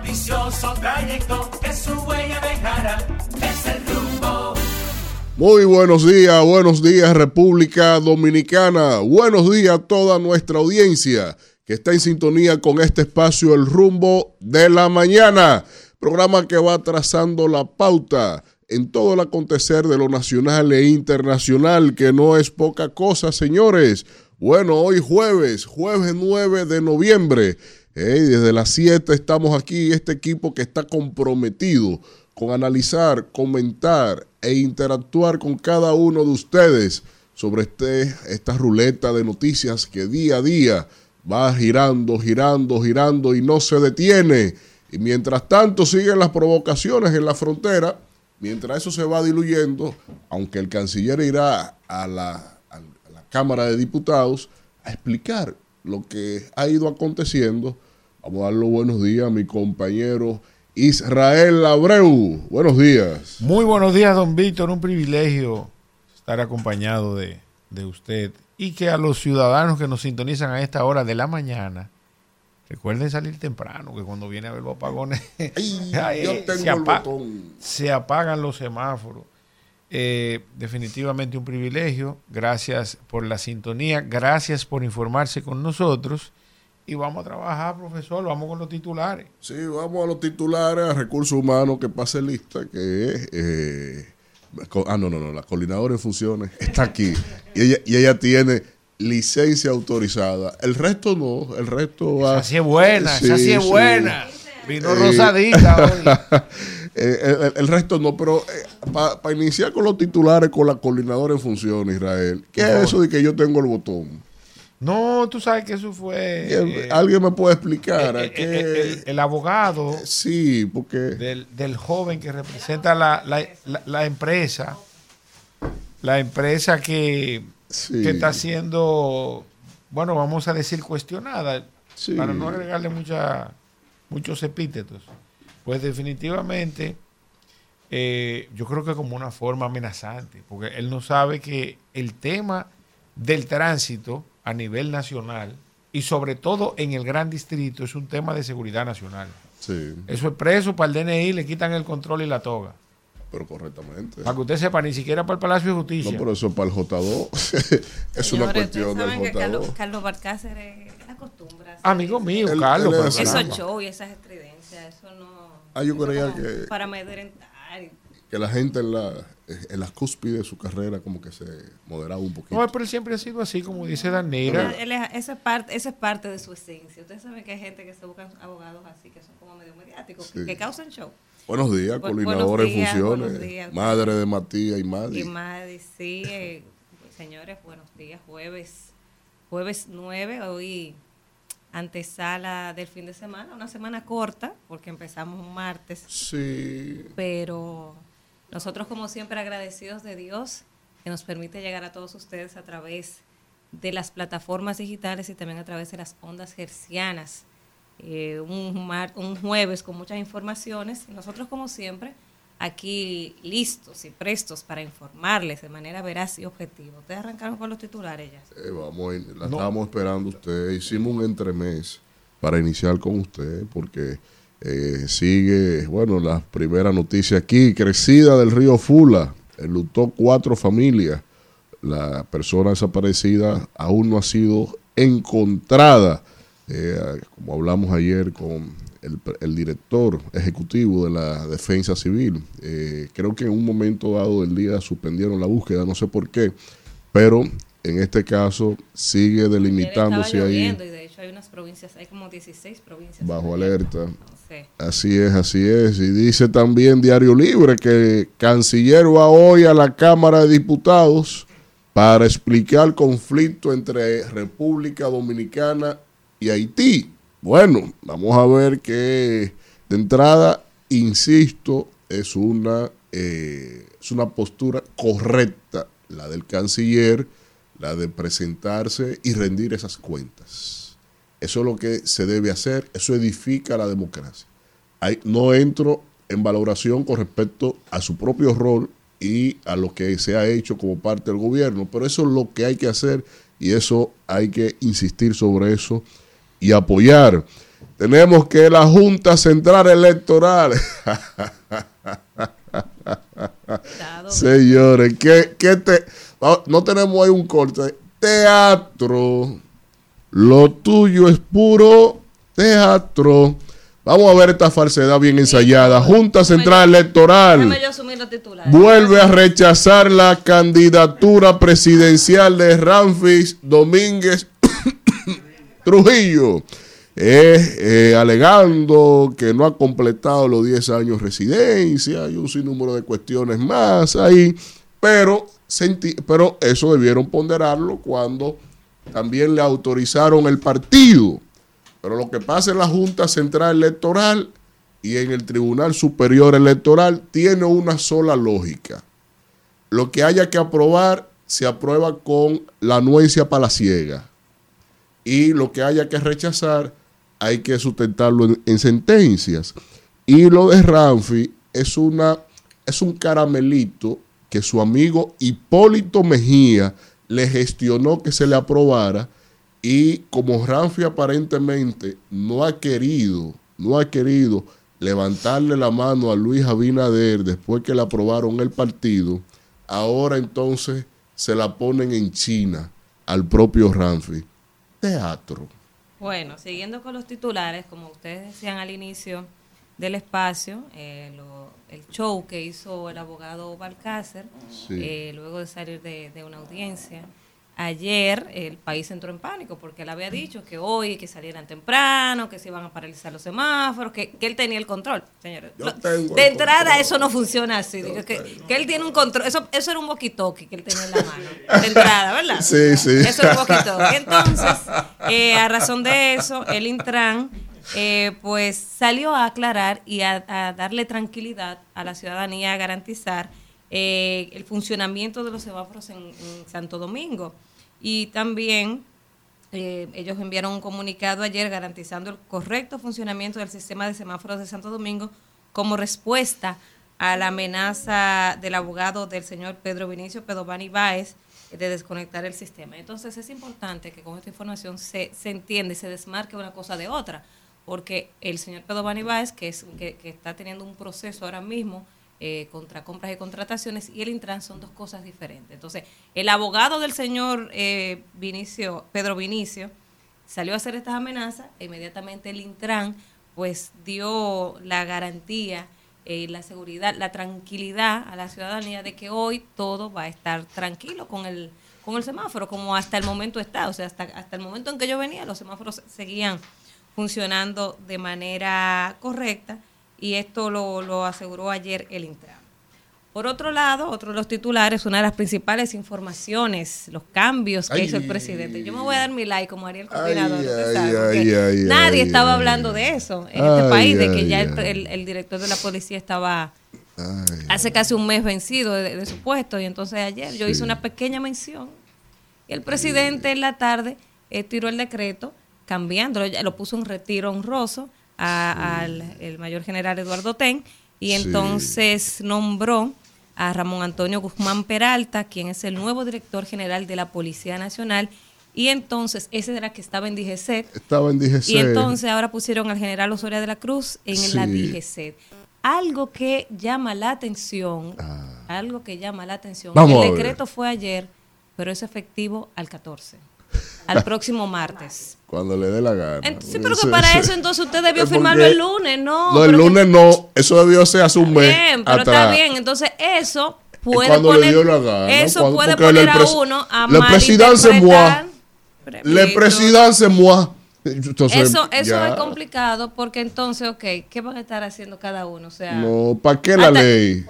noticioso trayecto que su huella. Es el rumbo. Muy buenos días, buenos días República Dominicana, buenos días a toda nuestra audiencia que está en sintonía con este espacio El rumbo de la mañana, programa que va trazando la pauta en todo el acontecer de lo nacional e internacional, que no es poca cosa, señores. Bueno, hoy jueves, jueves 9 de noviembre, desde las 7 estamos aquí, este equipo que está comprometido con analizar, comentar e interactuar con cada uno de ustedes sobre este, esta ruleta de noticias que día a día va girando, girando, girando y no se detiene. Y mientras tanto siguen las provocaciones en la frontera, mientras eso se va diluyendo, aunque el canciller irá a la, a la Cámara de Diputados a explicar lo que ha ido aconteciendo, vamos a dar los buenos días a mi compañero Israel Abreu. Buenos días. Muy buenos días, don Víctor. Un privilegio estar acompañado de, de, usted y que a los ciudadanos que nos sintonizan a esta hora de la mañana recuerden salir temprano, que cuando viene a ver los apagones Ay, se, se, apagan los semáforos. Eh, definitivamente un privilegio. Gracias por la sintonía, gracias por informarse con nosotros y vamos a trabajar, profesor, vamos con los titulares. Sí, vamos a los titulares, a recursos humanos que pase lista, que es... Eh, ah, no, no, no, la coordinadora en funciones está aquí y ella, y ella tiene licencia autorizada. El resto no, el resto va... Esa sí es buena, Sí, esa sí es sí. buena. Vino Eh, rosadita hoy. Eh, el, el resto no, pero para iniciar con los titulares con la coordinadora en funciones, Israel, ¿qué es eso de que yo tengo el botón? No, tú sabes que eso fue... eh, ¿Alguien me puede explicar? eh, eh, qué? el, el abogado Sí, porque... del, del joven que representa la, la, la- la empresa, la empresa que, Sí. que está siendo, bueno, vamos a decir cuestionada, Sí. para no agregarle mucha, muchos epítetos. Pues definitivamente eh, yo creo que como una forma amenazante, porque él no sabe que el tema del tránsito a nivel nacional y sobre todo en el gran distrito es un tema de seguridad nacional. Sí, Eso es preso para el DNI, le quitan el control y la toga. pero correctamente. Para que usted sepa, ni siquiera para el Palacio de No, Justicia. pero eso es para el J2. es una cuestión del saben que Carlos, J2. Carlos Barcácer eh, acostumbra. Amigo eso. mío, Él- Carlos. él pero es así. caramba. Esos shows y esas estridencias, eso no. Eso creía como que- Para amedrentar. Que la gente en la, en las cúspides de su carrera como que se moderaba un poquito. No, pero él siempre ha sido así, como dice Danira. Él es- Eso es, parte, eso es parte de su esencia. Ustedes saben que hay gente que se buscan abogados así, que son como medio mediáticos, Sí. que causan show. Buenos días, Bu- en funciones. buenos días. Madre de Matías y Madi. Y más, sí, eh, señores, buenos días. Jueves, jueves 9, hoy antesala del fin de semana, una semana corta, porque empezamos un martes, Sí. pero nosotros como siempre agradecidos de Dios que nos permite llegar a todos ustedes a través de las plataformas digitales y también a través de las ondas hercianas. Eh, un, mar- un jueves con muchas informaciones nosotros como siempre aquí listos y prestos para informarles de manera veraz y objetiva. Ustedes arrancaron con los titulares ya. Eh, vamos, la estábamos esperando usted. Hicimos un entremés para iniciar con usted porque eh, sigue, bueno, la primera noticia aquí, crecida del río Fula, enlutó cuatro familias. La persona desaparecida aún no ha sido encontrada. Eh, como hablamos ayer con el, el director ejecutivo de la Defensa Civil, eh, creo que en un momento dado del día suspendieron la búsqueda, no sé por qué, pero en este caso sigue delimitándose ahí y de hecho hay unas provincias, hay como 16 provincias. bajo alerta. Así es, así es. Y dice también Diario Libre que Canciller va hoy a la Cámara de Diputados para explicar el conflicto entre República Dominicana y Haití. Bueno, vamos a ver que de entrada, insisto, es una, eh, es una postura correcta la del canciller, la de presentarse y rendir esas cuentas. Eso es lo que se debe hacer, eso edifica la democracia. Hay- no entro en valoración con respecto a su propio rol y a lo que se ha hecho como parte del gobierno, pero eso es lo que hay que hacer y eso hay que insistir sobre eso y apoyar. tenemos que la Junta Central Electoral. Señores, ¿qué, qué te, no tenemos ahí un corte. Teatro. Lo tuyo es puro teatro. Vamos a ver esta falsedad bien ensayada. Junta Central Electoral vuelve a rechazar la candidatura presidencial de Ramfis Domínguez Trujillo, eh, alegando que no ha completado los 10 años de residencia y un sinnúmero de cuestiones más ahí, pero, senti- pero eso debieron ponderarlo cuando también le autorizaron el partido. Pero lo que pasa en la Junta Central Electoral y en el Tribunal Superior Electoral tiene una sola lógica. Lo que haya que aprobar se aprueba con la anuencia palaciega. Y lo que haya que rechazar hay que sustentarlo en, en sentencias. Y lo de Ramfi es, una, es un caramelito que su amigo Hipólito Mejía le gestionó que se le aprobara y como Ramfi aparentemente no ha querido, no ha querido levantarle la mano a Luis Abinader después que le aprobaron el partido, ahora entonces se la ponen en China al propio Ramfi. Teatro. Bueno, siguiendo con los titulares, como ustedes decían al inicio del espacio, eh, lo- el show que hizo el abogado Balcácer, Sí. eh, luego de salir de, de una audiencia. Ayer el país entró en pánico porque él había dicho que hoy que salieran temprano, que se iban a paralizar los semáforos, que, que él tenía el control, señores. Yo Lo- tengo de entrada control. eso no funciona así, digo, que, que él tiene un control, eso, eso era un walkie-talkie que él tenía en la mano, de entrada, ¿verdad? Sí, sí. Eso es un poquito. Entonces, eh, a razón de eso, el Intran eh, pues salió a aclarar y a, a darle tranquilidad a la ciudadanía, a garantizar eh, el funcionamiento de los semáforos en, en Santo Domingo. Y también eh, ellos enviaron un comunicado ayer garantizando el correcto funcionamiento del sistema de semáforos de Santo Domingo como respuesta a la amenaza del abogado del señor Pedro Vinicio Pedovani Báez de desconectar el sistema. Entonces es importante que con esta información se, se entienda y se desmarque una cosa de otra, porque el señor Pedovani Báez, que, es, que, que está teniendo un proceso ahora mismo eh, contra compras y contrataciones, y el Intran son dos cosas diferentes. Entonces, el abogado del señor eh, Vinicio, Pedro Vinicio, salió a hacer estas amenazas, e inmediatamente el Intran pues dio la garantía, eh, la seguridad, la tranquilidad a la ciudadanía de que hoy todo va a estar tranquilo con el con el semáforo, como hasta el momento está, o sea, hasta, hasta el momento en que yo venía, los semáforos seguían funcionando de manera correcta y esto lo, lo aseguró ayer el Intran. Por otro lado, otro de los titulares, una de las principales informaciones, los cambios que Ay. hizo el presidente. Yo me voy a dar mi like como haría el Ay, coordinador. ay, nadie estaba hablando de eso en Ay, este país, de que ya el, ay. el- el director de la policía estaba hace casi un mes vencido de, de su puesto y entonces ayer yo hice una pequeña mención y el presidente en la tarde eh, tiró el decreto cambiándolo, ya lo puso en retiro honroso a- al el mayor general Eduardo Ten y Sí. entonces nombró a Ramón Antonio Guzmán Peralta, quien es el nuevo director general de la Policía Nacional y entonces ese era que estaba en DGC estaba en DGC. y entonces ahora pusieron al general Osoria de la Cruz en la Sí. DGC. Algo que llama la atención, Ah. algo que llama la atención. Vamos el decreto fue ayer, pero es efectivo al 14, al próximo martes. Cuando le dé la gana. Entonces, pero que para eso entonces usted debió firmarlo el lunes, ¿no? No, el que- lunes no. Eso debió ser hace un mes. Bien, pero atrás. está bien. Entonces, eso puede cuando le poner, dio la gana, eso cuando- puede poner el a uno a le presidence malinterpretar. Le presidencia moi. Entonces, Eso, eso ya. es complicado porque entonces, ok, ¿qué van a estar haciendo cada uno? O sea, No, ¿para qué la Hasta- ley?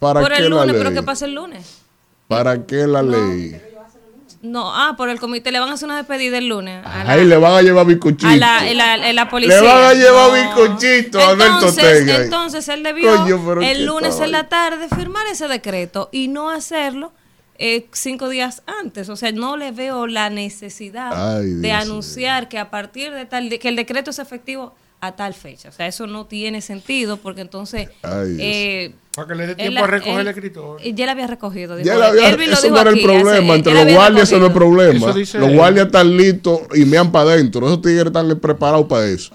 ¿Para por qué el la lunes, ley? pero ¿qué pasa el lunes? ¿Para qué la ley? No, ah, por el comité le van a hacer una despedida el lunes. La, Ahí le van a llevar bizcochito. a la, policía. Le van a llevar No. bizcochito a Alberto entonces, Tega. entonces él debió Coño, el lunes en la tarde firmar ese decreto y no hacerlo eh, cinco días antes. O sea, no le veo la necesidad Ay, de Dios anunciar que a partir de tal, que el decreto es efectivo a tal fecha. O sea, eso no tiene sentido porque entonces... Ay, eh, Para que le dé tiempo la- a recoger él- el escritorio. eh, Ya la había recogido. Ya dijo la él. había- Elvis lo eso dijo no era el aquí, hace- problema. Entre los guardias eso no es problema. Los él. guardias están listos y mean para adentro. Esos tigres están preparados para eso.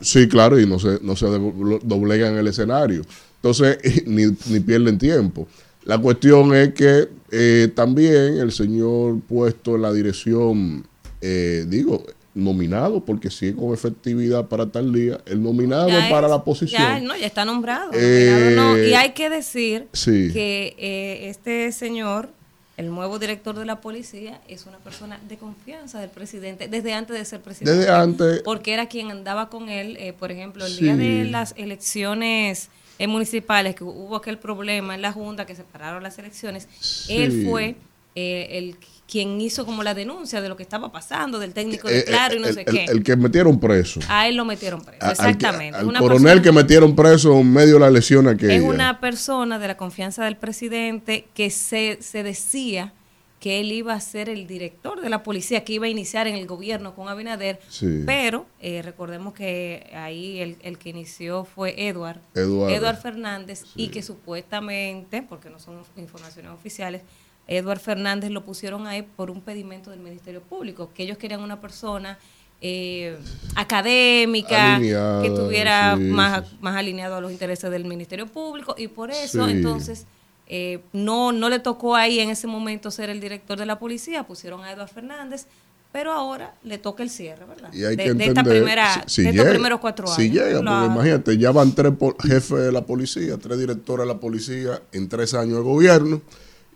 Sí, claro, y no se, no se do- doblegan el escenario. Entonces, ni, ni pierden tiempo. La cuestión es que eh, también el señor puesto en la dirección, eh, digo, nominado, porque sí con efectividad para tal día, el nominado Ya para es- la posición. Ya, no, ya está nombrado. Eh, nominado, no. Y hay que decir sí. que eh, este señor, el nuevo director de la policía, es una persona de confianza del presidente desde antes de ser presidente. Desde antes, Porque era quien andaba con él, eh, por ejemplo, el Sí. día de las elecciones eh, municipales, que hubo aquel problema en la Junta, que separaron las elecciones, Sí. él fue eh, el quien hizo como la denuncia de lo que estaba pasando, del técnico eh, de Claro y no el, sé qué. el que metieron preso. a él lo metieron preso, A- al que- exactamente. Al, coronel persona- que metieron preso en medio de la lesión aquella. es una persona de la confianza del presidente que se, se decía que él iba a ser el director de la policía, que iba a iniciar en el gobierno con Abinader, Sí. pero eh, recordemos que ahí el, el que inició fue Edward, Eduardo. Fernández, y que supuestamente, porque no son informaciones oficiales, Edward Fernández lo pusieron ahí por un pedimento del Ministerio Público, que ellos querían una persona eh, académica, Alineada, que estuviera sí, más, sí, sí. más alineado a los intereses del Ministerio Público y por eso Sí. entonces eh, no, no le tocó ahí en ese momento ser el director de la policía, pusieron a Eduardo Fernández, pero ahora le toca el cierre, ¿verdad? Y hay de, que de entender, esta primera, si- si de estos llega- primeros cuatro años. Si llega, Claro. porque imagínate, ya van tres jefes de la policía, tres directores de la policía en tres años de gobierno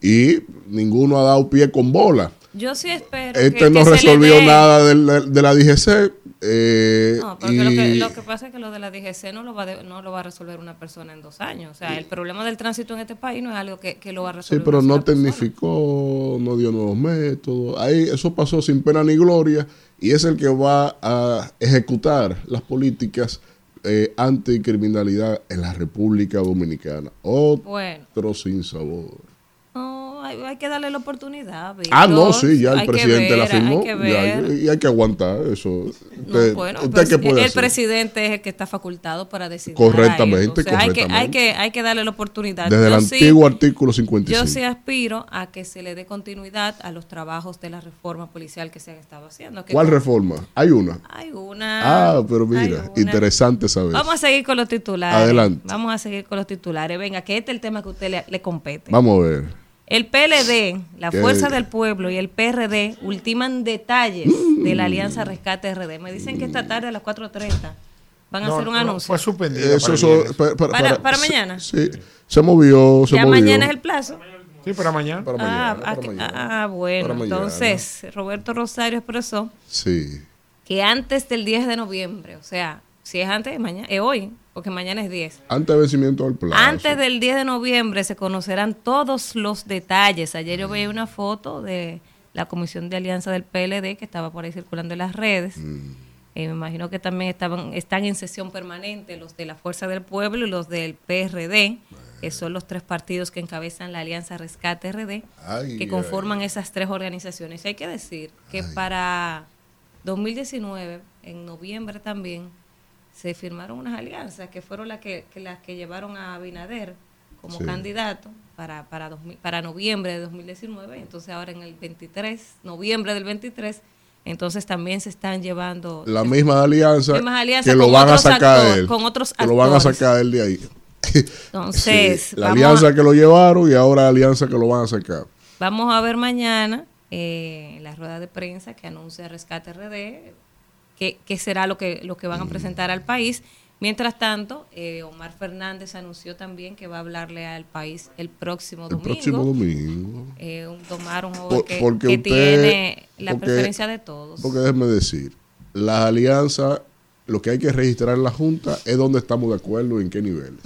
y ninguno ha dado pie con bola. Yo sí espero Este que, no que se le resolvió nada de, la, DGC. eh, No, porque y, lo, que, lo que pasa es que lo de la DGC no lo va, de- no lo va a resolver una persona en dos años. O sea, el problema del tránsito en este país no es algo que, que lo va a Sí, resolver. pero una no persona. tecnificó, no dio nuevos métodos. Ahí eso pasó sin pena ni gloria y es el que va a ejecutar las políticas eh, anticriminalidad en la República Dominicana. Otro Bueno, sin sabor. Hay, hay que darle la oportunidad. Ah, no, sí, ya el Hay presidente la firmó. Y hay que aguantar eso. No, Usted, bueno, ¿usted qué puede el hacer? presidente es el que está facultado para decidir. Correctamente. Entonces, Hay que, hay, correctamente. que, hay que darle la oportunidad. Desde el sí- antiguo artículo 55. Yo sí aspiro a que se le dé continuidad a los trabajos de la reforma policial que se han estado haciendo. que ¿Cuál reforma? Hay una. Hay una. Ah, pero mira, interesante saber. Vamos a seguir con los titulares. Adelante. Vamos a seguir con los titulares. Venga, que este es el tema que a usted le, le compete. Vamos a ver. El PLD, la ¿Qué? Fuerza del Pueblo y el PRD ultiman detalles de la Alianza Rescate RD. Me dicen que esta tarde a las 4.30 van a No, hacer un no, anuncio. Fue suspendida. Eso, para mañana. Sí, se movió, se ya movió. mañana es el plazo. Sí, para mañana. Para ah, mañana, ah, para que- mañana. ah, bueno. Para mañana. Entonces, Roberto Rosario expresó Sí. que antes del 10 de noviembre, o sea, si es antes, mañana, es hoy, porque mañana es 10. Antes de vencimiento del plazo. Antes del 10 de noviembre se conocerán todos los detalles. Ayer yo veía una foto de la Comisión de Alianza del PLD que estaba por ahí circulando en las redes. Eh, me imagino que también estaban están en sesión permanente los de la Fuerza del Pueblo y los del PRD, que son los tres partidos que encabezan la Alianza Rescate RD, Ay, que conforman esas tres organizaciones. Hay que decir que para 2019, en noviembre también, se firmaron unas alianzas que fueron las que, que las que llevaron a Abinader como Sí. candidato para, para, 2000 para noviembre de 2019. Entonces ahora en el 23, noviembre del 23, entonces también se están llevando... La misma alianza, Mismas alianzas que lo van a sacar actor- él. con otros que lo van a sacar él de ahí. Entonces, Sí, la alianza a- que lo llevaron y ahora la alianza que lo van a sacar. Vamos a ver mañana eh, la rueda de prensa que anuncia Rescate RD, qué, qué será lo que, lo que van a presentar al país. Mientras tanto, eh, Omar Fernández anunció también que va a hablarle al país el próximo El domingo. próximo domingo. Eh, un tomar un joven Por- que, porque que usted- tiene la porque- preferencia de todos. Porque déjeme decir, las alianzas, lo que hay que registrar en la Junta es donde estamos de acuerdo y en qué niveles.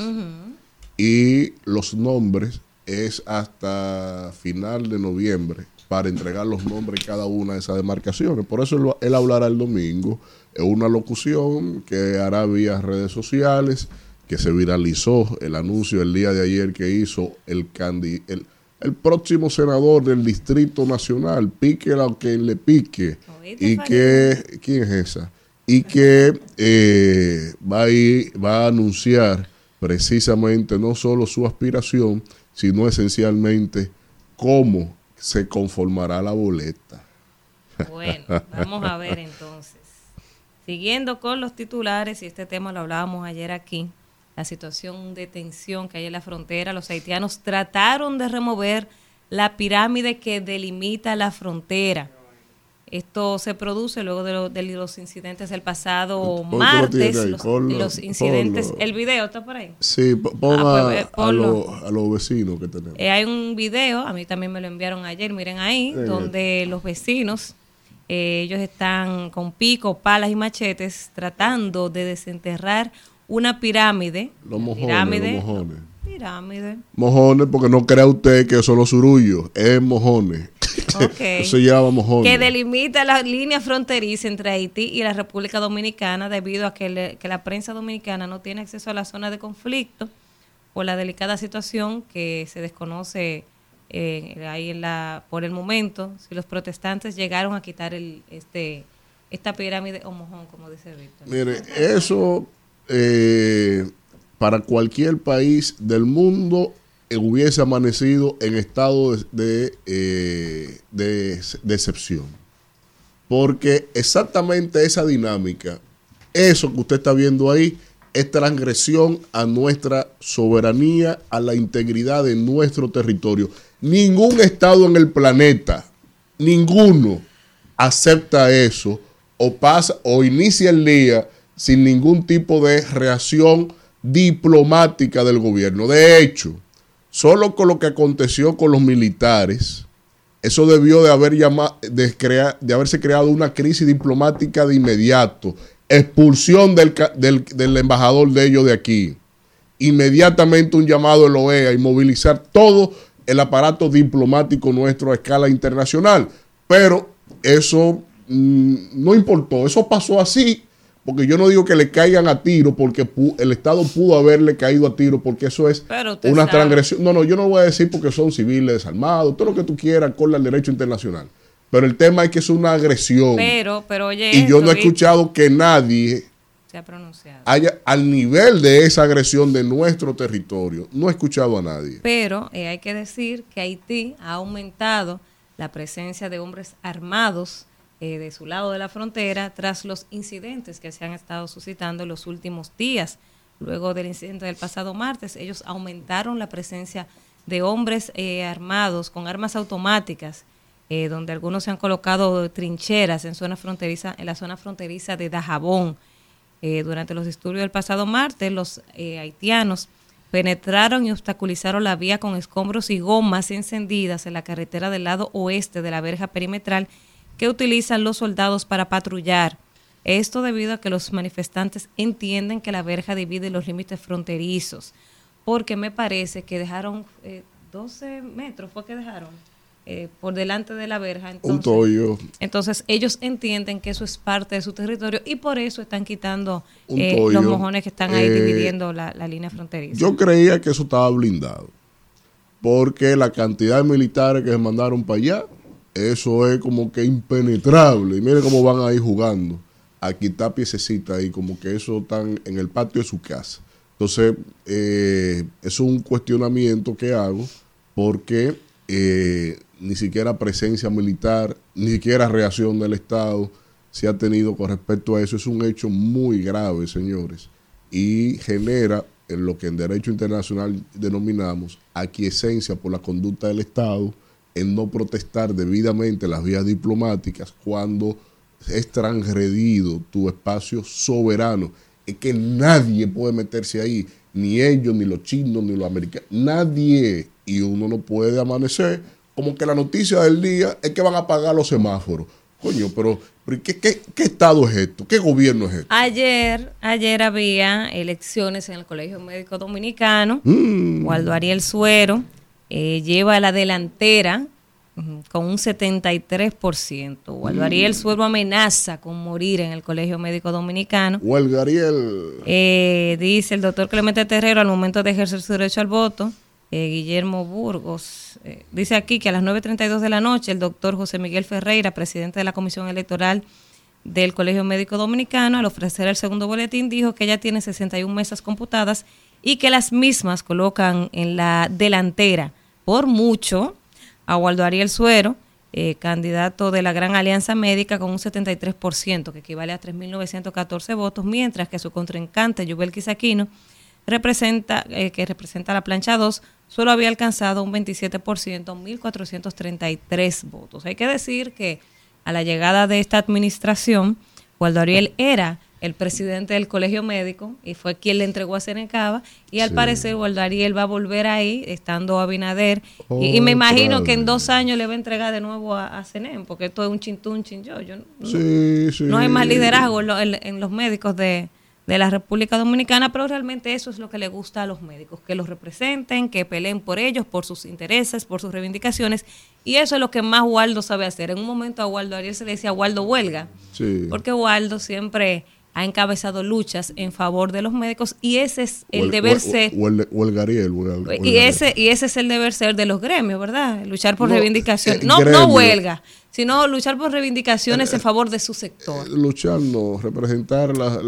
Y los nombres es hasta final de noviembre para entregar los nombres en cada una de esas demarcaciones. Por eso él, hablará el domingo en una locución que hará vía redes sociales, que se viralizó el anuncio el día de ayer que hizo el, candi el, el próximo senador del Distrito Nacional, pique a quien le pique. Y que, ¿quién es esa? y que eh, va, a ir- va a anunciar precisamente no solo su aspiración, sino esencialmente cómo se conformará la boleta. Bueno, vamos a ver entonces. Siguiendo con los titulares, y este tema lo hablábamos ayer aquí, la situación de tensión que hay en la frontera, los haitianos trataron de remover la pirámide que delimita la frontera. Esto se produce luego de, lo- de los incidentes del pasado lo martes, tienes ahí, los, ponlo, los incidentes, ponlo. el video está por ahí. Sí, po- pon Ah, a, pues, eh, a los- a los vecinos que tenemos. Eh, hay un video, a mí también me lo enviaron ayer, miren ahí, Sí. donde los vecinos, eh, ellos están con pico, palas y machetes tratando de desenterrar una pirámide. Los mojones, pirámide, los mojones. Pirámide. Mojones, porque no crea usted que son los surullos, es mojones. Eso mojones. que delimita la línea fronteriza entre Haití y la República Dominicana debido a que, le- que la prensa dominicana no tiene acceso a la zona de conflicto por la delicada situación que se desconoce eh, ahí en la por el momento si los protestantes llegaron a quitar el este esta pirámide o mojón como dice Víctor. Mire, eso eh, para cualquier país del mundo hubiese amanecido en estado de, de, eh, excepción. Porque exactamente esa dinámica, eso que usted está viendo ahí, es transgresión a nuestra soberanía, a la integridad de nuestro territorio. Ningún estado en el planeta, ninguno, acepta eso o pasa o inicia el día sin ningún tipo de reacción diplomática del gobierno. De hecho, solo con lo que aconteció con los militares, eso debió de haber llama- de, haberse creado una crisis diplomática de inmediato, expulsión del embajador de ellos de aquí, inmediatamente un llamado de la OEA y movilizar todo el aparato diplomático nuestro a escala internacional. Pero eso mm, no importó, eso pasó así, porque yo no digo que le caigan a tiro, porque el Estado pudo haberle caído a tiro, porque eso es una transgresión. No, no, yo no voy a decir porque son civiles desarmados, todo lo que tú quieras con el derecho internacional. Pero el tema es que es una agresión. Pero pero oye, y yo no he escuchado que nadie se ha pronunciado. haya, al nivel de esa agresión de nuestro territorio, no he escuchado a nadie. Pero eh, hay que decir que Haití ha aumentado la presencia de hombres armados eh, de su lado de la frontera tras los incidentes que se han estado suscitando en los últimos días. Luego del incidente del pasado martes, ellos aumentaron la presencia de hombres eh, armados con armas automáticas, eh, donde algunos se han colocado trincheras en zona fronteriza, en la zona fronteriza de Dajabón. Durante los disturbios del pasado martes, los haitianos penetraron y obstaculizaron la vía con escombros y gomas encendidas en la carretera del lado oeste de la verja perimetral que utilizan los soldados para patrullar. Esto debido a que los manifestantes entienden que la verja divide los límites fronterizos, porque me parece que dejaron eh, 12 metros, fue que dejaron eh, por delante de la verja. Un Entonces, tollo. entonces ellos entienden que eso es parte de su territorio y por eso están quitando Un eh, los mojones que están ahí Eh, dividiendo la, la línea fronteriza. Yo creía que eso estaba blindado. Porque la cantidad de militares que se mandaron para allá, eso es como que impenetrable. Y mire cómo van ahí jugando. A quitar piececitas ahí, como que eso están en el patio de su casa. Entonces, eh, es un cuestionamiento que hago porque eh, ni siquiera presencia militar, ni siquiera reacción del Estado se ha tenido con respecto a eso. Es un hecho muy grave, señores, y genera en lo que en derecho internacional denominamos aquiescencia por la conducta del Estado en no protestar debidamente las vías diplomáticas cuando es transgredido tu espacio soberano. Es que nadie puede meterse ahí, ni ellos, ni los chinos, ni los americanos, nadie. Y uno no puede amanecer como que la noticia del día es que van a apagar los semáforos. Coño, pero, pero ¿qué, qué, qué estado es esto? ¿Qué gobierno es esto? Ayer, ayer había elecciones en el Colegio Médico Dominicano. Mm. Waldo Ariel Suero eh, lleva la delantera con un 73%. Waldo Ariel Suero amenaza con morir en el Colegio Médico Dominicano. Huelga Ariel. Eh, dice el doctor Clemente Terrero al momento de ejercer su derecho al voto, eh, Guillermo Burgos, eh, dice aquí que a las 9.32 de la noche el doctor José Miguel Ferreira, presidente de la Comisión Electoral del Colegio Médico Dominicano, al ofrecer el segundo boletín, dijo que ella tiene 61 mesas computadas y que las mismas colocan en la delantera por mucho a Waldo Ariel Suero, eh, candidato de la Gran Alianza Médica con un 73%, que equivale a 3.914 votos, mientras que su contrincante, Yubel Quisaquino, representa, eh, que representa la plancha 2, solo había alcanzado un 27%, 1.433 votos. Hay que decir que a la llegada de esta administración, Waldo Ariel era el presidente del colegio médico y fue quien le entregó a Senecaba y al parecer Waldo Ariel va a volver ahí estando Abinader. Y, me imagino que en dos años le va a entregar de nuevo a, a porque esto es un chintún chincho yo, no, hay más liderazgo en los médicos de, de la República Dominicana, pero realmente eso es lo que le gusta a los médicos, que los representen, que peleen por ellos, por sus intereses, por sus reivindicaciones, y eso es lo que más Waldo sabe hacer. En un momento a Waldo Ariel se le decía Waldo huelga, porque Waldo siempre ha encabezado luchas en favor de los médicos y ese es el deber ser. y ese y ese es el deber ser de los gremios verdad luchar por reivindicaciones. eh, no no huelga sino luchar por reivindicaciones en favor de su sector. Eh, luchar no, representar la,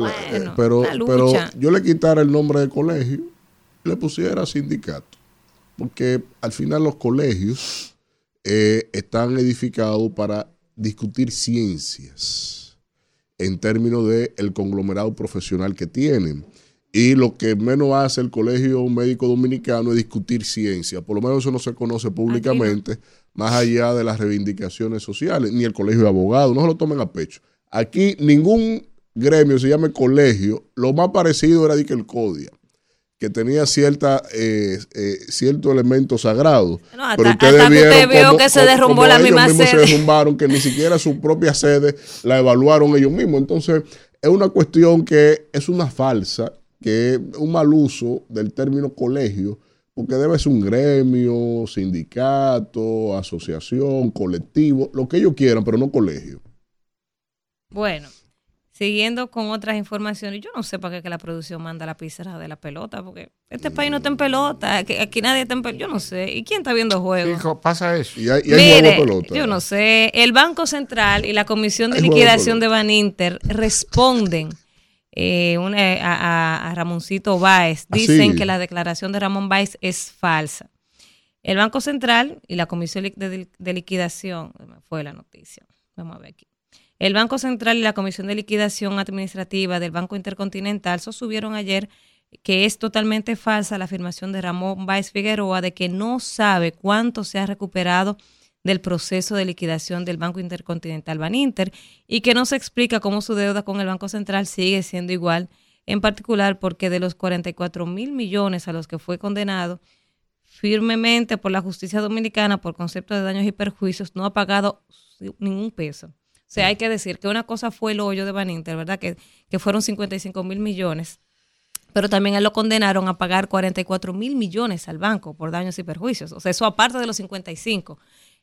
pero, pero yo le quitara el nombre de colegio, le pusiera sindicato, porque al final los colegios eh, están edificados para discutir ciencias en términos del el conglomerado profesional que tienen. Y lo que menos hace el Colegio Médico Dominicano es discutir ciencia. Por lo menos eso no se conoce públicamente, más allá de las reivindicaciones sociales, ni el Colegio de Abogados, no se lo tomen a pecho. Aquí ningún gremio se llame colegio, lo más parecido era que el CODIA, que tenía cierta, eh, eh, cierto elemento sagrado. pero ustedes vieron que se derrumbó la misma ellos mismos se derrumbaron, que ni siquiera su propia sede la evaluaron ellos mismos. Entonces, es una cuestión que es una falsa que es un mal uso del término colegio, porque debe ser un gremio, sindicato, asociación, colectivo, lo que ellos quieran, pero no colegio. Bueno, siguiendo con otras informaciones, yo no sé para qué que la producción manda la pizarra de la pelota, porque este país no está en pelota, aquí, nadie está en pelota, yo no sé. ¿Y quién está viendo juegos? pasa eso. Y hay, Mire, pelota. Yo no sé. El Banco Central y la Comisión de Liquidación de, de Baninter responden eh, a, Ramoncito Báez. Ah, Dicen que la declaración de Ramón Báez es falsa. El Banco Central y la Comisión de, Liquidación, fue la noticia, vamos a ver aquí. El Banco Central y la Comisión de Liquidación Administrativa del Banco Intercontinental sostuvieron ayer que es totalmente falsa la afirmación de Ramón Báez Figueroa de que no sabe cuánto se ha recuperado del proceso de liquidación del Banco Intercontinental Baninter y que no se explica cómo su deuda con el Banco Central sigue siendo igual, en particular porque de los 44 mil millones a los que fue condenado firmemente por la justicia dominicana por concepto de daños y perjuicios, no ha pagado ningún peso. Sea, hay que decir que una cosa fue el hoyo de Baninter, ¿verdad? Que, que fueron 55 mil millones pero también él lo condenaron a pagar 44 mil millones al banco por daños y perjuicios. O sea, eso aparte de los 55.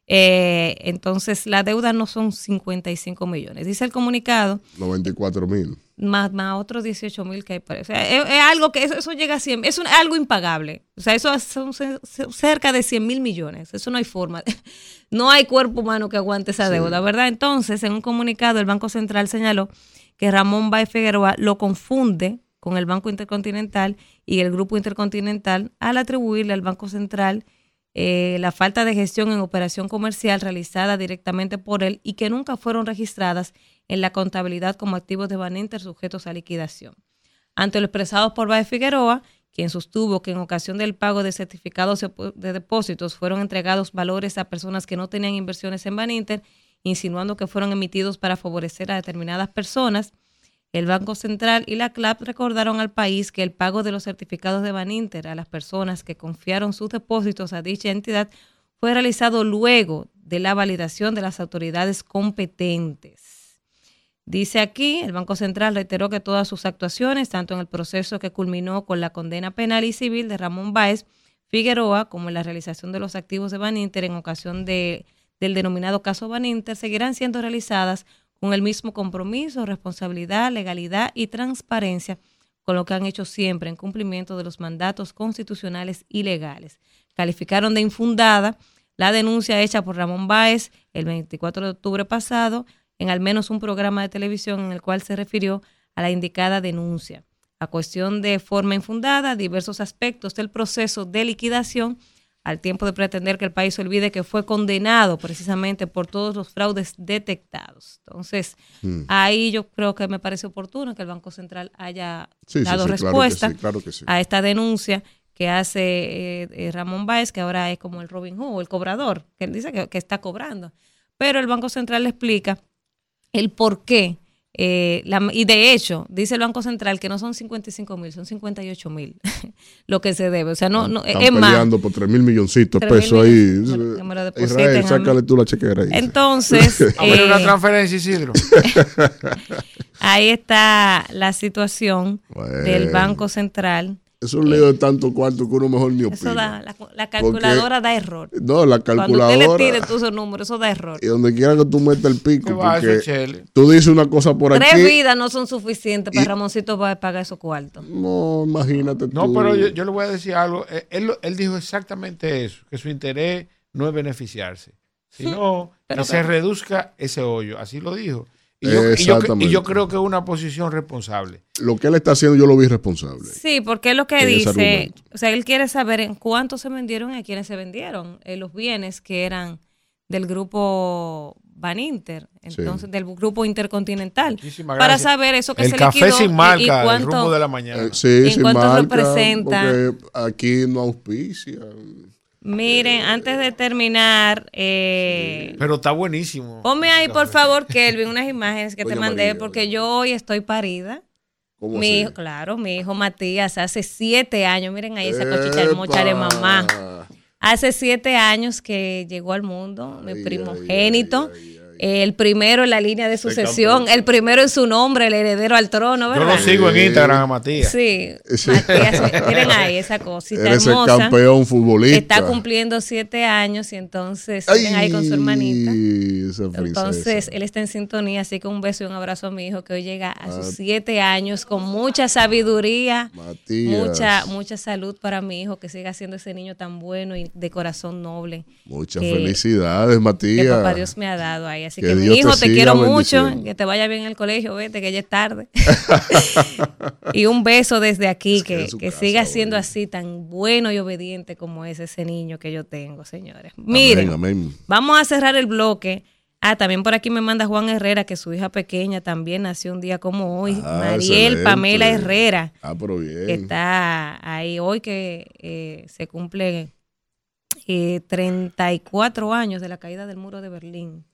Eh, entonces, la deuda no son 55 millones. Dice el comunicado. 94 mil. Más, más otros 18 mil que hay. O sea, es, algo que eso, llega a 100. Es algo impagable. O sea, eso son cerca de 100 mil millones. Eso no hay forma. no hay cuerpo humano que aguante esa deuda, ¿verdad? Entonces, en un comunicado, el Banco Central señaló que Ramón Baez Figueroa lo confunde con el Banco Intercontinental y el Grupo Intercontinental al atribuirle al Banco Central eh, la falta de gestión en operación comercial realizada directamente por él y que nunca fueron registradas en la contabilidad como activos de Baninter sujetos a liquidación. Ante lo expresado por Baez Figueroa, quien sostuvo que en ocasión del pago de certificados de depósitos fueron entregados valores a personas que no tenían inversiones en Baninter, insinuando que fueron emitidos para favorecer a determinadas personas, el Banco Central y la CLAP recordaron al país que el pago de los certificados de Baninter a las personas que confiaron sus depósitos a dicha entidad fue realizado luego de la validación de las autoridades competentes. Dice aquí, el Banco Central reiteró que todas sus actuaciones, tanto en el proceso que culminó con la condena penal y civil de Ramón Báez Figueroa, como en la realización de los activos de Baninter en ocasión de, del denominado caso Baninter, seguirán siendo realizadas con el mismo compromiso, responsabilidad, legalidad y transparencia con lo que han hecho siempre en cumplimiento de los mandatos constitucionales y legales. Calificaron de infundada la denuncia hecha por Ramón Báez el 24 de octubre pasado en al menos un programa de televisión en el cual se refirió a la indicada denuncia. A cuestión de forma infundada, diversos aspectos del proceso de liquidación, al tiempo de pretender que el país olvide que fue condenado precisamente por todos los fraudes detectados. Entonces, Mm. ahí yo creo que me parece oportuno que el Banco Central haya Sí, dado sí, respuesta claro a esta denuncia que hace eh, eh, Ramón Báez, que ahora es como el Robin Hood, el cobrador, que él dice que, que está cobrando. Pero el Banco Central le explica el por qué. Eh, la- y de hecho, dice el Banco Central que no son 55 mil, son 58 mil lo que se debe. O sea, no, no Están es más. peleando por 3 mil milloncitos de 3.000 pesos ahí. que me lo a Israel, sácale tú la chequera ahí. Entonces, A ver, una eh, transferencia, Isidro. ahí está la situación Bueno. del Banco Central. Es un lío de tanto cuarto que uno mejor ni opina. Eso da, la, la calculadora da error. No, la Cuando usted calculadora. le tire tú esos números, eso da error. Y donde quiera que tú metas el pico, ¿Qué va a hacer, porque tú dices una cosa por Tres aquí. vidas no son suficientes para Y- Ramoncito para pagar esos cuartos. No, imagínate tú. No, pero yo, yo le voy a decir algo. Eh, Él, él dijo exactamente eso, que su interés no es beneficiarse, sino Pero que se reduzca ese hoyo. Así lo dijo. Y yo, y yo- Exactamente. y yo creo que es una posición responsable. Lo que él está haciendo, yo lo vi responsable. Sí, porque es lo que dice, o sea, él quiere saber en cuánto se vendieron y a quiénes se vendieron eh, los bienes que eran del grupo Baninter, entonces del grupo Intercontinental, Muchísimas para gracias. saber eso que El se café liquidó sin marca, y, el cuánto rumbo de la mañana. Eh, sí, ¿En sin cuánto marca, representa? Porque aquí no auspicia. Miren, antes de terminar, eh, Pero está buenísimo. ponme ahí por favor, Kelvin, unas imágenes que te mandé, María, porque yo hoy estoy parida. ¿Cómo Mi así? hijo, claro, mi hijo Matías, hace siete años, miren ahí esa cochicha hermosa de mamá. Hace siete años que llegó al mundo, mi Ay, primogénito, ay, ay, ay, el primero en la línea de sucesión, el primero en su nombre, el heredero al trono, Yo lo sigo en Instagram a Matías. Sí, Sí. Matías, miren ahí esa cosita Eres el campeón futbolista. Está cumpliendo siete años y entonces miren ahí con su hermanita. Entonces, él está en sintonía, así que un beso y un abrazo a mi hijo que hoy llega a sus siete años con mucha sabiduría, Matías. mucha mucha salud para mi hijo, que siga siendo ese niño tan bueno y de corazón noble Muchas que- felicidades, que Matías. papá Dios me ha dado ahí. Así Que que, mi te hijo, te, quiero mucho, que te vaya bien en el colegio, vete, que ya es tarde. y un beso desde aquí, Es que que, casa, siga siendo así tan bueno y obediente como es ese niño que yo tengo, señores. Miren. Amén, amén. Vamos a cerrar el bloque. Ah, también por aquí me manda Juan Herrera que su hija pequeña también nació un día como hoy. Ah, Mariel excelente. Pamela Herrera, Ah, pero bien. que está ahí hoy que eh, se cumple eh, 34 años de la caída del muro de Berlín.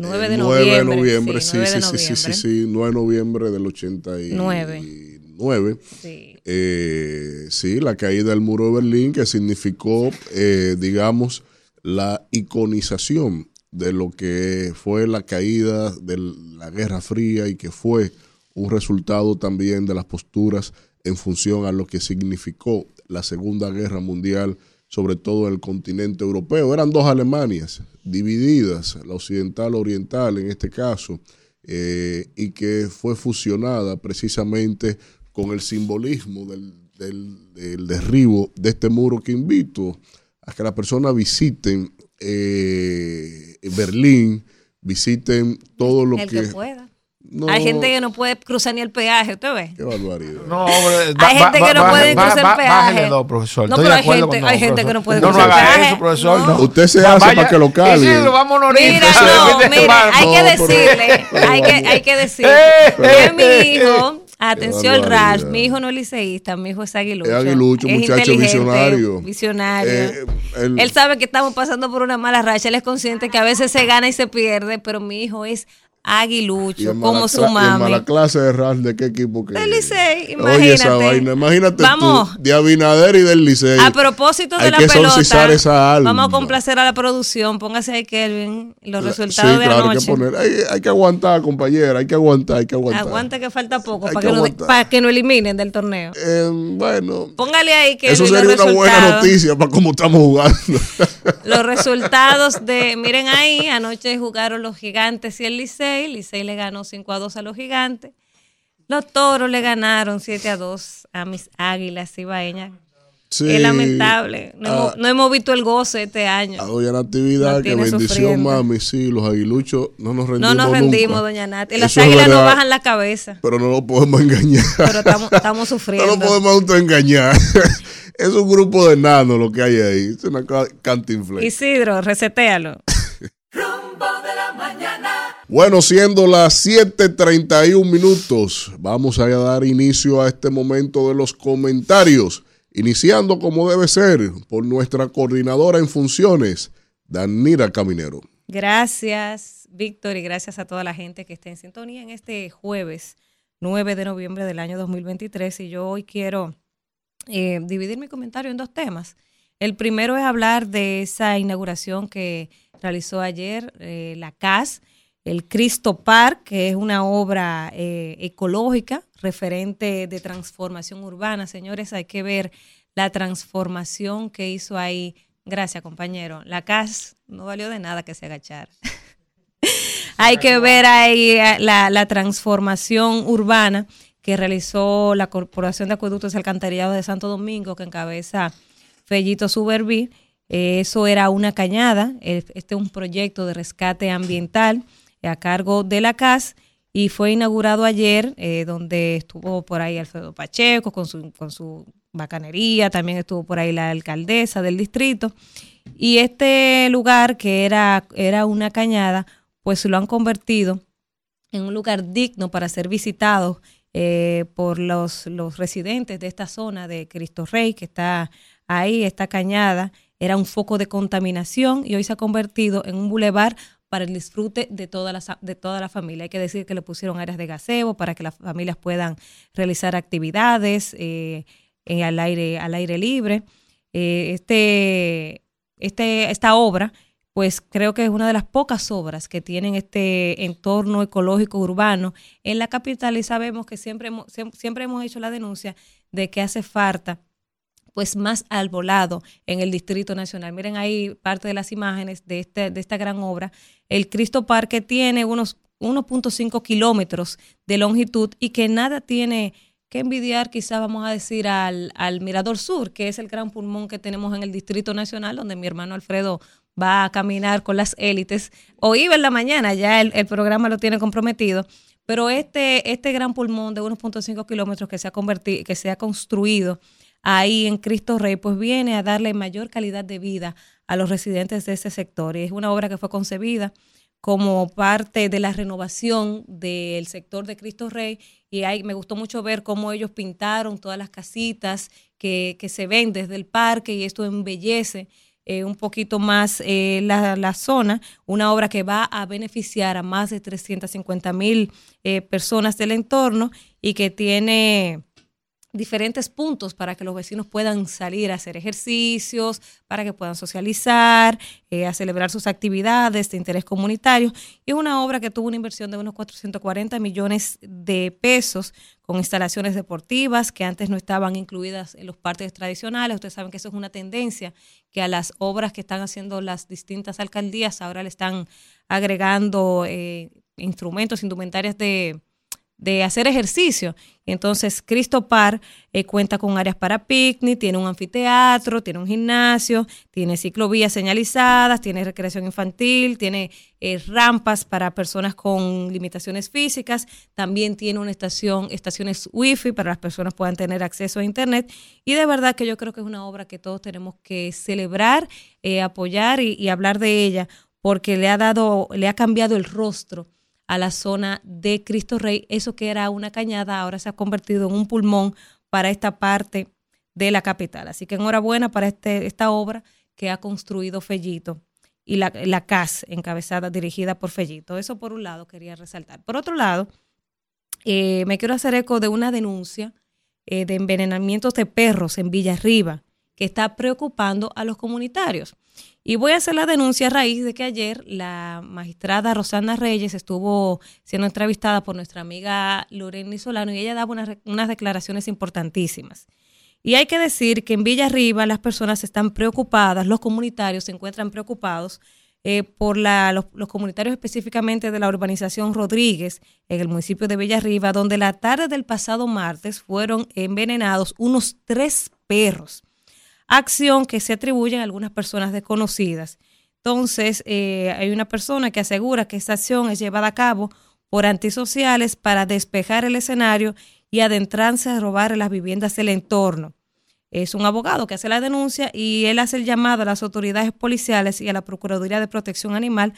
9 de Eh, noviembre. 9 de noviembre, sí, 9 sí, de sí, sí, sí, sí, 9 de noviembre del 89. Sí. Eh, sí, la caída del muro de Berlín, que significó, eh, digamos, la iconización de lo que fue la caída de la Guerra Fría y que fue un resultado también de las posturas en función a lo que significó la Segunda Guerra Mundial, sobre todo en el continente europeo. Eran dos Alemanias divididas, la occidental oriental en este caso, eh, y que fue fusionada precisamente con el simbolismo del, del- del derribo de este muro que invito a que las personas visiten eh, Berlín, visiten todo lo El que... que pueda. No, Hay gente que no puede cruzar ni el peaje, ¿usted ve? Qué barbaridad. No, hombre, Hay gente que no puede cruzar el peaje. Bájale dos, profesor. No, Estoy pero de hay gente- con- hay gente que no puede No, no cruzar el haga peaje. eso, profesor. No. No. Usted se hace para que lo carguen. Isidro, vámonos ahorita. Mira, Se no, mira, hay que decirle, hay que, hay que decirle Eh, que mi eh, hijo, atención. Ralph, mi hijo no es liceísta, mi hijo es aguilucho. Es aguilucho, Es muchacho visionario. Visionario. Eh, él- él sabe que estamos pasando por una mala racha, él es consciente que a veces se gana y se pierde, pero mi hijo es aguilucho, como su cla- y en mami. mala clase de RAL, ¿de qué equipo que Del Licey, Oye, esa imagínate. vaina. Imagínate Vamos. tú, de Abinader y del Licey. A propósito de Hay la que pelota, esa alma. vamos a complacer a la producción. Póngase ahí, Kelvin, los La- resultados sí, de claro, hay anoche. que poner. Hay, hay que aguantar, compañera. Hay que aguantar, hay que aguantar. Aguanta que falta poco Hay para que que, para que no eliminen del torneo. Eh, bueno, Póngale ahí que eso los sería una buena noticia para cómo estamos jugando. Los resultados de, miren ahí, anoche jugaron los gigantes y el Licey. Licey le ganó 5 a 2 a los gigantes. Los toros le ganaron 7 a 2 a mis águilas ibaeñas. Sí. Es lamentable. No, Ah. hemos, no hemos visto el goce este año. A doña Natividad, Nos que bendición, sufriendo. mami. Sí, los aguiluchos no nos rendimos. No nos rendimos, nunca. doña Nati. Las Eso águilas no verdad, bajan la cabeza, Pero no lo podemos engañar. pero estamos, estamos No sufriendo. lo podemos autoengañar. es un grupo de nanos lo que hay ahí. Es una ca- cantinflé. Isidro, resetéalo. Bueno, siendo las 7:31 minutos, vamos a dar inicio a este momento de los comentarios. Iniciando como debe ser por nuestra coordinadora en funciones, Danira Caminero. Gracias, Víctor, y gracias a toda la gente que está en sintonía en este jueves 9 de noviembre del año 2023. Y yo hoy quiero eh, dividir mi comentario en dos temas. El primero es hablar de esa inauguración que realizó ayer eh, la CAS, el Cristo Park, que es una obra eh, ecológica referente de transformación urbana. Señores, hay que ver la transformación que hizo ahí. Gracias, compañero. La CAS no valió de nada que se agachara. Hay que ver ahí eh, la, transformación urbana que realizó la Corporación de Acueductos y Alcantarillados de Santo Domingo, que encabeza Fellito Suberví. Eh, eso era una cañada. Este es un proyecto de rescate ambiental a cargo de la CAS y fue inaugurado ayer, eh, donde estuvo por ahí Alfredo Pacheco con su, con su bacanería, también estuvo por ahí la alcaldesa del distrito. Y este lugar, que era, era una cañada, pues lo han convertido en un lugar digno para ser visitado eh, por los, los residentes de esta zona de Cristo Rey, que está ahí, esta cañada, era un foco de contaminación y hoy se ha convertido en un bulevar para el disfrute de toda la, de toda la familia. Hay que decir que le pusieron áreas de gaseo para que las familias puedan realizar actividades eh, eh, al, aire, al aire libre. Eh, este, este, esta obra pues creo que es una de las pocas obras que tienen este entorno ecológico urbano en la capital y sabemos que siempre hemos, siem- siempre hemos hecho la denuncia de que hace falta pues más arbolado en el Distrito Nacional. Miren ahí parte de las imágenes de, este, de esta gran obra. El Cristo Parque tiene unos 1.5 kilómetros de longitud y que nada tiene que envidiar, quizás vamos a decir, al, al Mirador Sur, que es el gran pulmón que tenemos en el Distrito Nacional, donde mi hermano Alfredo va a caminar con las élites. O iba en la mañana, ya el, el programa lo tiene comprometido. Pero este, este gran pulmón de 1.5 kilómetros que se ha convertido, que se ha construido ahí en Cristo Rey, pues viene a darle mayor calidad de vida a los residentes de ese sector. Y es una obra que fue concebida como parte de la renovación del sector de Cristo Rey. Y ahí me gustó mucho ver cómo ellos pintaron todas las casitas que, que se ven desde el parque y esto embellece eh, un poquito más eh, la, la zona, una obra que va a beneficiar a más de 350 mil eh, personas del entorno y que tiene diferentes puntos para que los vecinos puedan salir a hacer ejercicios, para que puedan socializar, eh, a celebrar sus actividades de interés comunitario. Y es una obra que tuvo una inversión de unos 440 millones de pesos con instalaciones deportivas que antes no estaban incluidas en los parques tradicionales. Ustedes saben que eso es una tendencia, que a las obras que están haciendo las distintas alcaldías ahora le están agregando eh, instrumentos, indumentarias de de hacer ejercicio. Entonces, Cristo Par eh, cuenta con áreas para picnic, tiene un anfiteatro, tiene un gimnasio, tiene ciclovías señalizadas, tiene recreación infantil, tiene eh, rampas para personas con limitaciones físicas, también tiene una estación, estaciones wifi para las personas puedan tener acceso a internet. Y de verdad que yo creo que es una obra que todos tenemos que celebrar, eh, apoyar y, y hablar de ella, porque le ha dado, le ha cambiado el rostro a la zona de Cristo Rey. Eso que era una cañada ahora se ha convertido en un pulmón para esta parte de la capital. Así que enhorabuena para este, esta obra que ha construido Fellito y la, la CAS encabezada, dirigida por Fellito. Eso por un lado quería resaltar. Por otro lado, eh, me quiero hacer eco de una denuncia eh, de envenenamientos de perros en Villarriba que está preocupando a los comunitarios. Y voy a hacer la denuncia a raíz de que ayer la magistrada Rosana Reyes estuvo siendo entrevistada por nuestra amiga Lorena Solano y ella daba unas, unas declaraciones importantísimas. Y hay que decir que en Villarriba las personas están preocupadas, los comunitarios se encuentran preocupados eh, por la, los, los, comunitarios específicamente de la urbanización Rodríguez, en el municipio de Villarriba, donde la tarde del pasado martes fueron envenenados unos tres perros. Acción que se atribuye a algunas personas desconocidas. Entonces, eh, hay una persona que asegura que esta acción es llevada a cabo por antisociales para despejar el escenario y adentrarse a robar las viviendas del entorno. Es un abogado que hace la denuncia y él hace el llamado a las autoridades policiales y a la Procuraduría de Protección Animal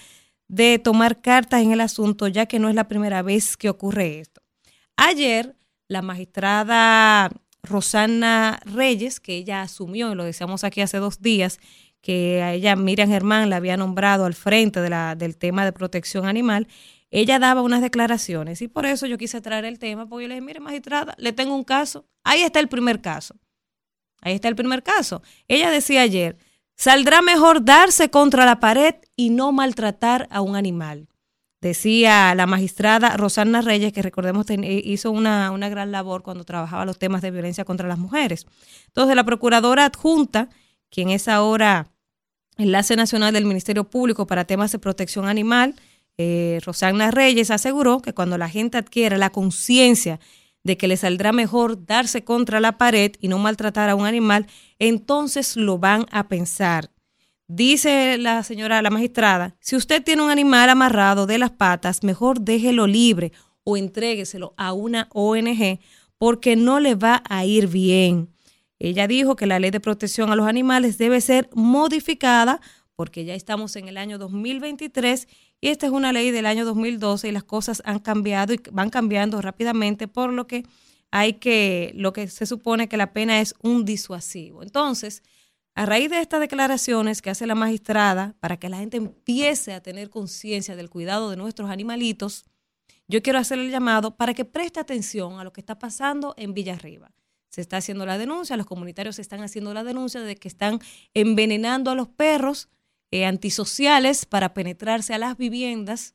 de tomar cartas en el asunto, ya que no es la primera vez que ocurre esto. Ayer, la magistrada Rosana Reyes, que ella asumió, y lo decíamos aquí hace dos días, que a ella Miriam Germán la había nombrado al frente de la, del tema de protección animal, ella daba unas declaraciones y por eso yo quise traer el tema, porque yo le dije, mire magistrada, le tengo un caso, ahí está el primer caso, ahí está el primer caso. Ella decía ayer, saldrá mejor darse contra la pared y no maltratar a un animal. Decía la magistrada Rosana Reyes, que recordemos hizo una, una gran labor cuando trabajaba los temas de violencia contra las mujeres. Entonces, la procuradora adjunta, quien es ahora enlace nacional del Ministerio Público para temas de protección animal, eh, Rosana Reyes, aseguró que cuando la gente adquiera la conciencia de que le saldrá mejor darse contra la pared y no maltratar a un animal, entonces lo van a pensar. Dice la señora, la magistrada, si usted tiene un animal amarrado de las patas, mejor déjelo libre o entrégueselo a una ONG porque no le va a ir bien. Ella dijo que la ley de protección a los animales debe ser modificada porque ya estamos en el año 2023 y esta es una ley del año 2012 y las cosas han cambiado y van cambiando rápidamente, por lo que hay que, lo que se supone que la pena es un disuasivo. Entonces, a raíz de estas declaraciones que hace la magistrada para que la gente empiece a tener conciencia del cuidado de nuestros animalitos, yo quiero hacer el llamado para que preste atención a lo que está pasando en Villarriba se está haciendo la denuncia, los comunitarios están haciendo la denuncia de que están envenenando a los perros eh, antisociales para penetrarse a las viviendas,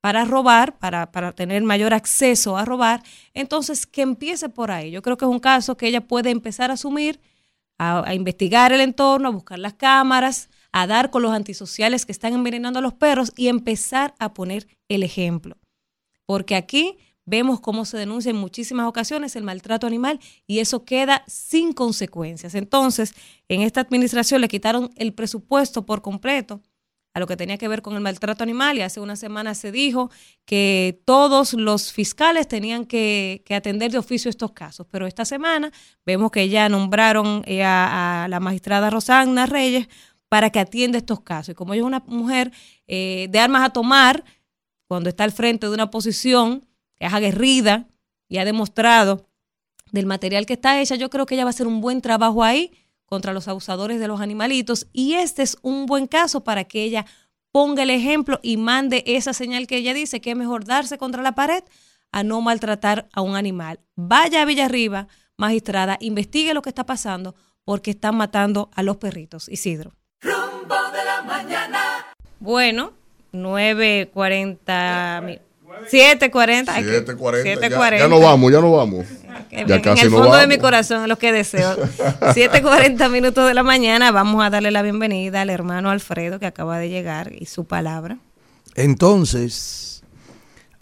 para robar, para, para tener mayor acceso a robar. Entonces, que empiece por ahí. Yo creo que es un caso que ella puede empezar a asumir, a, investigar el entorno, a buscar las cámaras, a dar con los antisociales que están envenenando a los perros y empezar a poner el ejemplo. Porque aquí vemos cómo se denuncia en muchísimas ocasiones el maltrato animal y eso queda sin consecuencias. Entonces, en esta administración le quitaron el presupuesto por completo a lo que tenía que ver con el maltrato animal y hace una semana se dijo que todos los fiscales tenían que, atender de oficio estos casos, pero esta semana vemos que ya nombraron eh, a, la magistrada Rosana Reyes para que atienda estos casos. Y como ella es una mujer eh, de armas a tomar, cuando está al frente de una posición es aguerrida y ha demostrado del material que está hecha, yo creo que ella va a hacer un buen trabajo ahí contra los abusadores de los animalitos y este es un buen caso para que ella ponga el ejemplo y mande esa señal que ella dice que es mejor darse contra la pared a no maltratar a un animal. Vaya a Villarriba, magistrada, investigue lo que está pasando porque están matando a los perritos. Isidro. Rumbo de la mañana. Bueno, 9.40 7.40. 7.40. Ya, ya no vamos, ya no vamos. Ya en el fondo de mi corazón es lo que deseo. 7.40 minutos de la mañana. Vamos a darle la bienvenida al hermano Alfredo que acaba de llegar y su palabra. Entonces,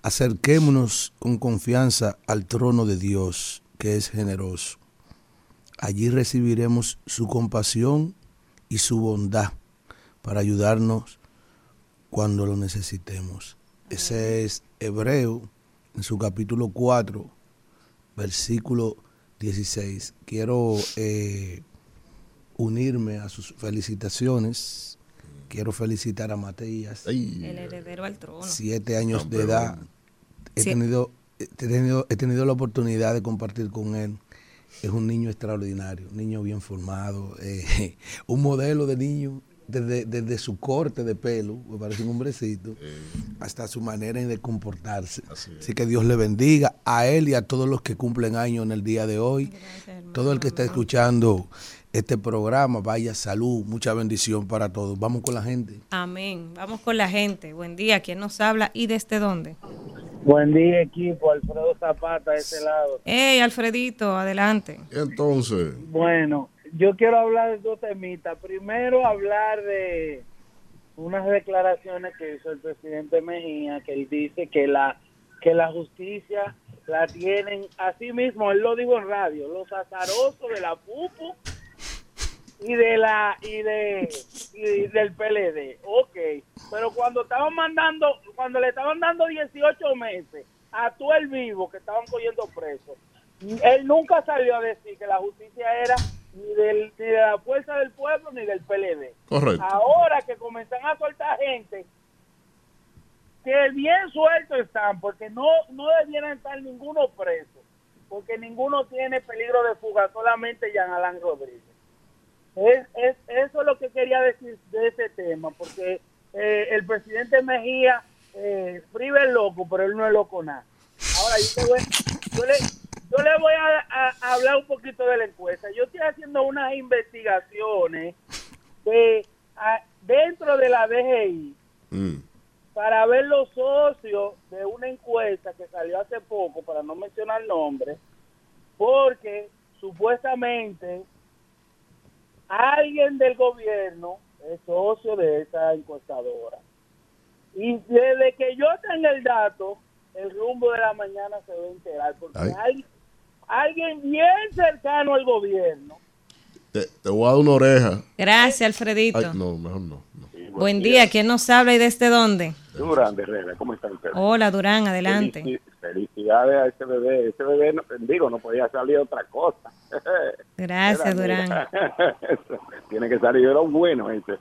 acerquémonos con confianza al trono de Dios, que es generoso. Allí recibiremos su compasión y su bondad para ayudarnos cuando lo necesitemos. Ese es Hebreo, en su capítulo 4, versículo 16. Quiero eh, unirme a sus felicitaciones. Quiero felicitar a Matías. El heredero al trono. Siete años de edad. He, tenido, he, tenido, he tenido la oportunidad de compartir con él. Es un niño extraordinario, un niño bien formado, eh, un modelo de niño desde, su corte de pelo, me parece un hombrecito, hasta su manera de comportarse. Así, que Dios le bendiga a él y a todos los que cumplen años en el día de hoy. Todo el que está escuchando este programa, vaya salud, mucha bendición para todos. Vamos con la gente. Amén. Vamos con la gente. Buen día. ¿Quién nos habla y desde dónde? Buen día, equipo. Alfredo Zapata, de ese lado. Hey, Alfredito, adelante. Entonces. Bueno, yo quiero hablar de dos temitas. Primero, hablar de unas declaraciones que hizo el presidente Mejía, que él dice que la que la justicia la tienen así mismo, él lo dijo en radio, los azarosos de la pupo y de la y de y del PLD. Ok, pero cuando estaban mandando, cuando le estaban dando 18 meses a todo el vivo que estaban cogiendo presos, él nunca salió a decir que la justicia era ni, del, ni de la fuerza del pueblo ni del PLD. Correcto. Ahora que comienzan a soltar gente que bien sueltos están, porque no, no debieran estar ninguno preso, porque ninguno tiene peligro de fuga, solamente Jean Alain Rodríguez. Es, es, eso es lo que quería decir de ese tema, porque eh, el presidente Mejía eh, priva el loco, pero él no es loco nada. Ahora, yo, te voy- yo le, yo le voy a, hablar un poquito de la encuesta. Yo estoy haciendo unas investigaciones de, a- dentro de la DGI Mm. para ver los socios de una encuesta que salió hace poco, para no mencionar nombres, porque supuestamente alguien del gobierno es socio de esa encuestadora. Y desde que yo tenga el dato, el rumbo de la mañana se va a enterar, porque Ay. hay alguien bien cercano al gobierno Te, te voy a dar una oreja. Gracias, Alfredito. Ay, no, mejor no. no. Buen día, ¿quién nos habla y desde dónde? Durán de Herrera, ¿cómo están ustedes? Hola, Durán, adelante. Felici- Felicidades a ese bebé. Ese bebé, no, digo, no podía salir otra cosa. Gracias, Era, Durán. Tiene que salir de lo bueno ese.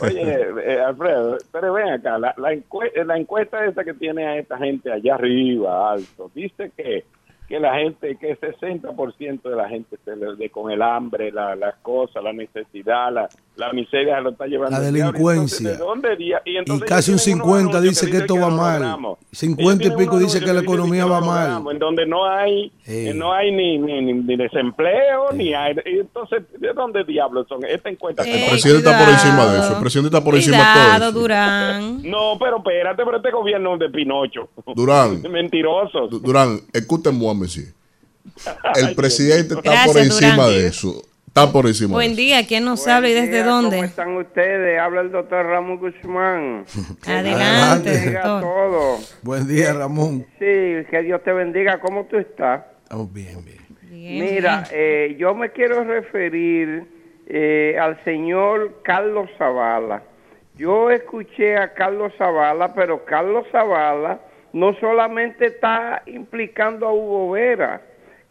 Oye, eh, Alfredo, pero ven acá, la, la, encue- la encuesta esa que tiene a esta gente allá arriba, alto, dice que que la gente, que el 60% de la gente se le, de, con el hambre, la- las cosas, la necesidad, la, la miseria se lo está llevando. La delincuencia. Entonces, ¿de dónde di- y, casi un ellos tienen unos 50 anuncios dice que esto dicen va mal. logramos. 50 y pico dice que la economía que va mal. En donde no hay, eh, no hay ni, ni, ni- ni desempleo, ni hay. Entonces, ¿de dónde diablos son? Esta encuesta. Eh, El presidente está por encima de eso. El presidente está por encima de todo eso. Durán. No, pero espérate, pero este gobierno es de Pinocho. Durán. Mentirosos. Du- Durán, escúchame, monsieur. El presidente está Gracias, por encima Durán. de eso. Está por encima Buen día, ¿quién nos habla y desde ¿Cómo dónde? están ustedes? Habla el doctor Ramón Guzmán. Adelante, doctor. Buen día, Ramón. Sí, que Dios te bendiga. ¿Cómo tú estás? Estamos bien, bien. Bien, Mira, bien. eh, yo me quiero referir eh, al señor Carlos Zavala. Yo escuché a Carlos Zavala, pero Carlos Zavala no solamente está implicando a Hugo Vera,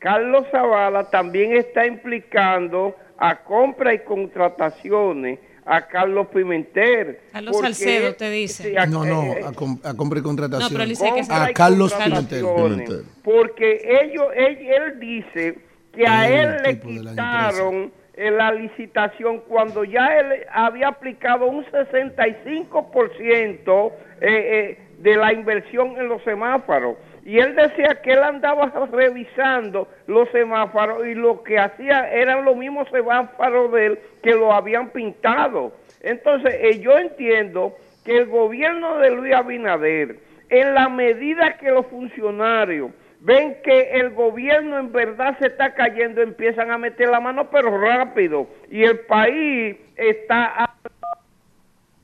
Carlos Zavala también está implicando a compra y contrataciones a Carlos Pimentel. Carlos porque- Salcedo, usted dice. Sí, a- No, no, a, com- a compra y contratación. No, pero él dice que es- compra a Carlos Pimentel. Pimentel. Porque ellos, él, él dice que a él le quitaron la licitación cuando ya él había aplicado un 65% eh, eh, de la inversión en los semáforos. Y él decía que él andaba revisando los semáforos y lo que hacía eran los mismos semáforos de él que lo habían pintado. Entonces, eh, yo entiendo que el gobierno de Luis Abinader, en la medida que los funcionarios ven que el gobierno en verdad se está cayendo, empiezan a meter la mano, pero rápido. Y el país está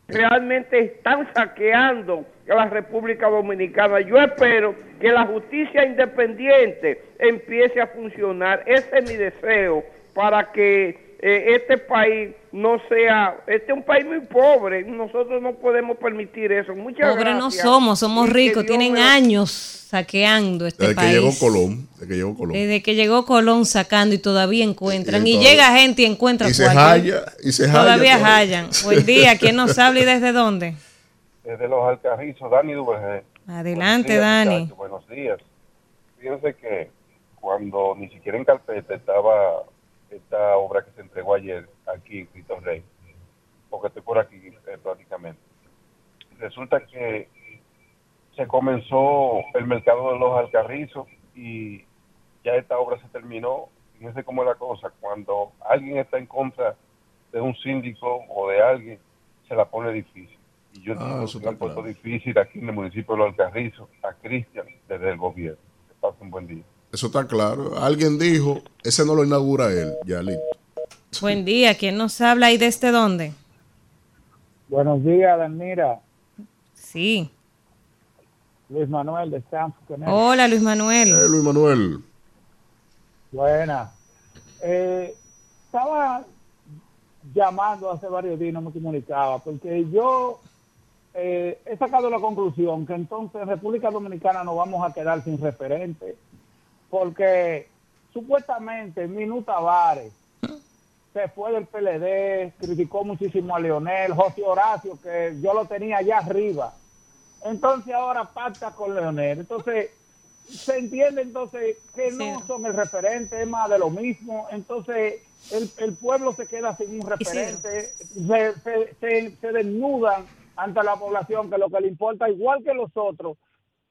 realmente están saqueando a la República Dominicana. Yo espero que la justicia independiente empiece a funcionar. Ese es mi deseo para que eh, este país no sea, este es un país muy pobre, nosotros no podemos permitir eso. Muchas Pobre no gracias. somos, somos que ricos, tienen me- años saqueando este Desde que país. llegó Colón. Desde que llegó Colón. Desde que llegó Colón sacando y todavía encuentran. Y llega gente y encuentra Y se cualquier- halla. Y se Todavía todavía. hallan. Buen día, ¿quién nos habla y desde dónde? Desde los Alcarrizos, Dani Duvergé. Adelante, días, Dani. Buenos días. Fíjense que cuando ni siquiera en carpeta estaba esta obra que se entregó ayer aquí en Cristo Rey, porque estoy por aquí eh, prácticamente, resulta que se comenzó el mercado de los Alcarrizos y ya esta obra se terminó. Fíjense cómo es la cosa, cuando alguien está en contra de un síndico o de alguien, se la pone difícil. Y yo Ah, entiendo eso que claro. difícil aquí en el municipio de Los Alcarrizos a Cristian desde el gobierno. Que pasen un buen día. Eso está claro. Alguien dijo, ese no lo inaugura él. Ya listo. Buen día, ¿quién nos habla y desde dónde? Buenos días, Danira. Sí. Luis Manuel de Stanford. Hola, Luis Manuel. Eh, Luis Manuel. Buena. Eh, estaba llamando hace varios días y no me comunicaba, porque yo eh, he sacado la conclusión que entonces en República Dominicana nos vamos a quedar sin referente, porque supuestamente Minú Tavares se fue del PLD, criticó muchísimo a Leonel, José Horacio, que yo lo tenía allá arriba. Entonces ahora pacta con Leonel. Entonces, se entiende entonces que no son el referente, es más de lo mismo. Entonces, el, el pueblo se queda sin un referente, se, se- se- se desnudan ante la población, que lo que le importa, igual que los otros,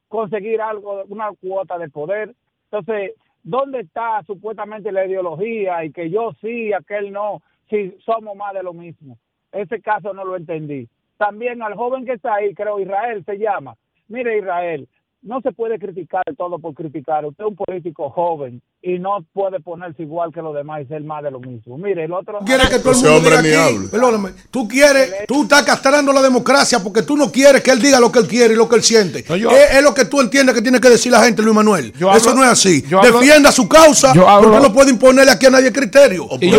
conseguir algo, una cuota de poder. Entonces, ¿dónde está supuestamente la ideología y que yo sí, aquel no, si somos más de lo mismo? Ese caso no lo entendí. También al joven que está ahí, creo Israel se llama. Mire Israel, no se puede criticar todo por criticar. Usted es un político joven y no puede ponerse igual que los demás y ser más de lo mismo. Mire, el otro... quieres que todo el mundo hombre diga ni aquí, perdóname, tú quieres, tú estás castrando la democracia porque tú no quieres que él diga lo que él quiere y lo que él siente. yo- es, es lo que tú entiendes que tiene que decir la gente, Luis Manuel. Yo Eso hablo- no es así. yo hablo- Defienda su causa, yo hablo- porque no puede imponerle aquí a nadie criterio. Y yo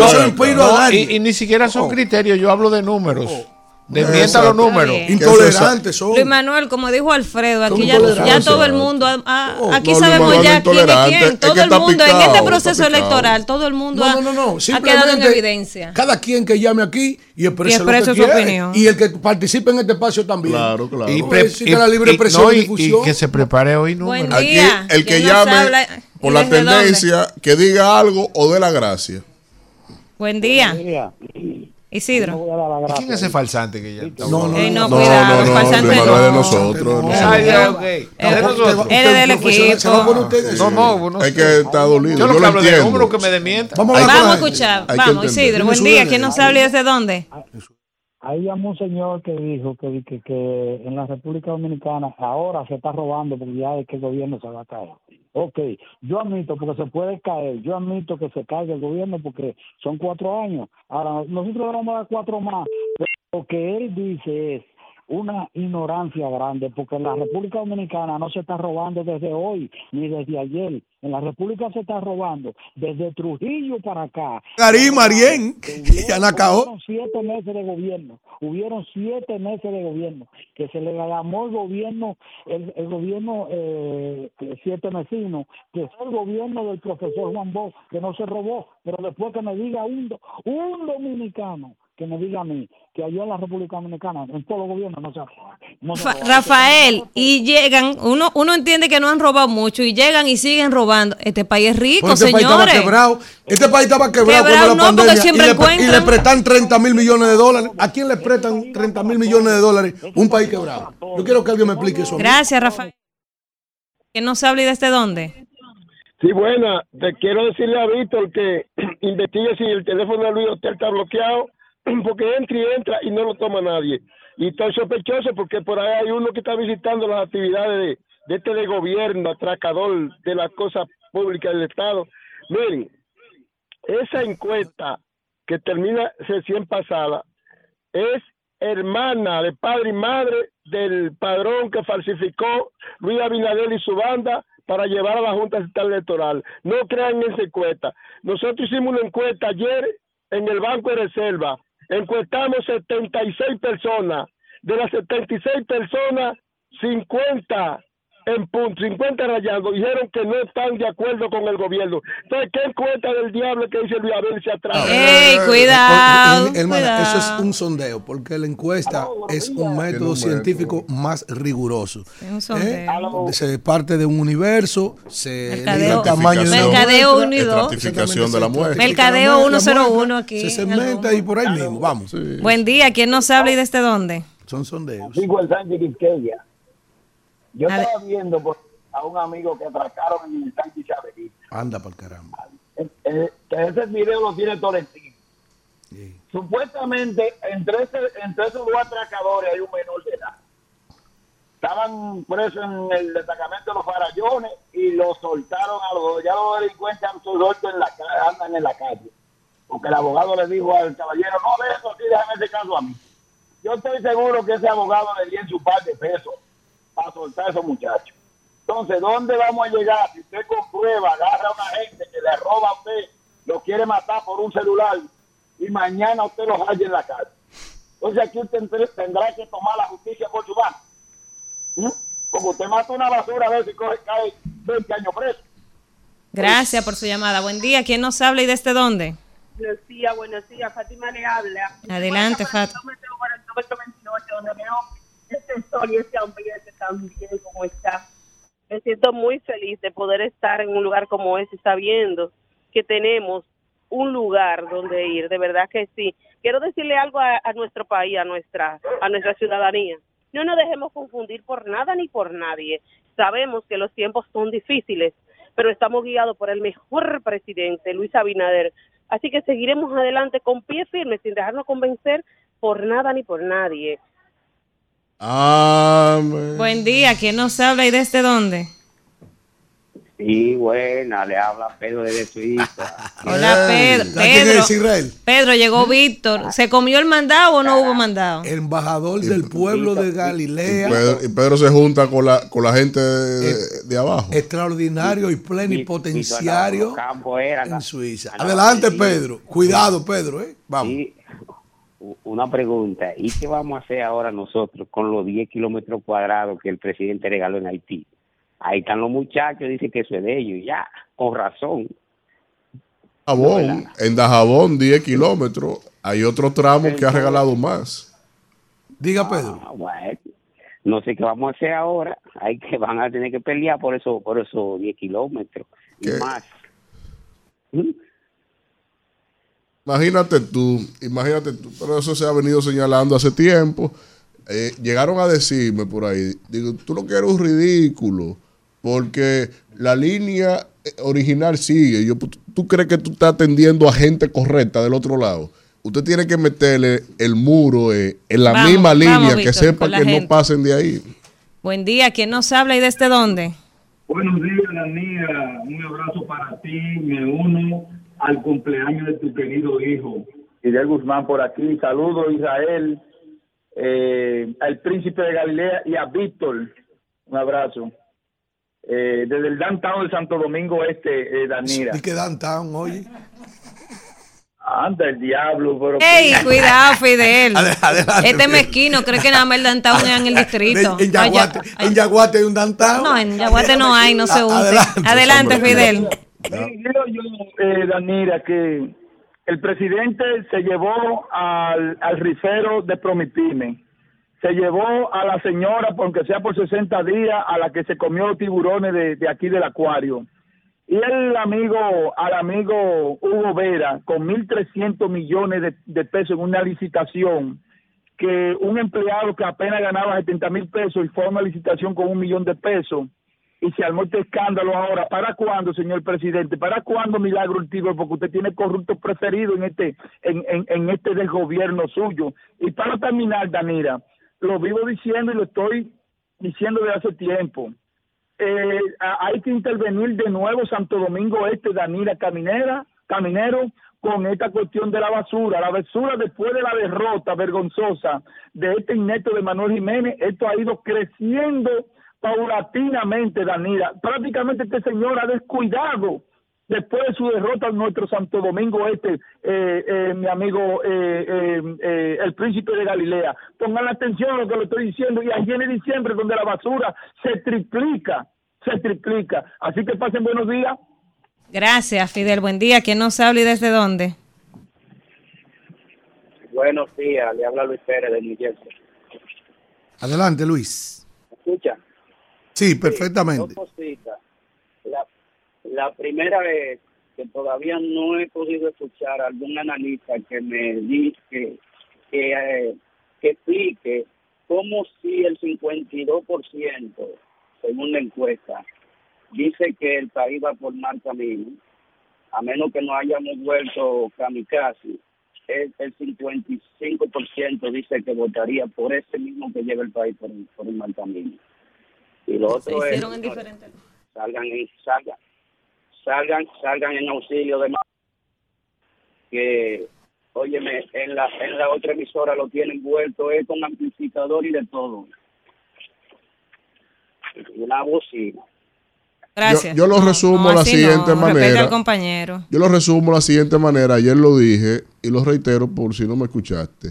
no, nadie. y, y ni siquiera son Oh. criterios, yo hablo de números. Desmienta los números. Intolerantes son. Luis Manuel, como dijo Alfredo, aquí ya, todo el mundo, ah, Oh, aquí no, sabemos ya quién es quién. es Todo que el mundo en este proceso electoral, todo el mundo No, ha, no, no, no. ha quedado en evidencia. cada quien que llame aquí y exprese, Y exprese lo que su quiere. opinión. Y el que participe en este espacio también. Claro, claro. Y, y- la libre y- expresión no, y y- que se prepare hoy Buen números. Aquí, día. el que ¿Quién nos llame habla? por ¿Y la dónde? tendencia, que diga algo o dé la gracia. Buen día, Mira, Isidro. voy a dar la ¿Y gracia. ¿Quién es ese falsante que ya está No, no, Ey, no, No, cuidado, no, no, falsante no. nosotros. No. Eh, de nosotros. Eres del equipo. No, no, no Es que está dolido. Yo lo que hablo de entiendo. que me desmienta. Vamos a escuchar. Vamos. Isidro, buen día. ¿Quién nos habla y desde dónde? Ahí llamó un señor que dijo que, que, que en la República Dominicana ahora se está robando porque ya es que el gobierno se va a caer. Ok, yo admito porque se puede caer, yo admito que se caiga el gobierno porque son cuatro años. Ahora, nosotros vamos a dar cuatro más. Lo que él dice es una ignorancia grande porque en la República Dominicana no se está robando desde hoy ni desde ayer. En la República se está robando desde Trujillo para acá. Karim, Marién y Hubieron- Anacao. hubieron siete meses de gobierno, hubieron siete meses de gobierno, que se le llamó el gobierno, el, el gobierno eh, siete mesino, que fue el gobierno del profesor Juan Bosch, que no se robó, pero después que me diga un, un dominicano, que me diga a mí, que allá en la República Dominicana, en todos los gobiernos no se. No se roba. Rafael, y llegan, uno, uno entiende que no han robado mucho y llegan y siguen robando. Este país es rico, Porque este país estaba quebrado. Este país estaba quebrado, Quebrado cuando la no, porque pandemia. siempre y, le, y le prestan 30 mil millones de dólares. ¿A quién le prestan 30 mil millones de dólares? Un país quebrado. Yo quiero que alguien me explique eso. Gracias, Rafael. ¿Quién nos habla y desde dónde? Sí, buena. Te quiero decirle a Víctor que investigue si el teléfono de Luis Hotel está bloqueado, porque entra y entra y no lo toma nadie. Y estoy sospechoso porque por ahí hay uno que está visitando las actividades de, este de gobierno, atracador de las cosas públicas del Estado. Miren, esa encuesta que termina recién pasada es hermana de padre y madre del padrón que falsificó Luis Abinader y su banda para llevar a la Junta Central Electoral. No crean en esa encuesta. Nosotros hicimos una encuesta ayer en el Banco de Reserva. Encuestamos 76 personas. De las 76 personas, 50 en punto, 50 rayando, dijeron que no están de acuerdo con el gobierno. Entonces, ¿qué encuesta del diablo que dice Luis Abel se atrás? ¡Ey, cuidado! Hermana, cuidado. eso es un sondeo, porque la encuesta es un método científico más riguroso. Es un sondeo. ¿Eh? Se parte de un universo, se Mercadeo. el tamaño de la Mercadeo muestra, unido. Estratificación de la muestra. Mercadeo La muestra, 101 aquí Se en segmenta y por ahí mismo, vamos. Buen día. ¿Quién nos habla y desde dónde? Son sondeos. Digo el Sánchez Quisqueya. Yo A ver. estaba viendo por- a un amigo que atracaron en el Sánchez Chabelita. Anda para caramba. Eh, eh, que ese video lo tiene Tolentino. Supuestamente, entre, ese, entre esos dos atracadores hay un menor de edad. Estaban presos en el destacamento de los farallones y los soltaron a los dos. Ya los delincuentes han suelto en la, andan en la calle. Porque el abogado le dijo al caballero, no de eso, sí, déjame ese caso a mí. Yo estoy seguro que ese abogado le dio en su par de pesos para soltar a esos muchachos. Entonces, ¿dónde vamos a llegar? Si usted comprueba, agarra a una gente que le roba a usted, lo quiere matar por un celular y mañana usted los halla en la calle. Entonces aquí usted tendrá- que tomar la justicia por su mano. ¿Mm? Como usted mata una basura a veces coge, cae 20 años preso. Gracias por su llamada. Buen día. ¿Quién nos habla y desde dónde? Buenos días, buenos días. Fátima le habla. Adelante, Fátima. Kilómetro 48, 29, donde veo este sol y este ambiente tan bien como está. Me siento muy feliz de poder estar en un lugar como este, sabiendo que tenemos un lugar donde ir. De verdad que sí. Quiero decirle algo a, a nuestro país, a nuestra, a nuestra ciudadanía. No nos dejemos confundir por nada ni por nadie. Sabemos que los tiempos son difíciles, pero estamos guiados por el mejor presidente, Luis Abinader. Así que seguiremos adelante con pie firme, sin dejarnos convencer por nada ni por nadie. Amén. Buen día. ¿Quién nos habla y desde dónde? Sí, buena, le habla Pedro desde Suiza. Hola, Pedro. ¿Sabes quién Pedro, es Israel? Pedro, llegó Víctor. ¿Se comió el mandado o no hubo mandado? Embajador del pueblo de Galilea. Pedro, y Pedro se junta con la, con la gente de, de abajo. Extraordinario y plenipotenciario Campo era en Suiza. Adelante, Pedro. Cuidado, Pedro. ¿eh? Vamos. Una pregunta. ¿Y qué vamos a hacer ahora nosotros con los 10 kilómetros cuadrados que el presidente regaló en Haití? Ahí están los muchachos, dice que eso es de ellos, ya, con razón. Dajabón, en Dajabón, 10 kilómetros. Hay otro tramo que ha regalado más. Diga, Pedro. Ah, bueno, no sé qué vamos a hacer ahora. Hay que van a tener que pelear por eso, por esos 10 kilómetros y más. Imagínate tú, imagínate tú, pero eso se ha venido señalando hace tiempo. Eh, llegaron a decirme por ahí, digo, tú lo que eres un ridículo, porque la línea eh, original sigue. Yo, ¿tú, tú crees que tú estás atendiendo a gente correcta del otro lado? Usted tiene que meterle el muro eh, en la Vamos, misma vamos, línea, que sepa que no pasen de ahí. Buen día. ¿Quién nos habla y desde dónde? Buenos días, Danira. Un abrazo para ti. Me uno al cumpleaños de tu querido hijo. Fidel Guzmán por aquí. Saludos, Israel, eh, al príncipe de Galilea y a Víctor. Un abrazo. Eh, desde el downtown de Santo Domingo Este, eh, Danira. Y que downtown, oye. Anda el diablo, pero... ¡Ey, cuidado, Fidel! adelante, este Fidel. mezquino cree que nada más el downtown es en el distrito. En Yaguate, en Yaguate hay un downtown. No, en Yaguate no hay, no se A- unte. adelante, Adelante, yo, eh, Danira, que el presidente se llevó al, al rifero de Promipyme, se llevó a la señora, aunque sea por 60 días, a la que se comió tiburones de, de aquí del acuario. Y el amigo, al amigo Hugo Vera, con 1.300 millones de, de pesos en una licitación, que un empleado que apenas ganaba 70 mil pesos y fue a una licitación con un millón de pesos, y se armó este escándalo ahora. ¿Para cuándo, señor presidente? ¿Para cuándo, Milagro Urtigo? Porque usted tiene corruptos preferidos en este, en, en, este del gobierno suyo. Y para terminar, Danira, lo vivo diciendo y lo estoy diciendo desde hace tiempo. Eh, hay que intervenir de nuevo Santo Domingo Este, Danira Caminera, Caminero, con esta cuestión de la basura. La basura después de la derrota vergonzosa de este innesto de Manuel Jiménez, esto ha ido creciendo paulatinamente, Danira. Prácticamente este señor ha descuidado después de su derrota en nuestro Santo Domingo Este, eh, eh, mi amigo eh, eh, eh, el príncipe de Galilea. Pongan atención a lo que le estoy diciendo. Y allí en diciembre, donde la basura se triplica, se triplica. Así que pasen buenos días. Gracias, Fidel. Buen día. ¿Quién nos habla y desde dónde? Buenos días, le habla Luis Pérez de New Jersey. Adelante, Luis. ¿Me escucha? Sí, perfectamente. Dos cositas. La, la primera es que todavía no he podido escuchar a algún analista que me dice que, que, eh, que explique cómo si el 52%, según la encuesta, dice que el país va por mal camino, a menos que nos hayamos vuelto kamikaze, el, el 55% dice que votaría por ese mismo que lleva el país por, por el mal camino. Y lo Se otro es, hicieron en diferentes. salgan en, salgan, salgan, salgan en auxilio de que óyeme, en la, en la otra emisora lo tienen vuelto es con amplificador y de todo. Una bocina. Gracias. Yo, yo lo No, resumo no, de la siguiente no. Manera. al compañero. Yo lo resumo de la siguiente manera. Ayer lo dije y lo reitero por si no me escuchaste.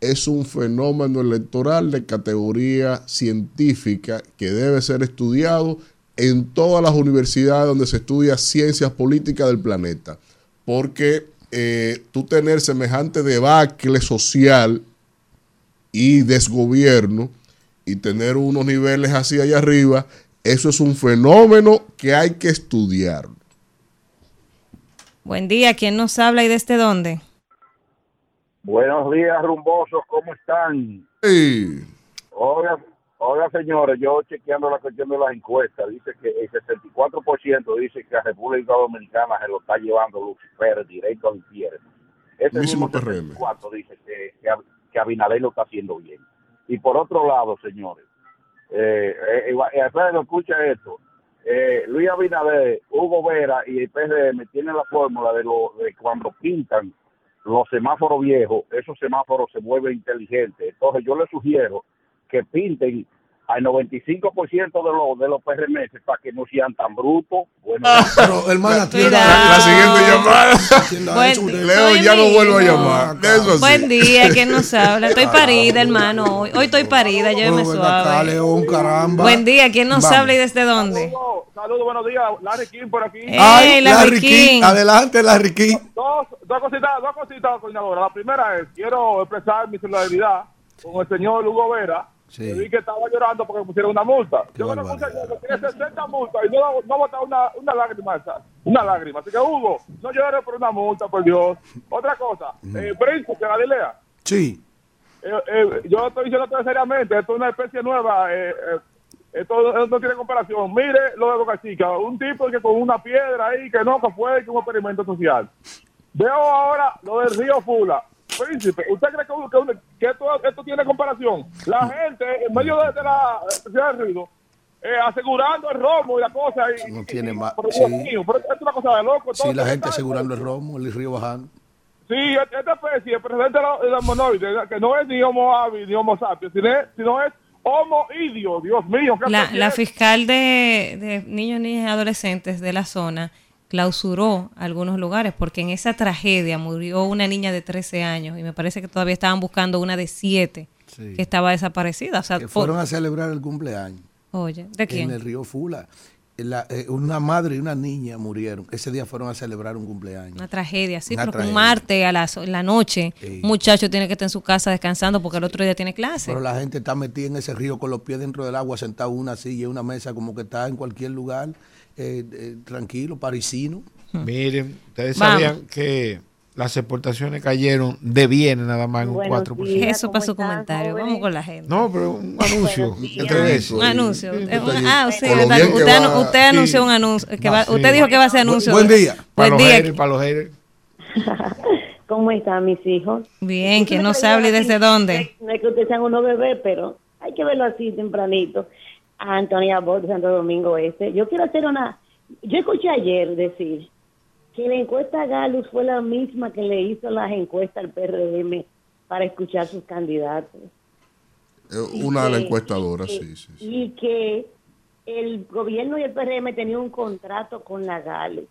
Es un fenómeno electoral de categoría científica que debe ser estudiado en todas las universidades donde se estudia ciencias políticas del planeta. Porque eh, tú tener semejante debacle social y desgobierno y tener unos niveles así allá arriba, eso es un fenómeno que hay que estudiar. Buen día, ¿quién nos habla y desde dónde? Buenos días, rumbosos, ¿cómo están? Sí. Oiga, oiga, señores, yo chequeando la cuestión de las encuestas, dice que el 64% dice que a República Dominicana se lo está llevando Lucifer directo al infierno. Ese Mismo mismo PRM. 64 dice que, que, Ab- que Abinader lo está haciendo bien. Y por otro lado, señores, eh, eh, eh, escucha esto. Eh, Luis Abinader, Hugo Vera y el PRM tienen la fórmula de, lo, de cuando pintan los semáforos viejos, esos semáforos se vuelven inteligentes. Entonces yo les sugiero que pinten al 95% de los de los PRM para que no sean tan brutos. Bueno, Pero, hermana, La, la siguiente llamada. Buen eso. Leo, ya no vuelvo a llamar. Eso así. Buen día, ¿quién nos habla? Estoy parida, hermano. Hoy, hoy estoy parida, lléveme Oh, venga acá, suave. Caramba. Buen día, ¿quién nos Vamos. habla y desde dónde? Saludos, buenos días. Larry King por aquí. Eh, Ay, Larry Larry King. King. Adelante, Larry King. Dos, dos cositas, dos cositas, coordinadora. La primera es, quiero expresar mi solidaridad con el señor Hugo Vera. Sí. Vi que estaba llorando porque pusieron una multa. Qué Yo conozco un que tiene 60 multas y no, no bota una, una lágrima, una lágrima. Así que Hugo, no llores por una multa, por Dios. Otra cosa, eh, Príncipe, Galilea. Sí. Eh, eh, yo estoy diciendo todo seriamente, esto es una especie nueva, eh, eh, esto no- no tiene comparación. Mire lo de Boca Chica, un tipo que con una piedra ahí, que no, que fue que un experimento social. Veo ahora lo del río Fula. Príncipe, ¿usted cree que, que- que esto, esto tiene comparación? La gente, en medio de, de la ciudad del río, eh, asegurando el romo y la cosa. Y, No tiene más. pero, Sí. Es una cosa de loco. Sí, la gente ¿qué asegurando el romo, el río bajando. Sí, esta especie, el presidente de la- de monoide, que no es ni homo habilis ni homo sapiens, sino es, sino es homo idio, Dios mío. ¿qué La, la fiscal de, de niños, niñas y adolescentes de la zona clausuró algunos lugares porque en esa tragedia murió una niña de 13 años y me parece que todavía estaban buscando una de 7 Sí. que estaba desaparecida. O sea, Que por- fueron a celebrar el cumpleaños oye, ¿de quién? en el río Fula. La- eh, una madre y una niña murieron. Ese día fueron a celebrar un cumpleaños. Una tragedia, sí, Una porque un martes a las- la noche, Sí. un muchacho tiene que estar en su casa descansando porque el otro día tiene clase. Pero la gente está metida en ese río con los pies dentro del agua, sentado en una silla, en una mesa, como que está en cualquier lugar, eh, eh, tranquilo, parisino. Miren, ustedes Vamos. sabían que las exportaciones cayeron de bienes nada más en un Buenos 4%. días. Eso ¿cómo para su comentario. jóvenes? Vamos con la gente. No, pero un anuncio. Entre eso. Un anuncio. Sí, ah, sí, que usted, anu- va- usted anunció sí. un anuncio. que va- Sí. Usted dijo que va a ser anuncio. buen día. Para Buen los día. haters, para los haters. ¿Cómo están mis hijos? Bien, ¿quién Yo nos siempre habla y digo desde dónde? No es que ustedes sean unos bebés, pero hay que verlo así tempranito. A Antonia Bot de Santo Domingo Este. Yo quiero hacer una... Yo escuché ayer decir que la encuesta Galus fue la misma que le hizo las encuestas al PRM para escuchar sus candidatos. Eh, Una de las que- encuestadoras, que- sí, sí. sí. Y que el gobierno y el PRM tenían un contrato con la GALE.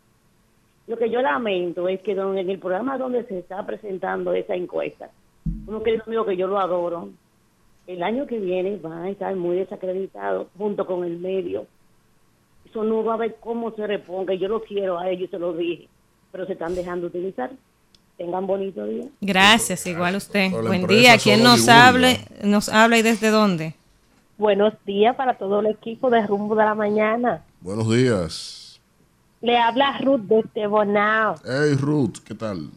Lo que yo lamento es que don- en el programa donde se está presentando esa encuesta, uno querido amigo que yo lo adoro, el año que viene va a estar muy desacreditado junto con el medio. Eso no va a ver cómo se reponga. Yo lo quiero a ellos, se lo dije, pero se están dejando utilizar. Tengan bonito día. Gracias, igual usted. Buen día. ¿Quién nos divulga. hable, nos habla y desde dónde? Buenos días para todo el equipo de Rumbo de la Mañana. Buenos días. Le habla Ruth desde Bonao. Hey, Ruth, ¿qué tal?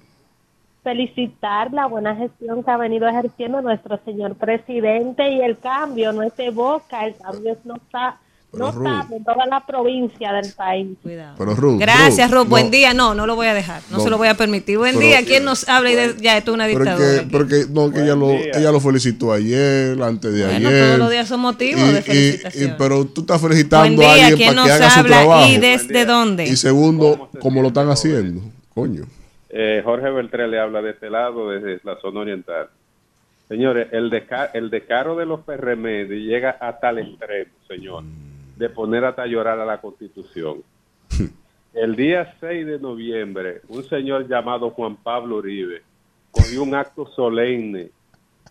Felicitar la buena gestión que ha venido ejerciendo nuestro señor presidente y el cambio no es de boca, el cambio no está, no está en toda la provincia del país. Cuidado. Pero Ruth. Gracias, Ruth. no, Buen día. No, no lo voy a dejar. No, No. se lo voy a permitir. Buen Pero- día. ¿Quién nos habla y de- ya esto es una dictadura? que, pero que, no, que ella lo, ella lo felicitó ayer, antes de Bueno, ayer. todos los días son motivos Y- de felicitación. y- pero tú estás felicitando Buen a alguien ¿Quién para que haga su trabajo. y desde dónde? Y segundo, como lo están haciendo. Coño. Eh, Jorge Beltré le habla de este lado, desde la zona oriental. Señores, el, deca- el decaro de los PRM llega a tal extremo, señor, de poner hasta a llorar a la Constitución. El día 6 de noviembre, un señor llamado Juan Pablo Uribe cogió un acto solemne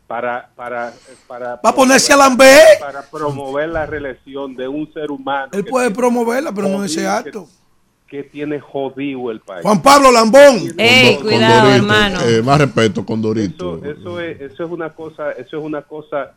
para para para Va a ponerse a lamber. para promover la reelección de un ser humano Él puede promoverla, pero no ese acto. que, que tiene jodido el país. Juan Pablo Lambón. Ey, Con cuidado, Dorito, hermano. eh, más respeto con Dorito. Eso, eso es eso es una cosa eso es una cosa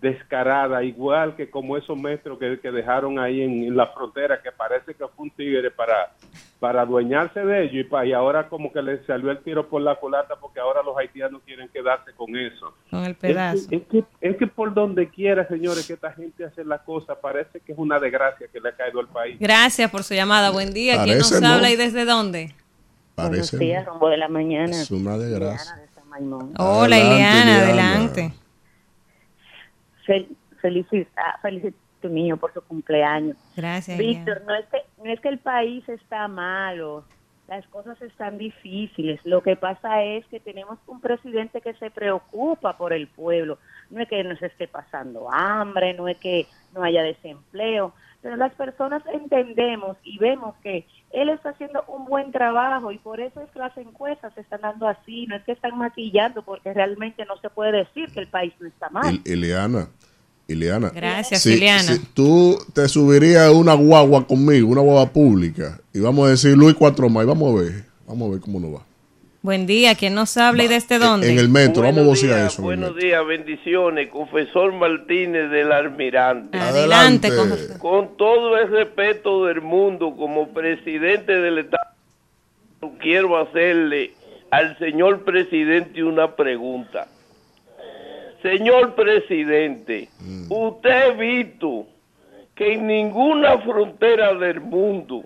descarada igual que como esos metros que, que dejaron ahí en, en la frontera que parece que fue un tigre para para adueñarse de ellos y, pa- y ahora como que le salió el tiro por la culata porque ahora los haitianos quieren quedarse con eso Con el es pedazo. que, es, que, es que por donde quiera, señores, que esta gente hace la cosa, parece que es una desgracia que le ha caído al país. Gracias por su llamada. Buen día. ¿Quién nos Parece, ¿no? habla y desde dónde? Parece. Buenos días, rumbo de la mañana. Es una desgracia. Ileana de San Maimón. Hola, Ileana. adelante. Fel- felicita, felicita a tu niño por su cumpleaños. Gracias. Víctor, no es, que, no es que el país está malo, las cosas están difíciles. Lo que pasa es que tenemos un presidente que se preocupa por el pueblo. No es que nos esté pasando hambre, no es que no haya desempleo, pero las personas entendemos y vemos que él está haciendo un buen trabajo y por eso es que las encuestas se están dando así, no es que están maquillando porque realmente no se puede decir que el país no está mal. Ileana. Ileana. Gracias, Si- Ileana. si tú te subirías a una guagua conmigo, una guagua pública, y vamos a decir Luis Cuatro más, y vamos a ver, vamos a ver cómo nos va. Buen día. ¿Quién nos habla y desde dónde? En el metro, vamos a Buenos vocear días, eso. Buenos días, bendiciones. Confesor Martínez del Almirante. Adelante, con- Con todo el respeto del mundo, como presidente del Estado, quiero hacerle al señor presidente una pregunta. Señor presidente, usted ha visto que en ninguna frontera del mundo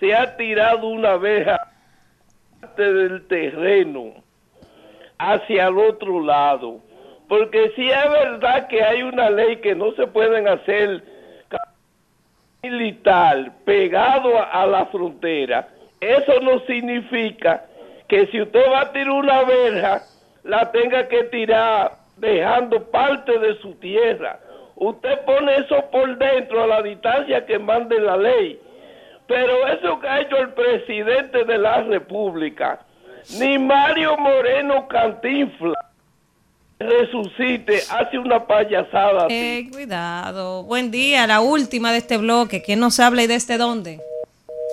se ha tirado una abeja parte del terreno hacia el otro lado. Porque si es verdad que hay una ley que no se pueden hacer militar pegado a, a la frontera, eso no significa que si usted va a tirar una verja, la tenga que tirar dejando parte de su tierra. Usted pone eso por dentro a la distancia que mande la ley. Pero eso que ha hecho el presidente de la República, ni Mario Moreno Cantinfla resucite, hace una payasada. Eh, cuidado. Buen día. La última de este bloque. ¿Quién nos habla y desde dónde?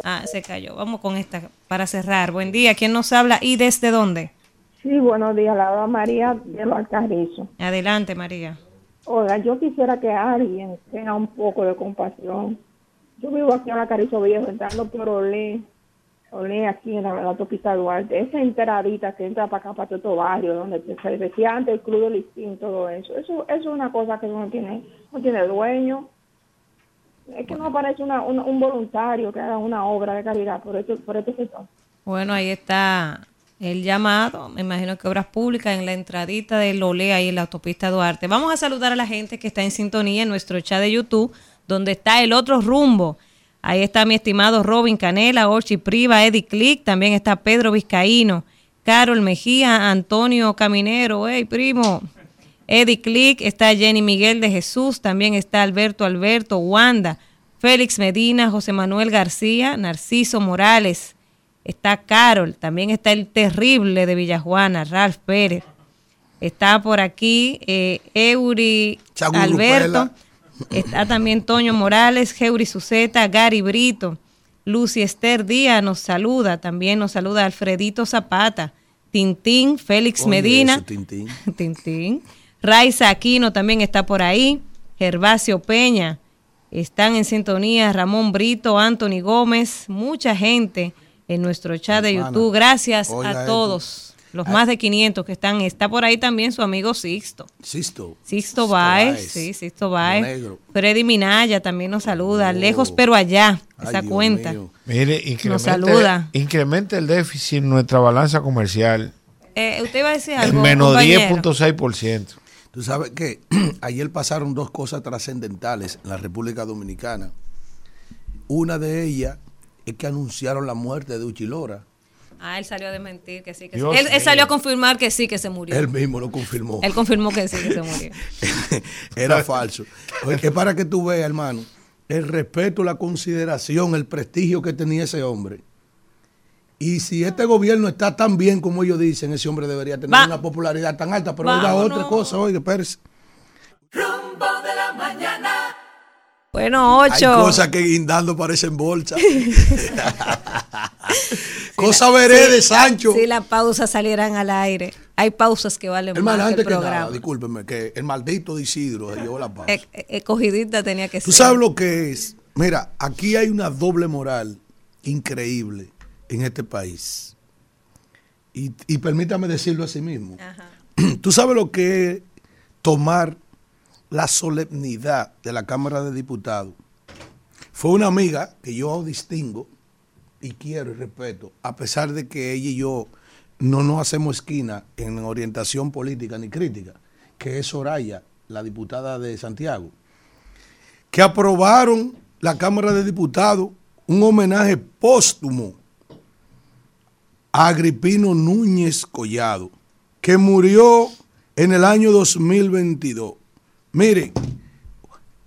Ah, se cayó. Vamos con esta para cerrar. Buen día. ¿Quién nos habla y desde dónde? Sí, buenos días, la María de los Alcarrizos. Adelante, María. Oiga, yo quisiera que alguien tenga un poco de compasión. Yo vivo aquí en Alcarrizo Viejo, entrando por Olé, Olé aquí en la, la autopista Duarte. Esa enteradita que entra para acá, para todo este barrio, donde se decía antes el Club del Listín, todo eso. Eso, eso es una cosa que no tiene, no tiene dueño. Es que no aparece una, una- un voluntario que haga una obra de caridad por este, por este sector. Bueno, ahí está el llamado, me imagino que obras públicas en la entradita del Olé ahí en la autopista Duarte. Vamos a saludar a la gente que está en sintonía en nuestro chat de YouTube, donde está el otro rumbo. Ahí está mi estimado Robin Canela, Orchi Priva, Eddie Click, también está Pedro Vizcaíno, Carol Mejía, Antonio Caminero, hey primo, Eddie Click, está Jenny Miguel de Jesús, también está Alberto Alberto, Wanda, Félix Medina, José Manuel García, Narciso Morales, está Carol, también está el terrible de Villajuana, Ralph Pérez, está por aquí eh. Alberto, está también Toño Morales, Geuri Suceta, Gary Brito, Lucy Esther Díaz nos saluda, también nos saluda Alfredito Zapata, Tintín, Félix Oye, Medina, eso, Tintín. Tintín. Raiza Aquino también está por ahí. Gervasio Peña. Están en sintonía Ramón Brito, Anthony Gómez, mucha gente en nuestro chat de YouTube. Gracias a esto. Los Ah. más de 500 que están. Está por ahí también su amigo Sixto. Sisto. Sixto Baez, sí, Sixto Baez. Freddy Minaya también nos saluda. Lejos pero allá, Ay, esa Dios cuenta. mío. Mire, Nos incrementa, saluda. incrementa el déficit en nuestra balanza comercial Eh, usted iba a decir en algo. menos compañero? 10.6%. Tú sabes que ayer pasaron dos cosas trascendentales en la República Dominicana. Una de ellas es que anunciaron la muerte de Uchilora. Ah, él salió a desmentir que sí, que sí. Él, él salió a confirmar que sí, que se murió. Él mismo lo confirmó. Él confirmó que sí, que se murió. Era falso. Oye, Es para que tú veas, hermano, el respeto, la consideración, el prestigio que tenía ese hombre. Y si este gobierno está tan bien como ellos dicen, ese hombre debería tener Va- una popularidad tan alta. Pero oiga otra cosa, oiga, espérese. Bueno, Hay ocho. cosas que guindando parecen bolsa. Cosa veré de Sancho. Si las pausas salieran al aire. Hay pausas que valen Hermano, más que el que programa. nada, discúlpeme, que el maldito de Isidro se llevó la paz. Eh, eh, cogidita tenía que Tú ser. sabes lo que es. Mira, aquí hay una doble moral increíble en este país. Y, y permítame decirlo así mismo. Tú sabes lo que es tomar la solemnidad de la Cámara de Diputados. Fue una amiga que yo distingo y quiero y respeto, a pesar de que ella y yo no nos hacemos esquina en orientación política ni crítica, que es Soraya, la diputada de Santiago que aprobaron la Cámara de Diputados un homenaje póstumo a Agripino Núñez Collado, que murió en el año 2022. Miren,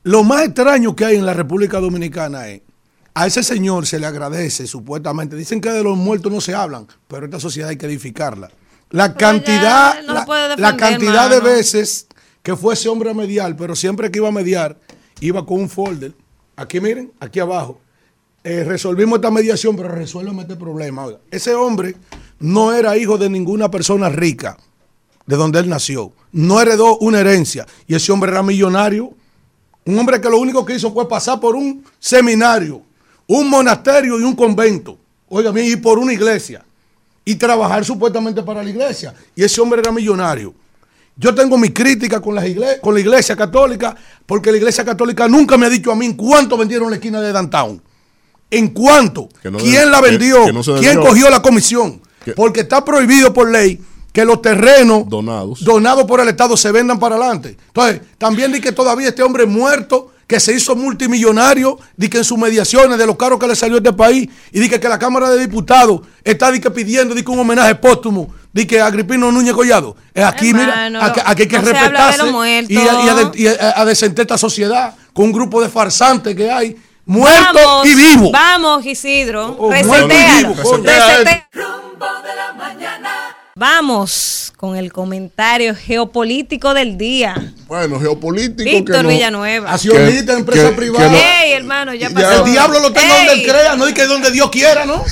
lo más extraño que hay en la República Dominicana es, a ese señor se le agradece supuestamente, dicen que de los muertos no se hablan, pero esta sociedad hay que edificarla. La cantidad, no la, cantidad de veces que fue ese hombre a mediar, pero siempre que iba a mediar, iba con un folder. Aquí miren, aquí abajo. Eh, resolvimos esta mediación, pero resuélveme este problema. Oiga, ese hombre no era hijo de ninguna persona rica de donde él nació. No heredó una herencia. Y ese hombre era millonario. Un hombre que lo único que hizo fue pasar por un seminario, un monasterio y un convento. Oiga bien, y por una iglesia. Y trabajar supuestamente para la iglesia. Y ese hombre era millonario. Yo tengo mi crítica con, las con la iglesia católica, porque la iglesia católica nunca me ha dicho a mí en cuánto vendieron la esquina de Downtown. ¿En cuánto? No ¿Quién de- la vendió? que no se ¿Quién cogió la comisión? Porque está prohibido por ley que los terrenos donados donados por el Estado se vendan para adelante. Entonces, también di que todavía este hombre muerto, que se hizo multimillonario, di que en sus mediaciones de los caros que le salió a este país, y di que, que la Cámara de Diputados está di que pidiendo di que un homenaje póstumo, di que Agripino Núñez Collado. Es aquí, Hermano, mira, aquí, aquí hay que no respetarse y, a, y a de- y a- a desentar esta sociedad con un grupo de farsantes que hay, muertos Vamos, y vivos. Vamos, Isidro. Oh, y vivo. Resetea. Rumbo de la mañana. Vamos con el comentario geopolítico del día. Bueno, geopolítico. Víctor que no- Villanueva. Accionista, empresa que- privada. que no- Ey, hermano, ya pasó. El diablo lo tenga donde él crea, no es que donde Dios quiera, ¿no?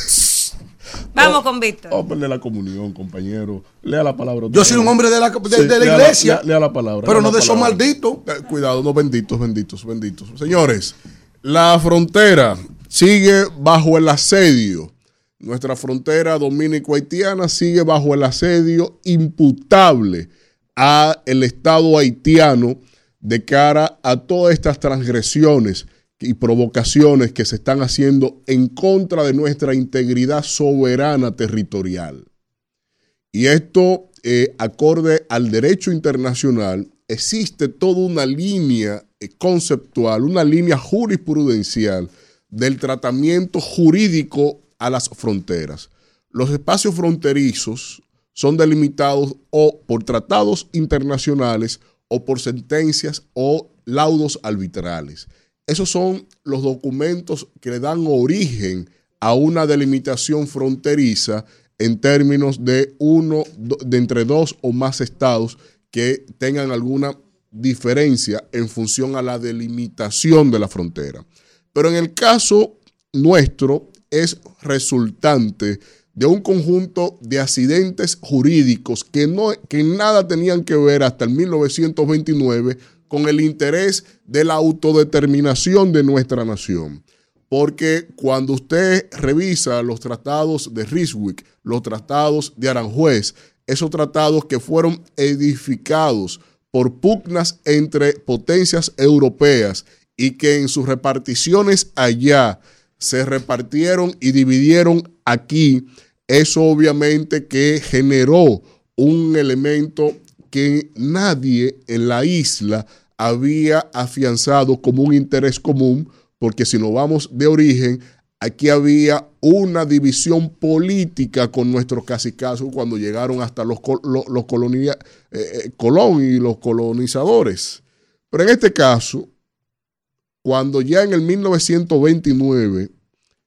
Vamos con Víctor. Vamos a perder la comunión, compañero. Lea la palabra. Yo soy un hombre de la, de, Sí, de la lea iglesia. lea- lea la palabra. Pero lea no de esos malditos. Eh, Cuidado, no benditos, benditos, benditos. Señores, la frontera sigue bajo el asedio. Nuestra frontera dominico-haitiana sigue bajo el asedio imputable a el Estado haitiano de cara a todas estas transgresiones y provocaciones que se están haciendo en contra de nuestra integridad soberana territorial. Y esto, eh, acorde al derecho internacional, existe toda una línea eh, conceptual, una línea jurisprudencial del tratamiento jurídico a las fronteras. Los espacios fronterizos son delimitados o por tratados internacionales o por sentencias o laudos arbitrales. Esos son los documentos que le dan origen a una delimitación fronteriza en términos de uno, de entre dos o más estados que tengan alguna diferencia en función a la delimitación de la frontera. Pero en el caso nuestro es resultante de un conjunto de accidentes jurídicos que, no, que nada tenían que ver hasta el 1929 con el interés de la autodeterminación de nuestra nación. Porque cuando usted revisa los tratados de Ryswick, los tratados de Aranjuez, esos tratados que fueron edificados por pugnas entre potencias europeas y que en sus reparticiones allá se repartieron y dividieron aquí, eso obviamente que generó un elemento que nadie en la isla había afianzado como un interés común, porque si nos vamos de origen, aquí había una división política con nuestros cacicazos cuando llegaron hasta los, los colonia- eh, eh, Colón y los colonizadores. Pero en este caso, cuando ya en el 1929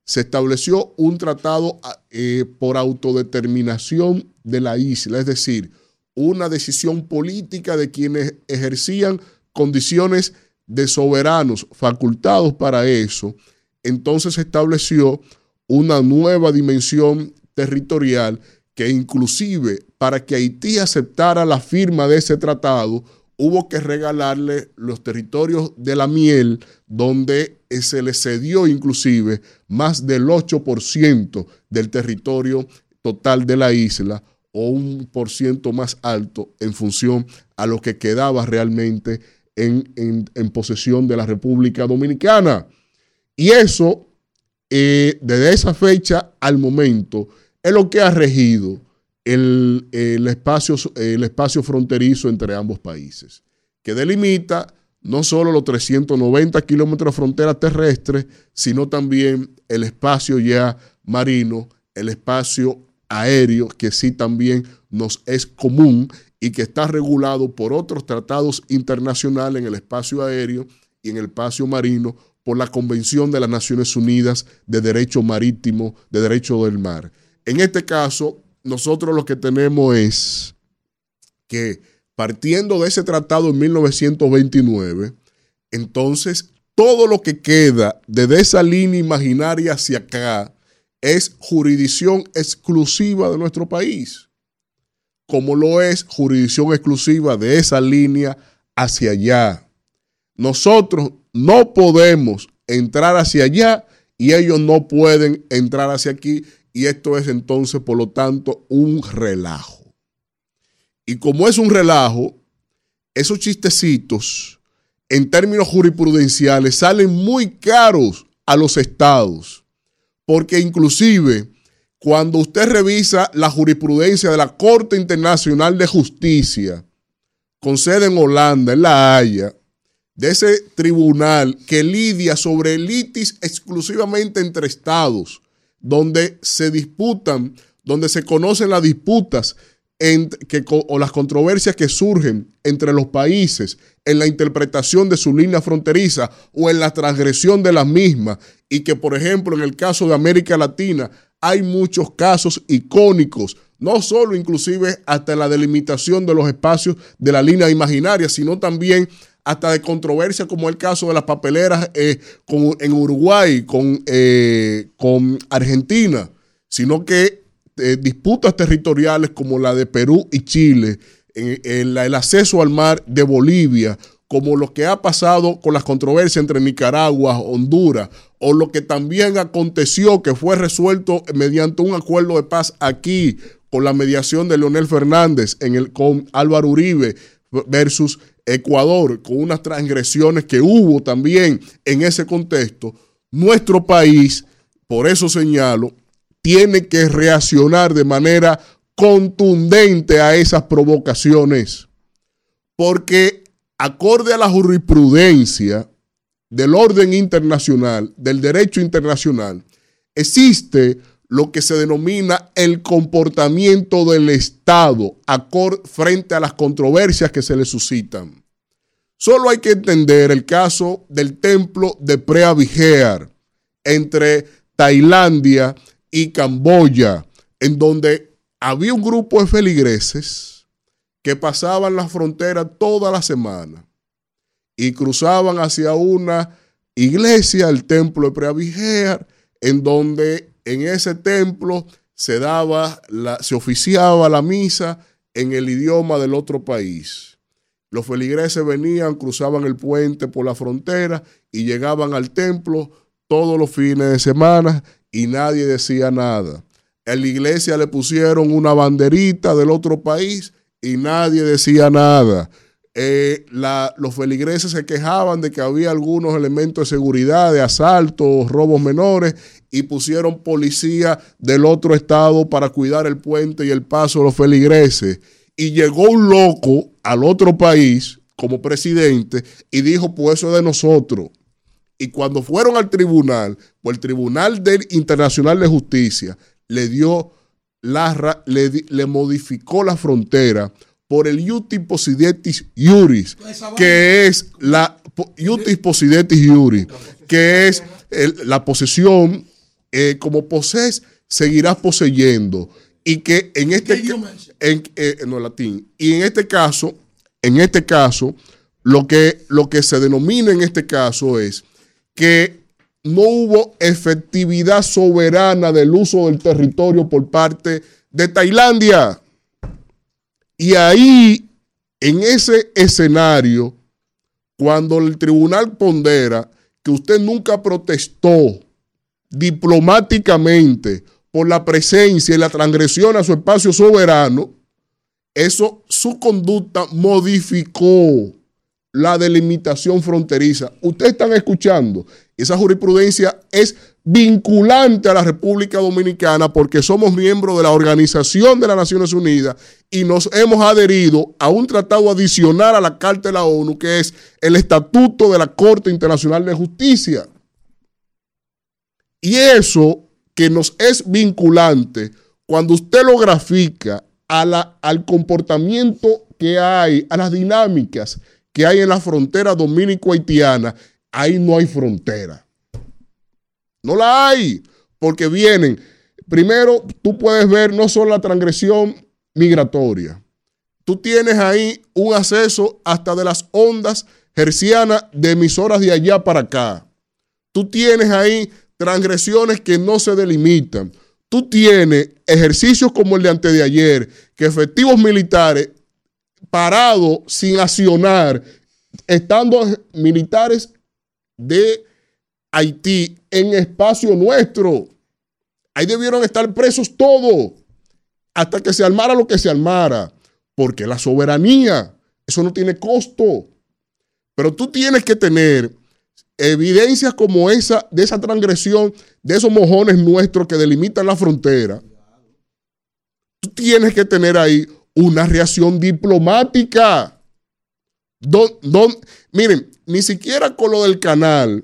se estableció un tratado eh, por autodeterminación de la isla, es decir, una decisión política de quienes ejercían condiciones de soberanos facultados para eso, entonces se estableció una nueva dimensión territorial que inclusive para que Haití aceptara la firma de ese tratado, hubo que regalarle los territorios de la miel, donde se le cedió inclusive más del 8% del territorio total de la isla o un por ciento más alto en función a lo que quedaba realmente en, posesión de la República Dominicana. Y eso, eh, desde esa fecha al momento, es lo que ha regido el, espacio, el espacio fronterizo entre ambos países, que delimita no solo los 390 kilómetros de frontera terrestre, sino también el espacio ya marino, el espacio aéreo, que sí también nos es común y que está regulado por otros tratados internacionales en el espacio aéreo y en el espacio marino por la Convención de las Naciones Unidas de Derecho Marítimo, de Derecho del Mar. En este caso, nosotros lo que tenemos es que partiendo de ese tratado en 1929, entonces todo lo que queda desde esa línea imaginaria hacia acá es jurisdicción exclusiva de nuestro país como lo es jurisdicción exclusiva de esa línea hacia allá. Nosotros no podemos entrar hacia allá y ellos no pueden entrar hacia aquí y esto es entonces, por lo tanto, un relajo. Y como es un relajo, esos chistecitos en términos jurisprudenciales salen muy caros a los estados, porque inclusive cuando usted revisa la jurisprudencia de la Corte Internacional de Justicia, con sede en Holanda, en La Haya, de ese tribunal que lidia sobre litis exclusivamente entre estados, donde se disputan, donde se conocen las disputas o las controversias que surgen entre los países en la interpretación de su línea fronteriza o en la transgresión de las mismas, y que, por ejemplo, en el caso de América Latina, hay muchos casos icónicos, no solo inclusive hasta la delimitación de los espacios de la línea imaginaria, sino también hasta de controversia como el caso de las papeleras eh, en Uruguay eh, con Argentina, sino que eh, disputas territoriales como la de Perú y Chile, el acceso al mar de Bolivia, como lo que ha pasado con las controversias entre Nicaragua, Honduras, o lo que también aconteció que fue resuelto mediante un acuerdo de paz aquí con la mediación de Leonel Fernández en el, con Álvaro Uribe versus Ecuador, con unas transgresiones que hubo también en ese contexto, nuestro país, por eso señalo, tiene que reaccionar de manera contundente a esas provocaciones, porque acorde a la jurisprudencia del orden internacional, del derecho internacional, existe lo que se denomina el comportamiento del Estado frente a las controversias que se le suscitan. Solo hay que entender el caso del templo de Prea Vigear entre Tailandia y Camboya, en donde había un grupo de feligreses que pasaban la frontera toda la semana y cruzaban hacia una iglesia, el templo de Preavigear, en donde en ese templo se daba, la, se oficiaba la misa en el idioma del otro país. Los feligreses venían, cruzaban el puente por la frontera y llegaban al templo todos los fines de semana y nadie decía nada. En la iglesia le pusieron una banderita del otro país y nadie decía nada. Eh, los feligreses se quejaban de que había algunos elementos de seguridad, de asaltos, robos menores, y pusieron policía del otro estado para cuidar el puente y el paso de los feligreses. Y llegó un loco al otro país como presidente y dijo, pues eso es de nosotros. Y cuando fueron al tribunal, pues el Tribunal del Internacional de Justicia le dio la, le, le modificó la frontera por el Iutis Possidetis Iuris, que es la Iutis Possidetis Iuris, que es el- la posesión, eh, como posees, seguirás poseyendo. Y que en este en, eh, no latín, y en este caso, en este caso, lo que, lo que se denomina en este caso es que no hubo efectividad soberana del uso del territorio por parte de Tailandia. Y ahí, en ese escenario, cuando el tribunal pondera que usted nunca protestó diplomáticamente por la presencia y la transgresión a su espacio soberano, eso, su conducta modificó la delimitación fronteriza. Ustedes están escuchando, esa jurisprudencia es vinculante a la República Dominicana porque somos miembros de la Organización de las Naciones Unidas y nos hemos adherido a un tratado adicional a la Carta de la ONU que es el Estatuto de la Corte Internacional de Justicia. Y eso que nos es vinculante, cuando usted lo grafica a la- al comportamiento que hay, a las dinámicas que hay en la frontera dominico-haitiana, ahí no hay frontera. No la hay, porque vienen. Primero, tú puedes ver no solo la transgresión migratoria, tú tienes ahí un acceso hasta de las ondas hercianas de emisoras de allá para acá. Tú tienes ahí transgresiones que no se delimitan. Tú tienes ejercicios como el de antes de ayer, que efectivos militares parados sin accionar, estando militares de Haití en espacio nuestro. Ahí debieron estar presos todos hasta que se armara lo que se armara, porque la soberanía, eso no tiene costo. Pero tú tienes que tener evidencias como esa, de esa transgresión, de esos mojones nuestros que delimitan la frontera. Tú tienes que tener ahí una reacción diplomática. Don- don- miren, ni siquiera con lo del canal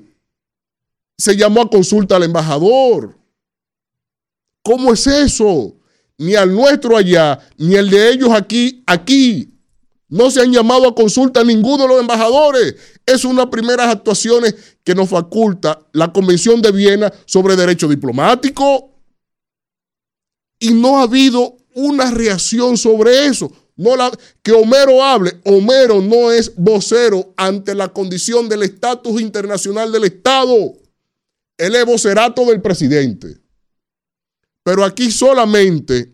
se llamó a consulta al embajador. ¿Cómo es eso? Ni al nuestro allá, ni el de ellos aquí, aquí. No se han llamado a consulta a ninguno de los embajadores. Es una de las primeras actuaciones que nos faculta la Convención de Viena sobre Derecho Diplomático. Y no ha habido una reacción sobre eso. No la, que Homero hable. Homero no es vocero ante la condición del estatus internacional del Estado. Él es vocerato del presidente. Pero aquí solamente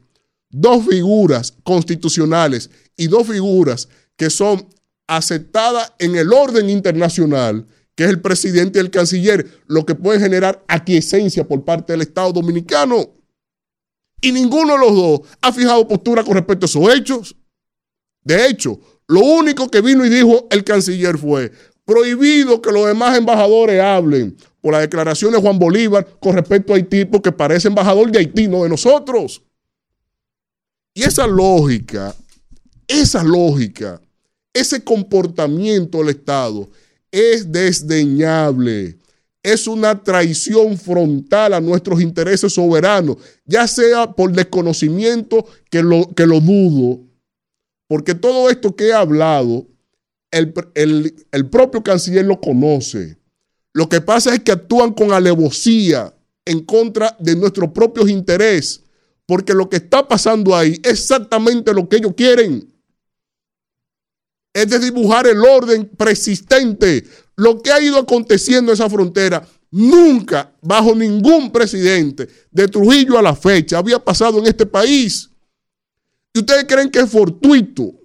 dos figuras constitucionales y dos figuras que son aceptadas en el orden internacional, que es el presidente y el canciller, lo que puede generar aquiescencia por parte del Estado dominicano. Y ninguno de los dos ha fijado postura con respecto a esos hechos. De hecho, lo único que vino y dijo el canciller fue prohibido que los demás embajadores hablen por la declaración de Juan Bolívar con respecto a Haití, porque parece embajador de Haití, no de nosotros. Y esa lógica, esa lógica, ese comportamiento del Estado es desdeñable. Es una traición frontal a nuestros intereses soberanos, ya sea por desconocimiento, que lo, que lo dudo, porque todo esto que he hablado, el, el- el propio canciller lo conoce. Lo que pasa es que actúan con alevosía en contra de nuestros propios intereses, porque lo que está pasando ahí es exactamente lo que ellos quieren. Es de dibujar el orden persistente. Lo que ha ido aconteciendo en esa frontera nunca, bajo ningún presidente, de Trujillo a la fecha, había pasado en este país. ¿Y ustedes creen que es fortuito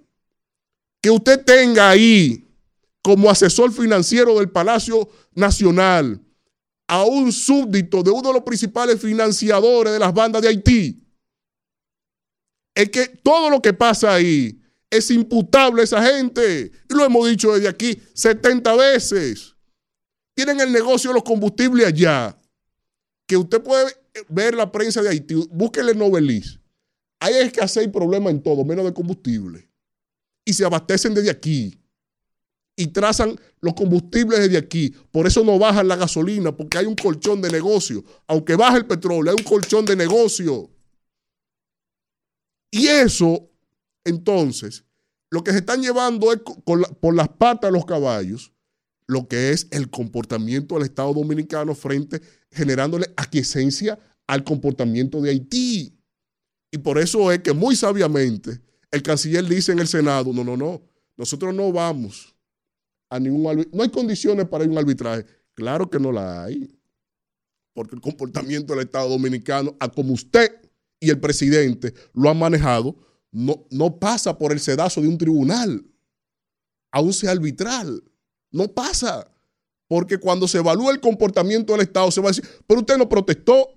que usted tenga ahí como asesor financiero del Palacio Nacional a un súbdito de uno de los principales financiadores de las bandas de Haití? Es que todo lo que pasa ahí es imputable esa gente. Y lo hemos dicho desde aquí 70 veces. Tienen el negocio de los combustibles allá. Que usted puede ver la prensa de Haití. Búsquele Novelis. Ahí es que hay problema en todo, menos de combustible. Y se abastecen desde aquí. Y trazan los combustibles desde aquí. Por eso no bajan la gasolina, porque hay un colchón de negocio. Aunque baje el petróleo, hay un colchón de negocio. Y eso, entonces, lo que se están llevando es por las patas los caballos lo que es el comportamiento del Estado Dominicano frente, generándole aquiescencia al comportamiento de Haití. Y por eso es que muy sabiamente el canciller dice en el Senado, no, no, no, nosotros no vamos a ningún arbitraje, no hay condiciones para un arbitraje. Claro que no la hay, porque el comportamiento del Estado Dominicano, a como usted y el presidente lo han manejado, no, no pasa por el sedazo de un tribunal, aún sea arbitral. No pasa. Porque cuando se evalúa el comportamiento del Estado, se va a decir, pero usted no protestó,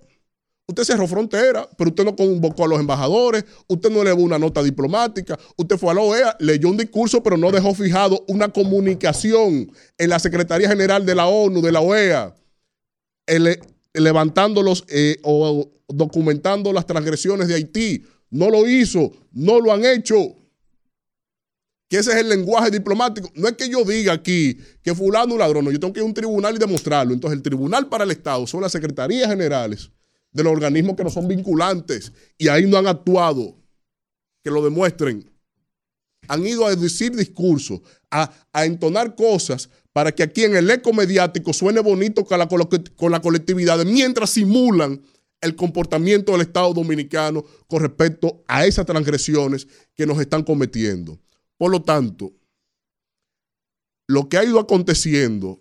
usted cerró frontera, pero usted no convocó a los embajadores, usted no elevó una nota diplomática, usted fue a la OEA, leyó un discurso, pero no dejó fijado una comunicación en la Secretaría General de la ONU, de la OEA, ele- levantando los eh, o documentando las transgresiones de Haití. No lo hizo, no lo han hecho que ese es el lenguaje diplomático. No es que yo diga aquí que fulano ladrón, no, yo tengo que ir a un tribunal y demostrarlo. Entonces, el tribunal para el Estado son las secretarías generales de los organismos que no son vinculantes y ahí no han actuado. Que lo demuestren. Han ido a decir discursos, a, a entonar cosas para que aquí en el eco mediático suene bonito con la, con la colectividad, mientras simulan el comportamiento del Estado dominicano con respecto a esas transgresiones que nos están cometiendo. Por lo tanto, lo que ha ido aconteciendo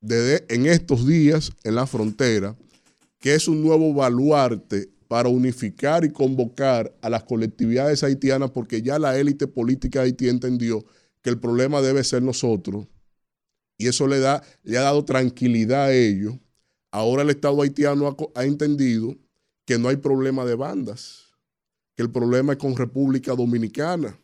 desde en estos días en la frontera, que es un nuevo baluarte para unificar y convocar a las colectividades haitianas, porque ya la élite política de Haití entendió que el problema debe ser nosotros, y eso le, da, le ha dado tranquilidad a ellos. Ahora el Estado haitiano ha, entendido que no hay problema de bandas, que el problema es con República Dominicana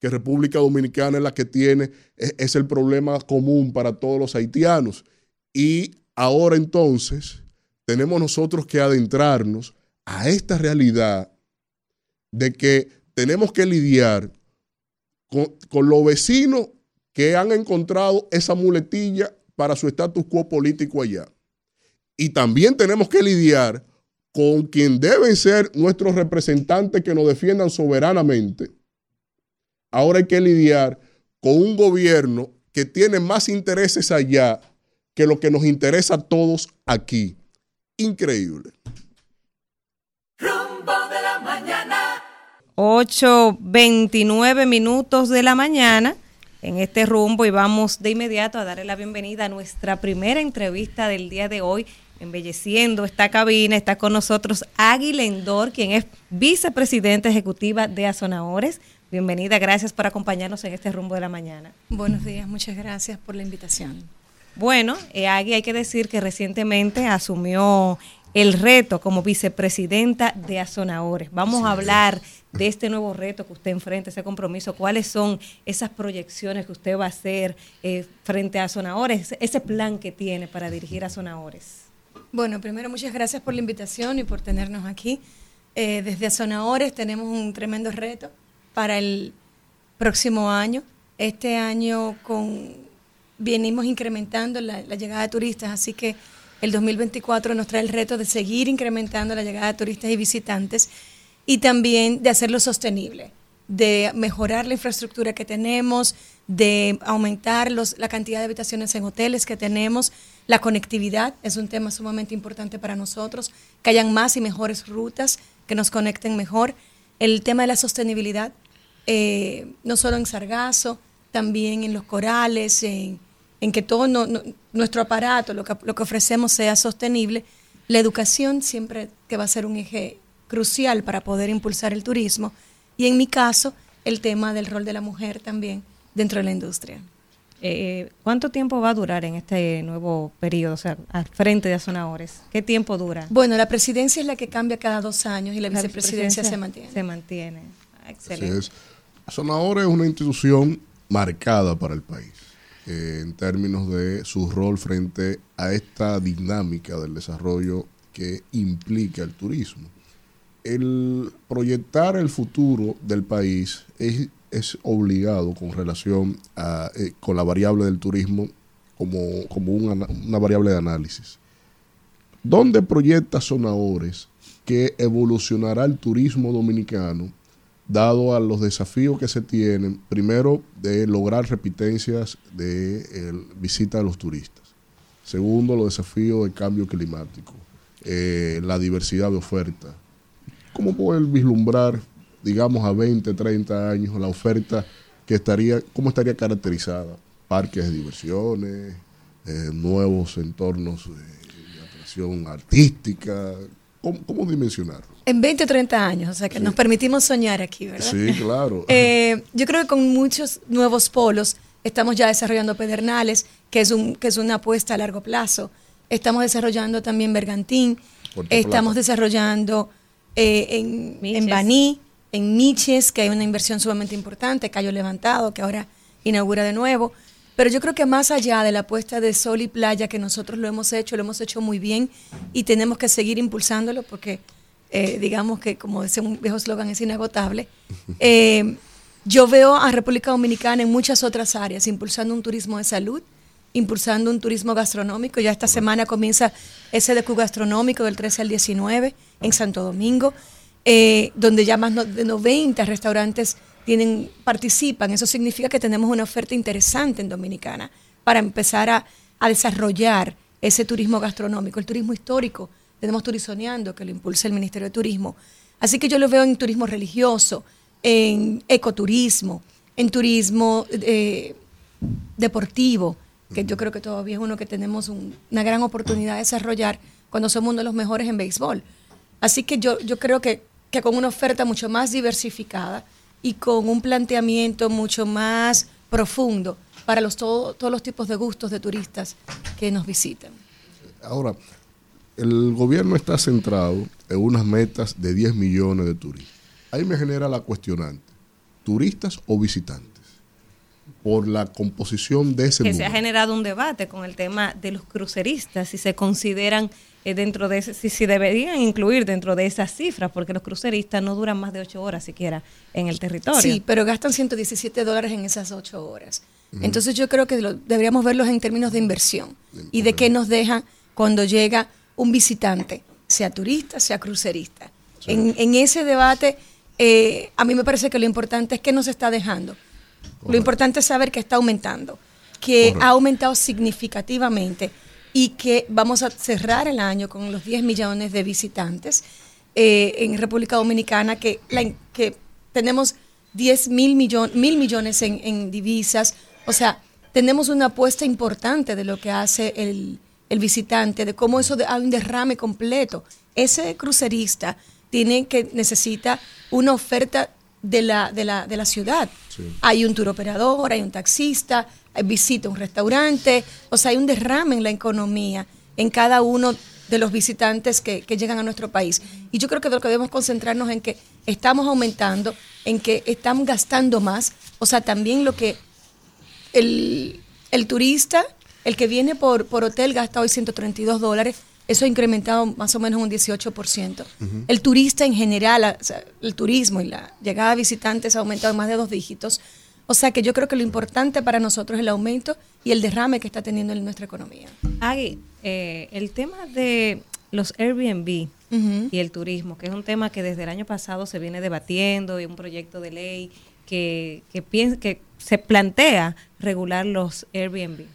que República Dominicana es la que tiene, es, es el problema común para todos los haitianos. Y ahora entonces tenemos nosotros que adentrarnos a esta realidad de que tenemos que lidiar con, con los vecinos que han encontrado esa muletilla para su status quo político allá. Y también tenemos que lidiar con quien deben ser nuestros representantes que nos defiendan soberanamente ahora hay que lidiar con un gobierno que tiene más intereses allá que lo que nos interesa a todos aquí. Increíble. Rumbo de la mañana. 8.29 minutos de la mañana en este rumbo y vamos de inmediato a darle la bienvenida a nuestra primera entrevista del día de hoy, embelleciendo esta cabina. Está con nosotros Águila Endor, quien es vicepresidenta ejecutiva de Azonahores. Bienvenida, gracias por acompañarnos en este rumbo de la mañana. Buenos días, muchas gracias por la invitación. Bueno, eh, Agui, hay que decir que recientemente asumió el reto como vicepresidenta de Azonahores. Vamos a hablar de este nuevo reto que usted enfrenta, ese compromiso. ¿Cuáles son esas proyecciones que usted va a hacer eh, frente a Azonahores? Ese- plan que tiene para dirigir a Azonahores. Bueno, primero muchas gracias por la invitación y por tenernos aquí. Eh, desde Azonahores tenemos un tremendo reto para el próximo año. Este año con venimos incrementando la, la llegada de turistas, así que el 2024 nos trae el reto de seguir incrementando la llegada de turistas y visitantes y también de hacerlo sostenible, de mejorar la infraestructura que tenemos, de aumentar los, la cantidad de habitaciones en hoteles que tenemos. La conectividad es un tema sumamente importante para nosotros, que hayan más y mejores rutas que nos conecten mejor. El tema de la sostenibilidad, eh, no solo en Sargazo, también en los corales, en, que todo no- nuestro aparato, lo que, lo que ofrecemos sea sostenible. La educación siempre que va a ser un eje crucial para poder impulsar el turismo. Y en mi caso, el tema del rol de la mujer también dentro de la industria. Eh, ¿Cuánto tiempo va a durar en este nuevo periodo, o sea, al frente de Azonahores? ¿Qué tiempo dura? Bueno, la presidencia es la que cambia cada dos años y la, La vicepresidencia vicepresidencia se mantiene. Se mantiene. Ah, Así Excelente. es. Sonadora es una institución marcada para el país eh, en términos de su rol frente a esta dinámica del desarrollo que implica el turismo. El proyectar el futuro del país es, es obligado con relación a eh, con la variable del turismo como, como una, una variable de análisis. ¿Dónde proyecta Sonadores que evolucionará el turismo dominicano dado a los desafíos que se tienen, primero de lograr repitencias de visita de los turistas. Segundo, los desafíos del cambio climático, eh, la diversidad de oferta. ¿Cómo poder vislumbrar, digamos, a 20, 30 años la oferta que estaría, cómo estaría caracterizada? Parques de diversiones, eh, nuevos entornos eh, de atracción artística. ¿Cómo, cómo dimensionarlo? En 20 o 30 años, o sea que nos permitimos soñar aquí, ¿verdad? Sí, claro. Eh, yo creo que con muchos nuevos polos estamos ya desarrollando Pedernales, que es, un, que es una apuesta a largo plazo. Estamos desarrollando también Bergantín. Puerto Estamos Plata. desarrollando eh, en, en Baní, en Miches, que hay una inversión sumamente importante, Cayo Levantado, que ahora inaugura de nuevo. Pero yo creo que más allá de la apuesta de sol y playa, que nosotros lo hemos hecho, lo hemos hecho muy bien y tenemos que seguir impulsándolo porque eh, digamos que, como dice un viejo eslogan, es inagotable. Eh, yo veo a República Dominicana en muchas otras áreas, impulsando un turismo de salud, impulsando un turismo gastronómico. Ya esta semana comienza ese DQ gastronómico del 13 al 19 en Santo Domingo, eh, donde ya más no- de 90 restaurantes tienen, participan. Eso significa que tenemos una oferta interesante en Dominicana para empezar a, a desarrollar ese turismo gastronómico, el turismo histórico. Tenemos Turizoneando, que lo impulsa el Ministerio de Turismo. Así que yo lo veo en turismo religioso, en ecoturismo, en turismo eh, deportivo, que yo creo que todavía es uno que tenemos un- una gran oportunidad de desarrollar cuando somos uno de los mejores en béisbol. Así que yo, yo creo que, que con una oferta mucho más diversificada y con un planteamiento mucho más profundo para los, todo- todos los tipos de gustos de turistas que nos visitan. Ahora, el gobierno está centrado en unas metas de 10 millones de turistas. Ahí me genera la cuestionante, ¿turistas o visitantes? Por la composición de ese que se ha generado un debate con el tema de los cruceristas, si se consideran eh, dentro de ese, si, si deberían incluir dentro de esas cifras, porque los cruceristas no duran más de ocho horas siquiera en el territorio. Sí, pero gastan 117 dólares en esas ocho horas. Entonces yo creo que lo- deberíamos verlos en términos de inversión y de qué nos deja cuando llega un visitante, sea turista, sea crucerista. En, en ese debate, eh, a mí me parece que lo importante es qué nos está dejando. Lo importante es saber que está aumentando, que ha aumentado significativamente y que vamos a cerrar el año con los 10 millones de visitantes eh, en República Dominicana, que, la in- que tenemos 10 mil, millon- mil millones en, en divisas. O sea, tenemos una apuesta importante de lo que hace el, el visitante, de cómo eso de- hay un derrame completo. Ese crucerista tiene que necesita una oferta de la, de la, de la ciudad. Hay un tour operador, hay un taxista, visita un restaurante, o sea, hay un derrame en la economía en cada uno de los visitantes que, que llegan a nuestro país. Y yo creo que lo que debemos concentrarnos en que estamos aumentando, en que estamos gastando más, o sea, también lo que el, el turista, el que viene por, por hotel gasta hoy 132 dólares, eso ha incrementado más o menos un 18%. El turista en general, o sea, el turismo y la llegada de visitantes ha aumentado en más de dos dígitos. O sea que yo creo que lo importante para nosotros es el aumento y el derrame que está teniendo en nuestra economía. Agui, eh, el tema de los Airbnb y el turismo, que es un tema que desde el año pasado se viene debatiendo y un proyecto de ley que, que, piensa, que se plantea regular los Airbnb.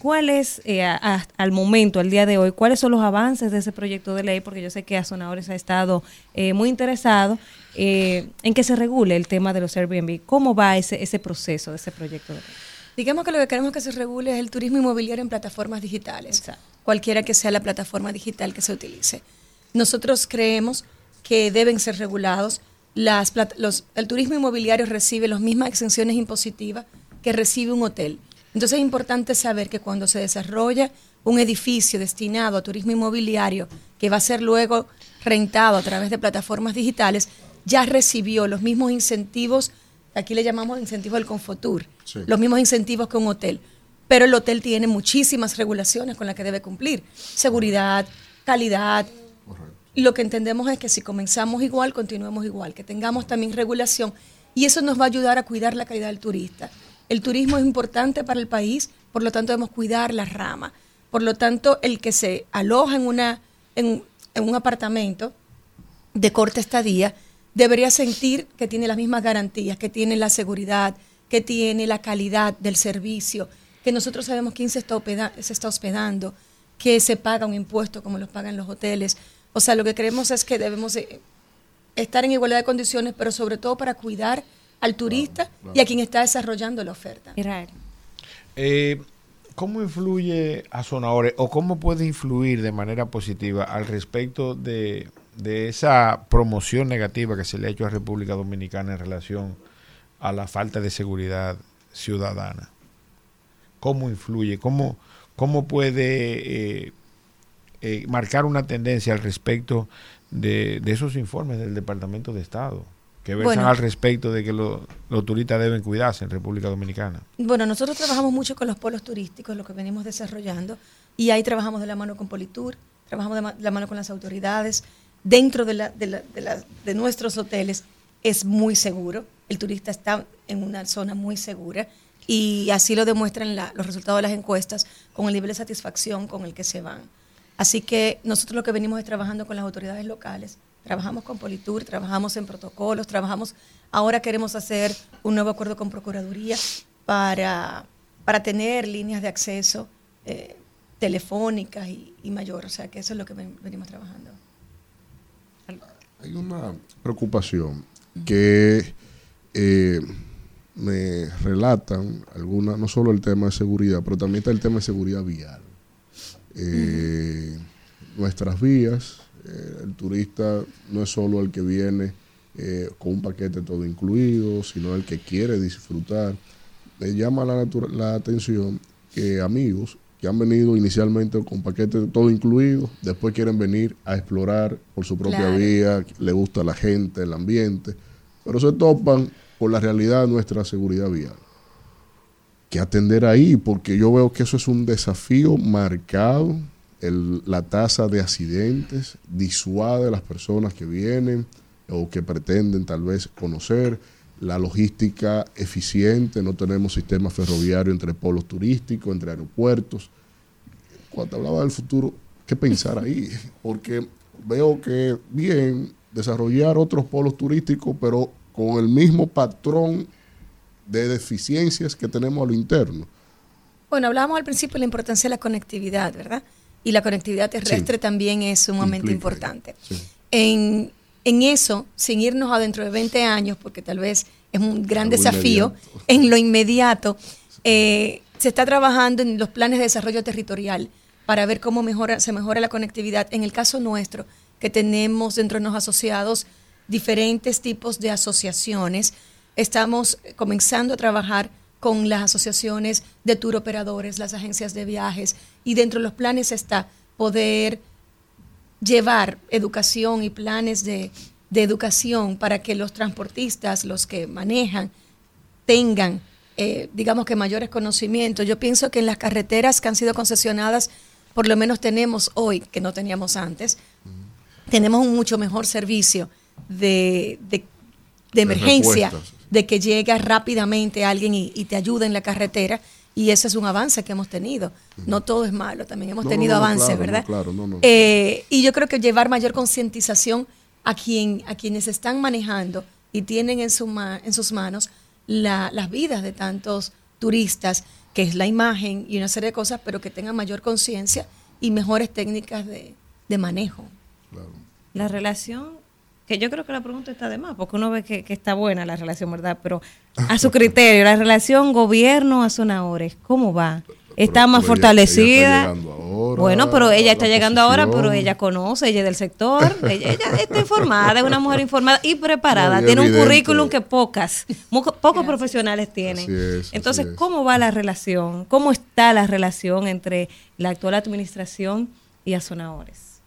¿Cuál es, eh, a- a- al momento, al día de hoy, cuáles son los avances de ese proyecto de ley? Porque yo sé que Azonadores ha estado eh, muy interesado eh, en que se regule el tema de los Airbnb. ¿Cómo va ese, ese proceso de ese proyecto de ley? Digamos que lo que queremos que se regule es el turismo inmobiliario en plataformas digitales, cualquiera que sea la plataforma digital que se utilice. Nosotros creemos que deben ser regulados. Las los- el turismo inmobiliario recibe las mismas exenciones impositivas que recibe un hotel. Entonces es importante saber que cuando se desarrolla un edificio destinado a turismo inmobiliario que va a ser luego rentado a través de plataformas digitales, ya recibió los mismos incentivos, aquí le llamamos incentivos del Confotur, Sí. los mismos incentivos que un hotel. Pero el hotel tiene muchísimas regulaciones con las que debe cumplir. Seguridad, calidad. Y lo que entendemos es que si comenzamos igual, continuemos igual, que tengamos también regulación y eso nos va a ayudar a cuidar la calidad del turista. El turismo es importante para el país, por lo tanto debemos cuidar la rama. Por lo tanto, el que se aloja en, una, en, un apartamento de corta estadía debería sentir que tiene las mismas garantías, que tiene la seguridad, que tiene la calidad del servicio, que nosotros sabemos quién se está, se está hospedando, que se paga un impuesto como los pagan los hoteles. O sea, lo que creemos es que debemos eh, estar en igualdad de condiciones, pero sobre todo para cuidar al turista y a quien está desarrollando la oferta. Eh, ¿Cómo influye a Sonadores o cómo puede influir de manera positiva al respecto de, de esa promoción negativa que se le ha hecho a República Dominicana en relación a la falta de seguridad ciudadana? ¿Cómo influye? ¿Cómo, cómo puede eh, eh, marcar una tendencia al respecto de, de esos informes del Departamento de Estado que versan Bueno. al respecto de que lo- los turistas deben cuidarse en República Dominicana? Bueno, nosotros trabajamos mucho con los polos turísticos, lo que venimos desarrollando, y ahí trabajamos de la mano con Politur, trabajamos de ma- la mano con las autoridades. Dentro de, la- de la- de la- de nuestros hoteles es muy seguro, el turista está en una zona muy segura, y así lo demuestran la- los resultados de las encuestas con el nivel de satisfacción con el que se van. Así que nosotros lo que venimos es trabajando con las autoridades locales, trabajamos con Politur, trabajamos en protocolos, trabajamos, ahora queremos hacer un nuevo acuerdo con Procuraduría para, para tener líneas de acceso eh, telefónicas y, y mayor, o sea que eso es lo que ven- venimos trabajando. Hay una preocupación que eh, me relatan algunas, no solo el tema de seguridad, pero también está el tema de seguridad vial. Eh, Nuestras vías, eh, el turista no es solo el que viene eh, con un paquete todo incluido, sino el que quiere disfrutar. Me llama la, la atención que amigos que han venido inicialmente con paquete todo incluido, después quieren venir a explorar por su propia Claro. vía, le gusta la gente, el ambiente, pero se topan con la realidad de nuestra seguridad vial. Que atender ahí, porque yo veo que eso es un desafío marcado, la tasa de accidentes disuade a las personas que vienen o que pretenden tal vez conocer, la logística eficiente, no tenemos sistema ferroviario entre polos turísticos, entre aeropuertos. Cuando hablaba del futuro, ¿qué pensar ahí? Porque veo que bien desarrollar otros polos turísticos, pero con el mismo patrón de deficiencias que tenemos a lo interno. Bueno, hablábamos al principio de la importancia de la conectividad, ¿verdad? Y la conectividad terrestre también es sumamente Implica, importante. En, en eso, sin irnos a dentro de 20 años, porque tal vez es un gran Algo desafío, en lo inmediato, eh, se está trabajando en los planes de desarrollo territorial para ver cómo mejora, se mejora la conectividad. En el caso nuestro, que tenemos dentro de los asociados diferentes tipos de asociaciones, estamos comenzando a trabajar con las asociaciones de tour operadores, las agencias de viajes, y dentro de los planes está poder llevar educación y planes de, de educación para que los transportistas, los que manejan, tengan, eh, digamos que mayores conocimientos. Yo pienso que en las carreteras que han sido concesionadas, por lo menos tenemos hoy, que no teníamos antes, tenemos un mucho mejor servicio de, de- de emergencia, respuestas. De que llega rápidamente alguien y, y te ayuda en la carretera. Y ese es un avance que hemos tenido. No todo es malo, también hemos No, tenido no, no, avances, claro, no, ¿verdad? claro, no, no. Eh, y yo creo que llevar mayor concientización a, quien, a quienes están manejando y tienen en, su ma- en sus manos la- las vidas de tantos turistas, que es la imagen y una serie de cosas, pero que tengan mayor conciencia y mejores técnicas de, de manejo. La relación, que yo creo que la pregunta está de más, porque uno ve que, que está buena la relación, ¿verdad? Pero a su criterio, la relación gobierno a Sonadores, ¿cómo va? ¿Está más pero ella- fortalecida? ella está llegando ahora, bueno, pero ella la está llegando ahora, pero ella conoce, ella es del sector, ella, ella está informada, es una mujer informada y preparada, No, y tiene un currículum que pocas, pocos profesionales tienen. Así es, así Entonces, es. ¿cómo va la relación? ¿Cómo está la relación entre la actual administración y Azonadores?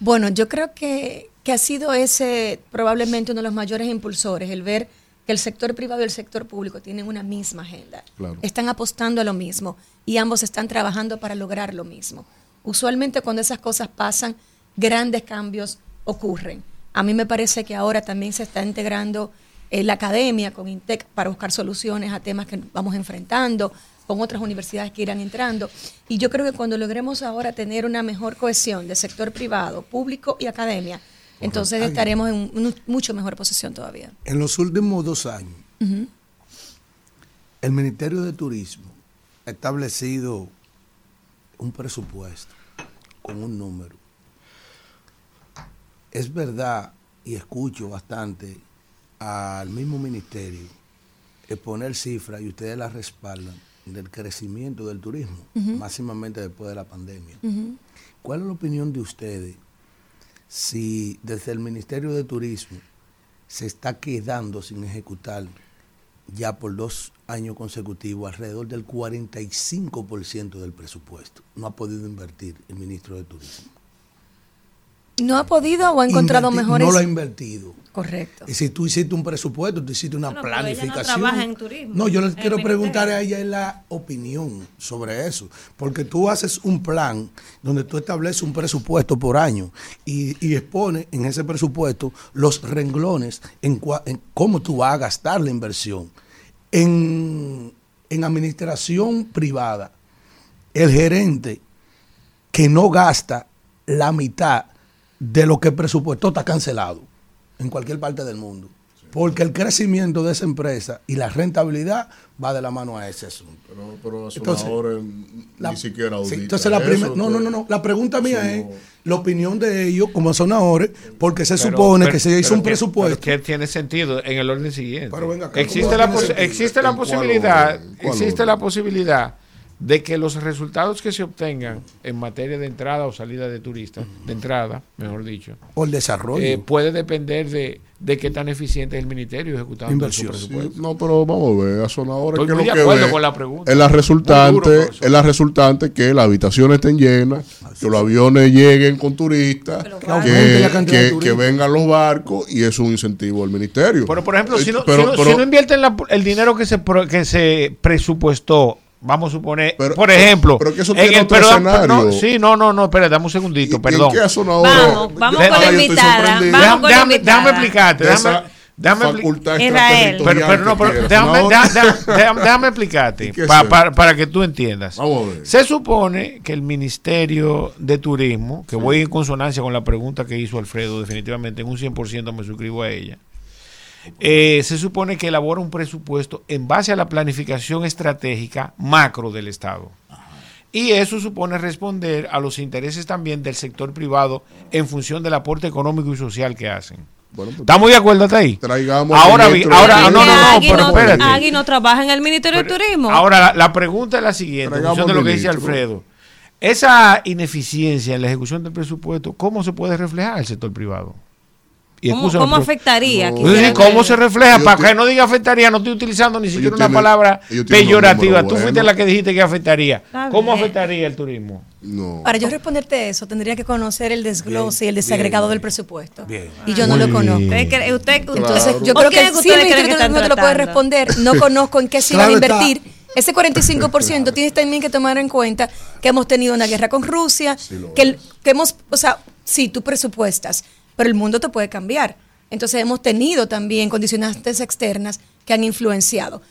Bueno, yo creo que, que ha sido ese probablemente uno de los mayores impulsores, el ver que el sector privado y el sector público tienen una misma agenda. Claro. Están apostando a lo mismo y ambos están trabajando para lograr lo mismo. Usualmente cuando esas cosas pasan, grandes cambios ocurren. A mí me parece que ahora también se está integrando eh, la academia con INTEC para buscar soluciones a temas que vamos enfrentando, con otras universidades que irán entrando. Y yo creo que cuando logremos ahora tener una mejor cohesión de sector privado, público y academia, Entonces estaremos en una mucho mejor posición todavía. En los últimos dos años, el Ministerio de Turismo ha establecido un presupuesto con un número. Es verdad, y escucho bastante al mismo ministerio exponer cifras y ustedes las respaldan del crecimiento del turismo, máximamente después de la pandemia. ¿Cuál es la opinión de ustedes si desde el Ministerio de Turismo se está quedando sin ejecutar ya por dos años consecutivos alrededor del 45% del presupuesto? No ha podido invertir el ministro de Turismo. ¿No ha podido o ha encontrado Invertir- mejores? No lo ha invertido. Correcto. Y si tú hiciste un presupuesto, tú hiciste una Bueno, pero ella no planificación. trabaja en turismo, No, yo le quiero preguntar a ella la opinión sobre eso. Porque tú haces un plan donde tú estableces un presupuesto por año y, y expones en ese presupuesto los renglones en, cua- en cómo tú vas a gastar la inversión. En, en administración privada, el gerente que no gasta la mitad de lo que presupuestó está cancelado en cualquier parte del mundo. Porque el crecimiento de esa empresa y la rentabilidad va de la mano a ese asunto. Pero, pero Entonces, la- ni siquiera Sí, audita entonces la eso, no, no, no, no. La pregunta mía es la opinión de ellos como sonadores, porque se Pero- supone pero- que se hizo pero un que- presupuesto. pero que tiene sentido en el orden siguiente. Pero venga acá, existe ¿cómo la, existe la ¿En cuál posibilidad, existe orden? la posibilidad de que los resultados que se obtengan en materia de entrada o salida de turistas, de entrada, mejor dicho, O el desarrollo. eh, puede depender de, de qué tan eficiente es el ministerio ejecutando Inversión. su presupuesto. Sí, no, pero vamos a ver, a sonadores Estoy que muy lo de que acuerdo ve con la pregunta. Es la resultante, duro, profesor. es la resultante que las habitaciones estén llenas, que los aviones lleguen con turistas, que, que- turistas. que vengan los barcos y es un incentivo del ministerio. Pero, por ejemplo, si no, Pero- si no- pero- si no invierten la- el dinero que se, pro- que se presupuestó, vamos a suponer, Pero- por ejemplo, pero que eso en el- otro escenario. no, sí, no, no, no, espera, dame un segundito, ¿Y- y perdón. en qué? Vamos, vamos con la invitada. Vamos Déjame- con la déjame- invitada. déjame explicarte, déjame, déjame expli- facultad Israel. pero, pero no, pero que tiene. déjame, Sonador. déjame- déjame- déjame explicarte pa- para, para que tú entiendas. Vamos a ver. Se supone que el Ministerio de Turismo, que voy en consonancia con la pregunta que hizo Alfredo, definitivamente en un 100% me suscribo a ella, eh, se supone que elabora un presupuesto en base a la planificación estratégica macro del Estado. Y eso supone responder a los intereses también del sector privado en función del aporte económico y social que hacen. Bueno, pues, ¿Estamos de acuerdo hasta ahí? Traigamos Ahora, ahora, no, no, no, Agui pero no, espérate. Agui no trabaja en el Ministerio de Turismo. Ahora, la, la pregunta es la siguiente, en Traigamos función de lo que dice. Alfredo. Esa ineficiencia en la ejecución del presupuesto, ¿cómo se puede reflejar en el sector privado? Y ¿Cómo, afectaría? Decir, ¿Cómo se refleja? Para que no diga afectaría, no estoy utilizando ni siquiera una palabra peyorativa. Tú fuiste la que dijiste que afectaría. Está ¿Cómo bien. afectaría el turismo? No. Para yo responderte eso, tendría que conocer el desglose y el desagregado del presupuesto. Bien. Y yo no lo conozco. bien. ¿Usted usted- Entonces, Claro. yo ¿Por creo que sí, el Ministerio de Turismo te lo puede responder. No conozco en qué se iba a Claro invertir. Ese 45% tienes también que tomar en cuenta que hemos tenido una guerra con Rusia, que hemos, o sea, sí, tú presupuestas, pero el mundo te puede cambiar. Entonces hemos tenido también condicionantes externas que han influenciado.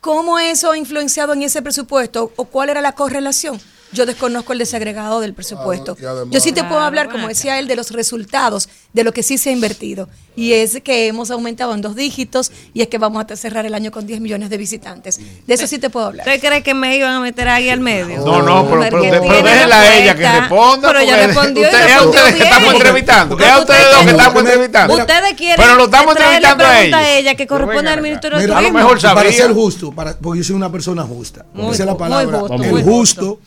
¿Cómo eso ha influenciado en ese presupuesto o cuál era la correlación? Yo desconozco el desagregado del presupuesto. además- Yo sí te puedo Claro, hablar, como decía él, de los resultados de lo que sí se ha invertido. Y es que hemos aumentado en dos dígitos y es que vamos a cerrar el año con 10 millones de visitantes. De eso sí te puedo hablar. ¿Usted cree que me iban a meter ahí al medio? No, no, pero, pero, pero tiene déjela a ella que responda. Pero ella porque respondió y usted- es a respondió ustedes que estamos entrevistando. Es a ustedes dos que estamos entrevistando. Ustedes quieren Pero lo estamos entrevistando a ellos. a ella que corresponde Pero al Ministerio de Turismo. a lo mejor para sabría. ser justo, para, porque yo soy una persona justa. Muy Esa es la palabra. justo, el muy justo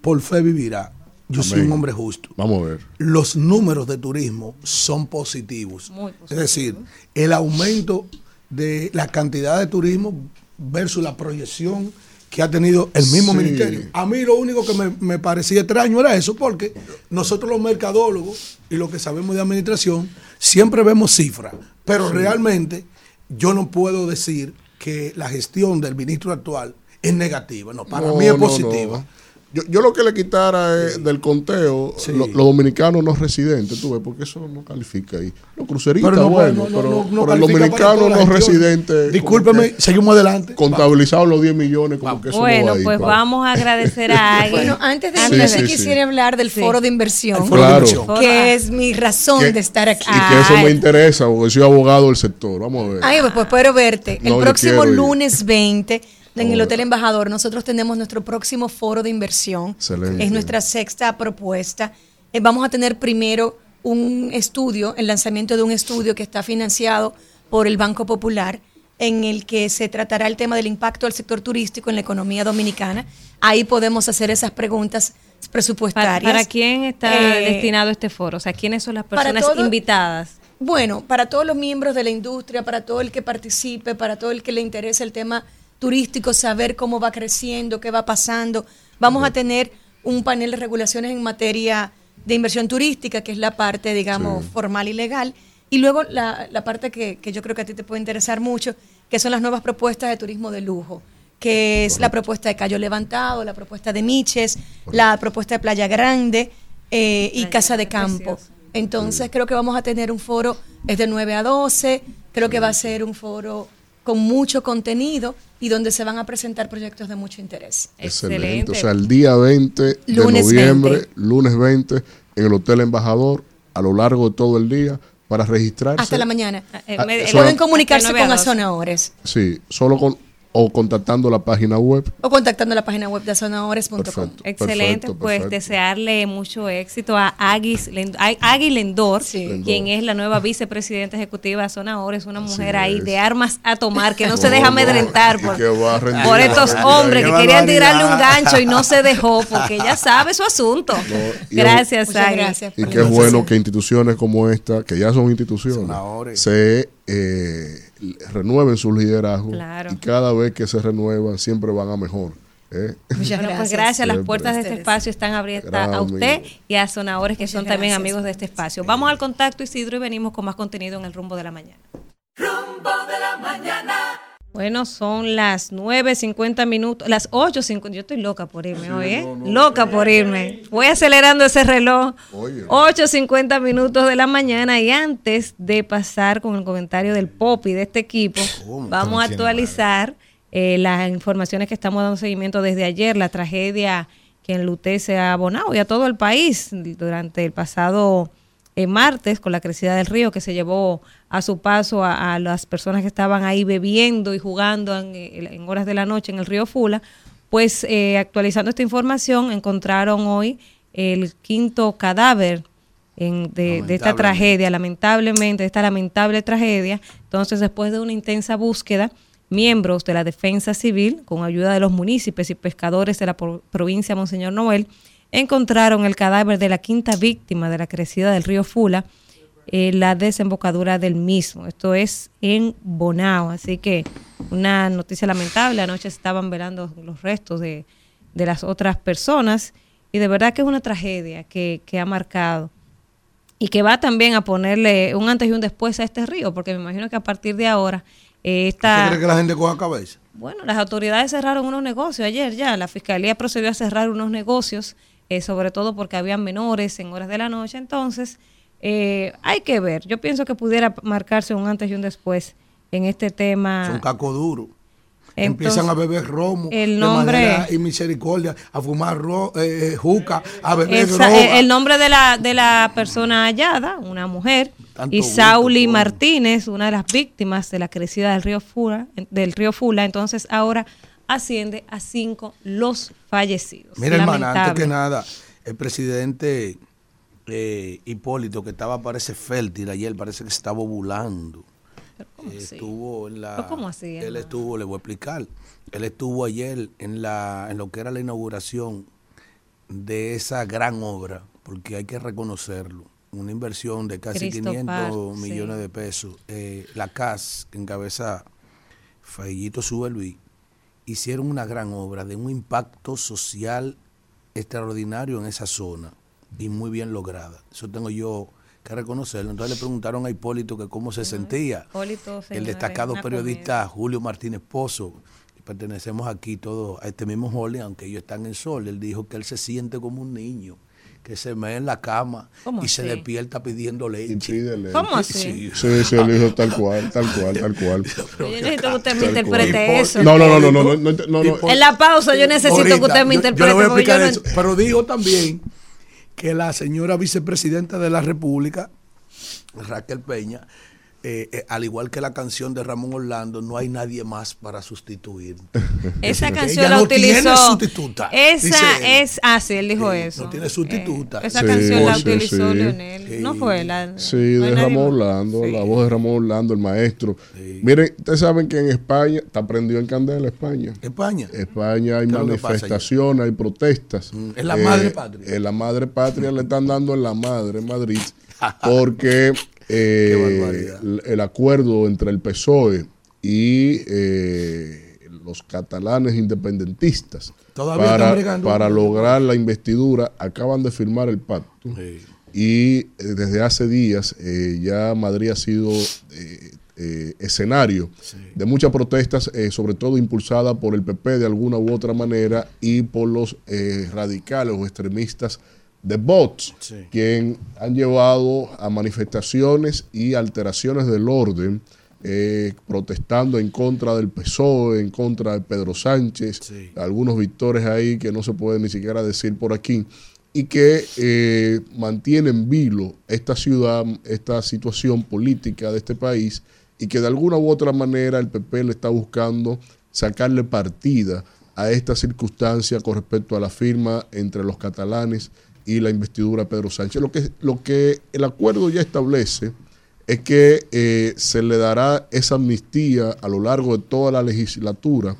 por fe vivirá. Yo soy un hombre justo. Vamos a ver. Los números de turismo son positivos. Muy Es decir, el aumento de la cantidad de turismo versus la proyección que ha tenido el mismo Sí. ministerio. A mí lo único que me, me parecía extraño era eso, porque nosotros los mercadólogos y los que sabemos de administración siempre vemos cifras, pero realmente yo no puedo decir que la gestión del ministro actual es negativa. No, para No, mí es no, positiva. no. Yo, yo lo que le quitara es del conteo lo- los dominicanos no residentes, tú ves, porque eso no califica ahí. Los cruceristas, Pero no, bueno, no, no, pero, no, no pero el dominicano no gestiones. residente. Discúlpeme, seguimos adelante. Contabilizados los 10 millones, como que eso Bueno, no va ahí, pues vamos a agradecer a Agui. Bueno, antes de Sí, irme, sí, quisiera hablar del foro de inversión, de que es mi razón Que- de estar aquí. Y que eso me interesa, porque soy abogado del sector. Vamos a ver. Ay, pues, pues espero verte. No, el próximo lunes 20 en el Hotel Embajador nosotros tenemos nuestro próximo foro de inversión. Excelente. Es nuestra sexta propuesta. Eh, vamos a tener primero un estudio, el lanzamiento de un estudio que está financiado por el Banco Popular en el que se tratará el tema del impacto del sector turístico en la economía dominicana. Ahí podemos hacer esas preguntas ¿Para, presupuestarias. para quién está Eh, destinado este foro? O sea, ¿quiénes son las personas todo- invitadas? Bueno, para todos los miembros de la industria, para todo el que participe, para todo el que le interese el tema turístico, saber cómo va creciendo, qué va pasando. Vamos a tener un panel de regulaciones en materia de inversión turística, que es la parte, digamos, formal y legal. Y luego la, la parte que, que yo creo que a ti te puede interesar mucho, que son las nuevas propuestas de turismo de lujo, que es la propuesta de Cayo Levantado, la propuesta de Miches, la propuesta de Playa Grande eh, y Casa de Campo. Entonces creo que vamos a tener un foro, es de 9 a 12, creo que va a ser un foro con mucho contenido y donde se van a presentar proyectos de mucho interés. Excelente. O sea, el día 20 de noviembre, 20. lunes 20, en el Hotel Embajador, a lo largo de todo el día, para registrarse. Hasta la mañana. eh, me- Pueden comunicarse el con 9 a 12. Azona Ores Sí, solo con o contactando la página web. o contactando la página web de azonaores.com. Perfecto. Excelente, perfecto, pues perfecto. desearle mucho éxito a Aguis Lend- A- Agui Lendor, Lendor. quien es la nueva vicepresidenta ejecutiva de Zona Oro. Es una mujer ahí es. de armas a tomar, que no, se deja amedrentar por, rendir, estos hombres que Qué querían tirarle un gancho y no se dejó, porque ella sabe su asunto. gracias, Agui. gracias. Y que es bueno que instituciones como esta, que ya son instituciones, Sonadores. se eh, renueven sus liderazgos. Claro. Y cada vez que se renuevan, siempre van a mejor. ¿eh? Bueno, pues gracias. Las Siempre. puertas de este espacio están abiertas a usted amigo. y a Sonadores, que son también gracias. amigos de este espacio. Vamos al contacto, Isidro, y venimos con más contenido en el rumbo de la mañana. Rumbo de la mañana. Bueno, son las 9.50 minutos, las 8.50. Yo estoy loca por irme hoy, ¿eh? loca por irme. Voy acelerando ese reloj. 8.50 minutos de la mañana y antes de pasar con el comentario del Popi de este equipo, vamos a actualizar eh, las informaciones que estamos dando seguimiento desde ayer, la tragedia que enlutece a Bonao y a todo el país durante el pasado eh, martes con la crecida del río que se llevó a su paso a, a las personas que estaban ahí bebiendo y jugando en, en horas de la noche en el río Fula, pues eh, actualizando esta información encontraron hoy el quinto cadáver en- de, de esta tragedia, lamentablemente, de esta lamentable tragedia. Entonces, después de una intensa búsqueda, miembros de la Defensa Civil, con ayuda de los municipios y pescadores de la pro- provincia de Monseñor Noel, encontraron el cadáver de la quinta víctima de la crecida del río Fula en la desembocadura del mismo. Esto es en Bonao. Así que una noticia lamentable. Anoche estaban velando los restos de, de las otras personas y de verdad que es una tragedia que, que ha marcado y que va también a ponerle un antes y un después a este río, porque me imagino que a partir de ahora eh, ¿Usted esta... cree que la gente coja cabeza? Bueno, las autoridades cerraron unos negocios ayer ya. La fiscalía procedió a cerrar unos negocios, eh, sobre todo porque habían menores en horas de la noche. Entonces, eh, hay que ver. Yo pienso que pudiera marcarse un antes y un después en este tema. Son caco duro. Entonces, Empiezan a beber romo el de nombre- manera y misericordia, a fumar ro, eh, eh, juca, a beber Esa- droga. eh, el nombre de la, de la persona hallada, una mujer, Tanto y gusto. Martínez, una de las víctimas de la crecida del río Fula, del río Fula, entonces ahora asciende a cinco los fallecidos. Mira, hermana, antes que nada, el presidente eh, Hipólito, que estaba, parece fértil ayer, parece que se estaba ovulando. ¿Cómo Eh, así? estuvo en la. ¿Pero cómo así, Él hermano? estuvo, le voy a explicar. Él estuvo ayer en, la, en lo que era la inauguración de esa gran obra, porque hay que reconocerlo. Una inversión de casi Cristo 500 Par, sí. millones de pesos. Eh, la CAS, que encabeza Fayito Subelví, hicieron una gran obra de un impacto social extraordinario en esa zona y muy bien lograda. Eso tengo yo que reconocerlo. Entonces le preguntaron a Hipólito que cómo se sentía. Hipólito, El señores, destacado periodista Julio Martínez Pozo, pertenecemos aquí todos a este mismo holding, aunque ellos están en sol. Él dijo que él se siente como un niño, que se me en la cama y se despierta pidiendo leche. ¿Cómo así? Sí, sí, dijo tal cual, tal cual, tal cual. Yo necesito que usted me interprete eso. No, no, no, no, no, no. En la pausa yo necesito que usted me interprete. Eso. Pero digo también que la señora vicepresidenta de la República, Raquel Peña, eh, eh, al igual que la canción de Ramón Orlando, no hay nadie más para sustituir. Esa canción ella la no tiene sustituta. Esa dice es. Ah, sí, él dijo eso. No tiene sustituta. Eh, esa Sí, canción la sí, utilizó sí. Leonel. No fue la. Sí, no de Ramón más. Orlando, la voz de Ramón Orlando, el maestro. Miren, ustedes saben que en España, está prendido en candela España. España. España hay. Mm, manifestaciones, hay protestas. es la madre patria. En la madre patria le están dando en la madre en Madrid porque eh, el, el acuerdo entre el PSOE y eh, los catalanes independentistas están para, para lograr la investidura acaban de firmar el pacto. Y eh, desde hace días eh, ya Madrid ha sido escenario de muchas protestas, sobre todo impulsada por el PP de alguna u otra manera y por los radicales o extremistas de Vox, quien han llevado a manifestaciones y alteraciones del orden, eh, protestando en contra del PSOE, en contra de Pedro Sánchez, algunos victores ahí que no se pueden ni siquiera decir por aquí, y que eh, mantienen vilo esta ciudad, esta situación política de este país, y que de alguna u otra manera el PP le está buscando sacarle partida a esta circunstancia con respecto a la firma entre los catalanes y la investidura de Pedro Sánchez. Lo que, lo que el acuerdo ya establece es que eh, se le dará esa amnistía a lo largo de toda la legislatura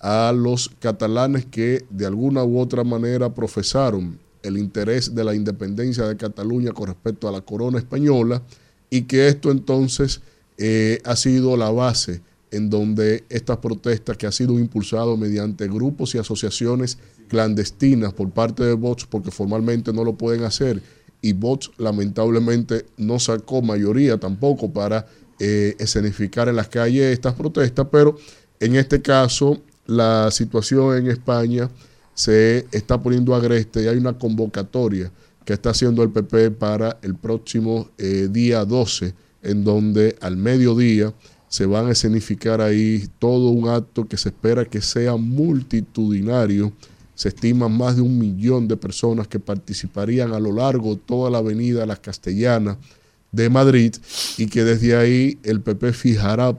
a los catalanes que de alguna u otra manera profesaron el interés de la independencia de Cataluña con respecto a la corona española y que esto entonces eh, ha sido la base en donde estas protestas que ha sido impulsado mediante grupos y asociaciones clandestinas por parte de Vox, porque formalmente no lo pueden hacer, y Vox lamentablemente no sacó mayoría tampoco para eh, escenificar en las calles estas protestas, pero en este caso la situación en España se está poniendo agreste y hay una convocatoria que está haciendo el PP para el próximo eh, día 12, en donde al mediodía se van a escenificar ahí todo un acto que se espera que sea multitudinario. Se estiman más de un millón de personas que participarían a lo largo de toda la avenida Las Castellanas de Madrid y que desde ahí el PP fijará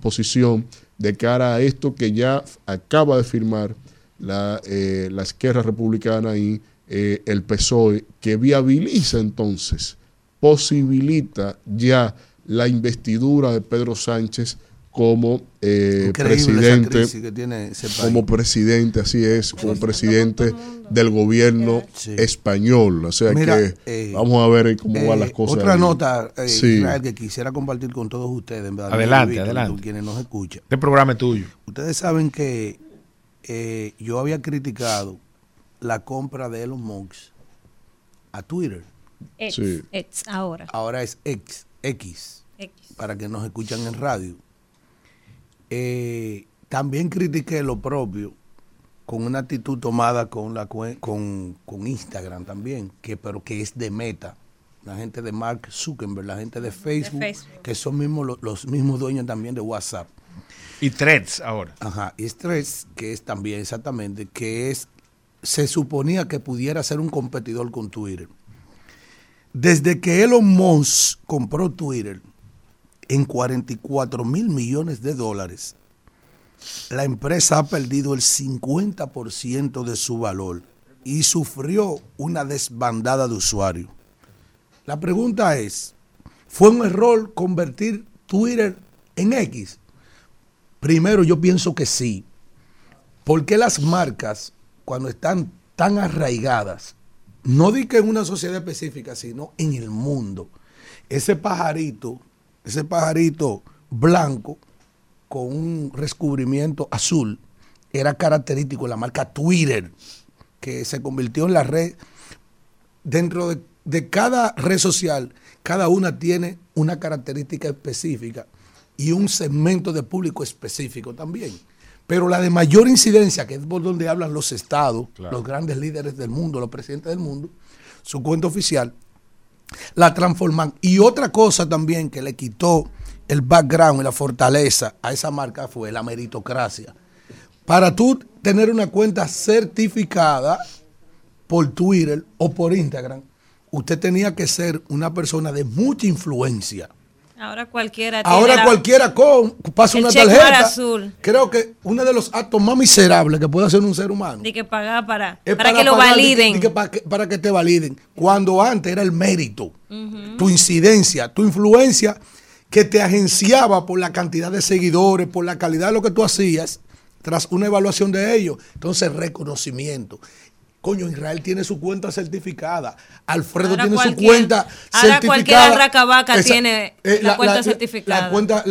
posición de cara a esto que ya acaba de firmar la, eh, la izquierda republicana y eh, el PSOE, que viabiliza entonces, posibilita ya la investidura de Pedro Sánchez como eh, presidente, crisis que tiene ese país. como presidente, así es, como presidente del gobierno español. O sea Mira, que eh, vamos a ver cómo van Eh, las cosas. Otra ahí. nota, eh, Sí. Israel, que quisiera compartir con todos ustedes. en verdad, Adelante, Víctor, adelante. con quienes nos escuchan. Este programa es tuyo. Ustedes saben que eh, yo había criticado la compra de Elon Musk a Twitter. Ex, Sí. ex, ahora. Ahora es X, X, X. para que nos escuchan en radio. Eh, también critiqué lo propio con una actitud tomada con la con, con Instagram también, que pero que es de Meta, la gente de Mark Zuckerberg, la gente de Facebook, Facebook. que son mismos los, los mismos dueños también de WhatsApp. Y threads ahora. Ajá, y Stress, que es también exactamente, que es, se suponía que pudiera ser un competidor con Twitter. Desde que Elon Musk compró Twitter en 44 mil millones de dólares, la empresa ha perdido el 50% de su valor y sufrió una desbandada de usuarios. La pregunta es, ¿fue un error convertir Twitter en X? Primero yo pienso que sí. porque las marcas, cuando están tan arraigadas, no di en una sociedad específica, sino en el mundo, ese pajarito, ese pajarito blanco con un descubrimiento azul, era característico de la marca Twitter, que se convirtió en la red, dentro de, de cada red social, cada una tiene una característica específica y un segmento de público específico también. Pero la de mayor incidencia, que es por donde hablan los estados, los grandes líderes del mundo, los presidentes del mundo, su cuenta oficial, la transforman. Y otra cosa también que le quitó el background y la fortaleza a esa marca fue la meritocracia. Para tú tener una cuenta certificada por Twitter o por Instagram, usted tenía que ser una persona de mucha influencia. Ahora cualquiera tiene Ahora la- cualquiera con pasa el una tarjeta. azul. Creo que uno de los actos más miserables que puede hacer un ser humano de que pagar para, para, que lo validen. di que pa- que- para que te validen. Cuando antes era el mérito, tu incidencia, tu influencia que te agenciaba por la cantidad de seguidores, por la calidad de lo que tú hacías, tras una evaluación de ello. Entonces, reconocimiento. Coño, Israel tiene su cuenta certificada. Alfredo Ahora tiene su cuenta ahora certificada. cualquier arracabaca Esa- tiene eh, la cuenta certificada. La cuenta,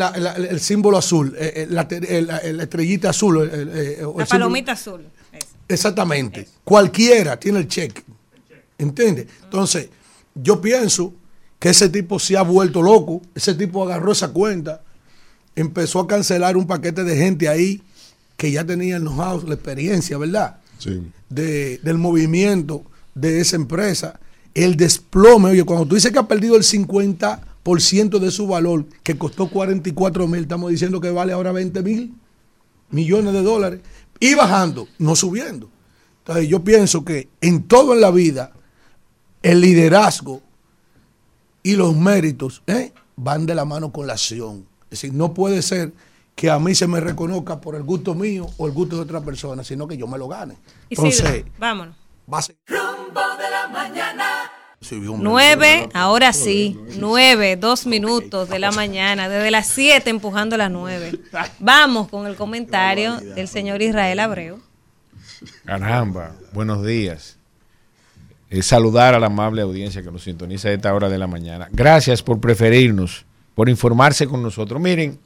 el símbolo azul, eh, eh, la, estrellita azul. eh, La palomita azul. Exactamente. Cualquiera tiene el cheque. ¿Entiendes? Entonces, yo pienso que ese tipo se ha vuelto loco. Ese tipo agarró esa cuenta, empezó a cancelar un paquete de gente ahí que ya tenía el know-how, la experiencia, ¿verdad? De- del movimiento de esa empresa. El desplome, oye, cuando tú dices que ha perdido el 50% de su valor, que costó 44 mil, estamos diciendo que vale ahora 20 mil millones de dólares, y bajando, no subiendo. Entonces yo pienso que en todo en la vida, el liderazgo y los méritos ¿eh? van de la mano con la acción. Es decir, no puede ser que a mí se me reconozca por el gusto mío o el gusto de otra persona, sino que yo me lo gane. Entonces, vámonos. va a ser- Rumbo de la mañana. Sí, Nueve, ahora sí, nueve, dos minutos de la mañana, desde las siete empujando las nueve. Vamos con el comentario del señor Israel Abreu. Caramba, buenos días. Eh, saludar a la amable audiencia que nos sintoniza a esta hora de la mañana. Gracias por preferirnos, por informarse con nosotros. Miren,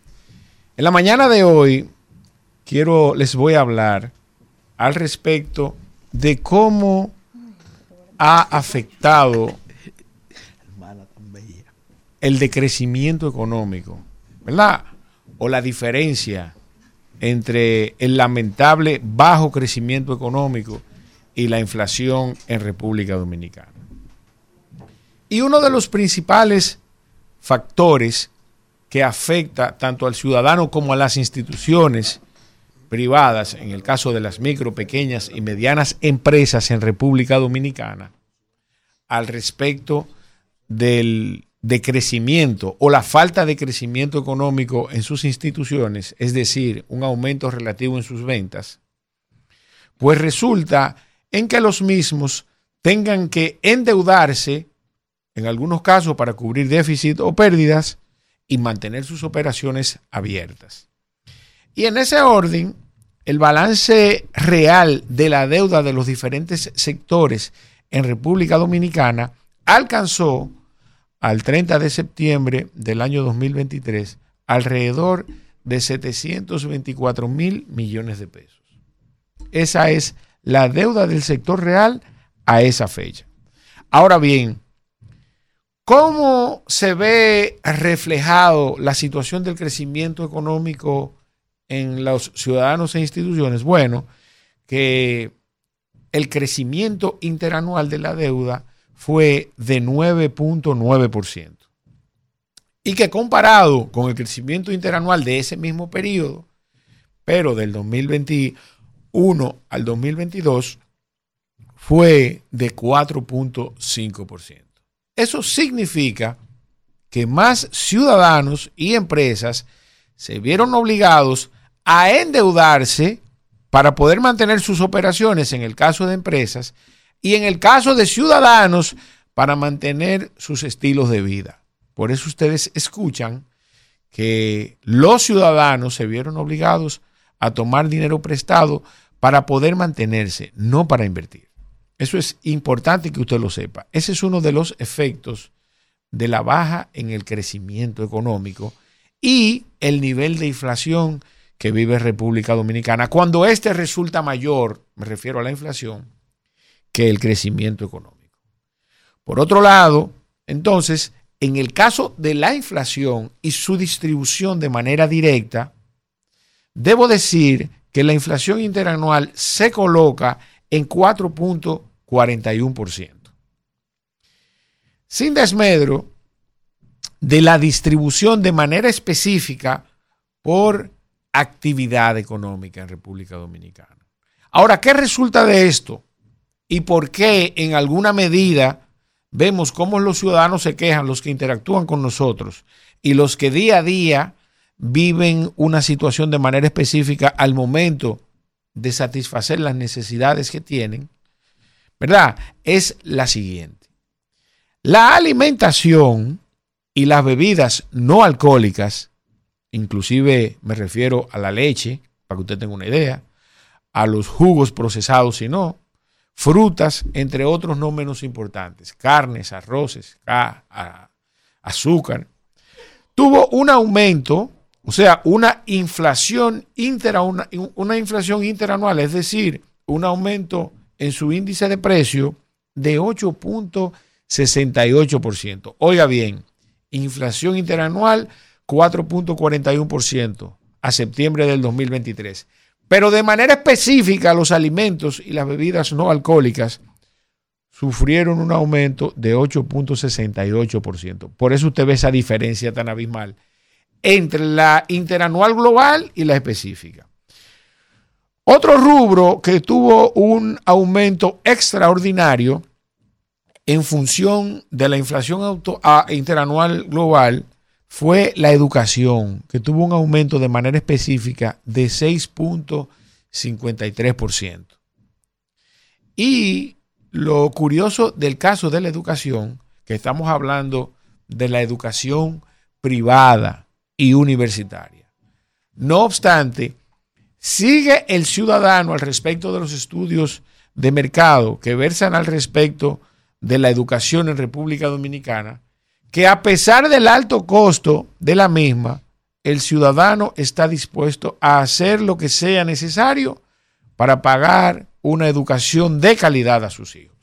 en la mañana de hoy quiero, les voy a hablar al respecto de cómo ha afectado el decrecimiento económico, ¿verdad? O la diferencia entre el lamentable bajo crecimiento económico y la inflación en República Dominicana. Y uno de los principales factores que afecta tanto al ciudadano como a las instituciones privadas, en el caso de las micro, pequeñas y medianas empresas en República Dominicana, al respecto del decrecimiento o la falta de crecimiento económico en sus instituciones, es decir, un aumento relativo en sus ventas, pues resulta en que los mismos tengan que endeudarse, en algunos casos para cubrir déficit o pérdidas, y mantener sus operaciones abiertas. Y en ese orden, el balance real de la deuda de los diferentes sectores en República Dominicana alcanzó al 30 de septiembre del año 2023 alrededor de 724 mil millones de pesos. Esa es la deuda del sector real a esa fecha. Ahora bien, ¿cómo se ve reflejado la situación del crecimiento económico en los ciudadanos e instituciones? Bueno, que el crecimiento interanual de la deuda fue de 9.9%. Y que comparado con el crecimiento interanual de ese mismo periodo, pero del 2021 al 2022, fue de 4.5%. Eso significa que más ciudadanos y empresas se vieron obligados a endeudarse para poder mantener sus operaciones en el caso de empresas y en el caso de ciudadanos para mantener sus estilos de vida. Por eso ustedes escuchan que los ciudadanos se vieron obligados a tomar dinero prestado para poder mantenerse, no para invertir. Eso es importante que usted lo sepa. Ese es uno de los efectos de la baja en el crecimiento económico y el nivel de inflación que vive República Dominicana. Cuando este resulta mayor, me refiero a la inflación, que el crecimiento económico. Por otro lado, entonces, en el caso de la inflación y su distribución de manera directa, debo decir que la inflación interanual se coloca en 4.41%. Sin desmedro de la distribución de manera específica por actividad económica en República Dominicana. Ahora, ¿qué resulta de esto? ¿Y por qué en alguna medida vemos cómo los ciudadanos se quejan, los que interactúan con nosotros y los que día a día viven una situación de manera específica al momento de satisfacer las necesidades que tienen, ¿verdad? Es la siguiente. La alimentación y las bebidas no alcohólicas, inclusive me refiero a la leche, para que usted tenga una idea, a los jugos procesados si no, frutas, entre otros no menos importantes, carnes, arroces, azúcar, tuvo un aumento, o sea, una inflación, intera, una, una inflación interanual, es decir, un aumento en su índice de precio de 8.68%. Oiga bien, inflación interanual 4.41% a septiembre del 2023. Pero de manera específica los alimentos y las bebidas no alcohólicas sufrieron un aumento de 8.68%. Por eso usted ve esa diferencia tan abismal entre la interanual global y la específica. Otro rubro que tuvo un aumento extraordinario en función de la inflación auto, interanual global fue la educación, que tuvo un aumento de manera específica de 6.53%. Y lo curioso del caso de la educación, que estamos hablando de la educación privada y universitaria. No obstante, sigue el ciudadano al respecto de los estudios de mercado que versan al respecto de la educación en República Dominicana, que a pesar del alto costo de la misma, el ciudadano está dispuesto a hacer lo que sea necesario para pagar una educación de calidad a sus hijos.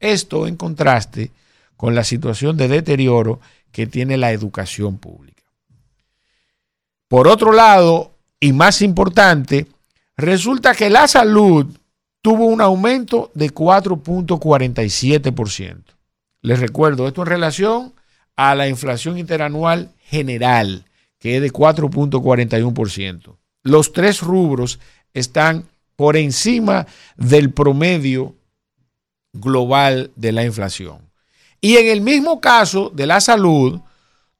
Esto en contraste con la situación de deterioro que tiene la educación pública. Por otro lado, y más importante, resulta que la salud tuvo un aumento de 4.47%. Les recuerdo, esto en relación a la inflación interanual general, que es de 4.41%. Los tres rubros están por encima del promedio global de la inflación. Y en el mismo caso de la salud,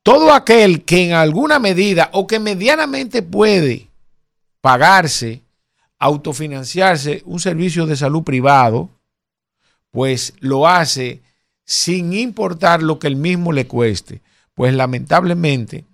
todo aquel que en alguna medida o que medianamente puede pagarse autofinanciarse un servicio de salud privado, pues lo hace sin importar lo que el mismo le cueste. Pues lamentablemente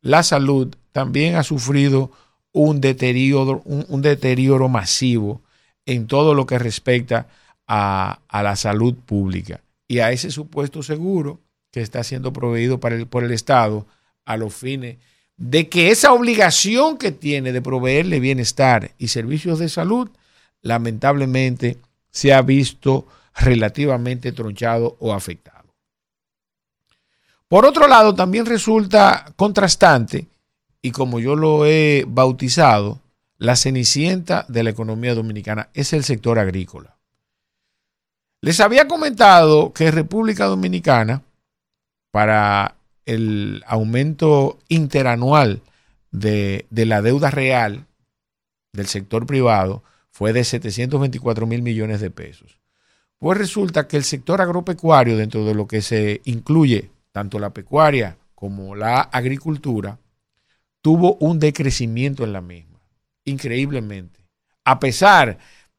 la salud también ha sufrido un deterioro, un, deterioro masivo en todo lo que respecta a, la salud pública y a ese supuesto seguro que está siendo proveído por el Estado a los fines de que esa obligación que tiene de proveerle bienestar y servicios de salud, lamentablemente se ha visto relativamente tronchado o afectado. Por otro lado, también resulta contrastante, y como yo lo he bautizado, la cenicienta de la economía dominicana es el sector agrícola. Les había comentado que República Dominicana, para el aumento interanual de, la deuda real del sector privado fue de 724 mil millones de pesos. Pues resulta que el sector agropecuario, dentro de lo que se incluye tanto la pecuaria como la agricultura, tuvo un decrecimiento en la misma, increíblemente. A pesar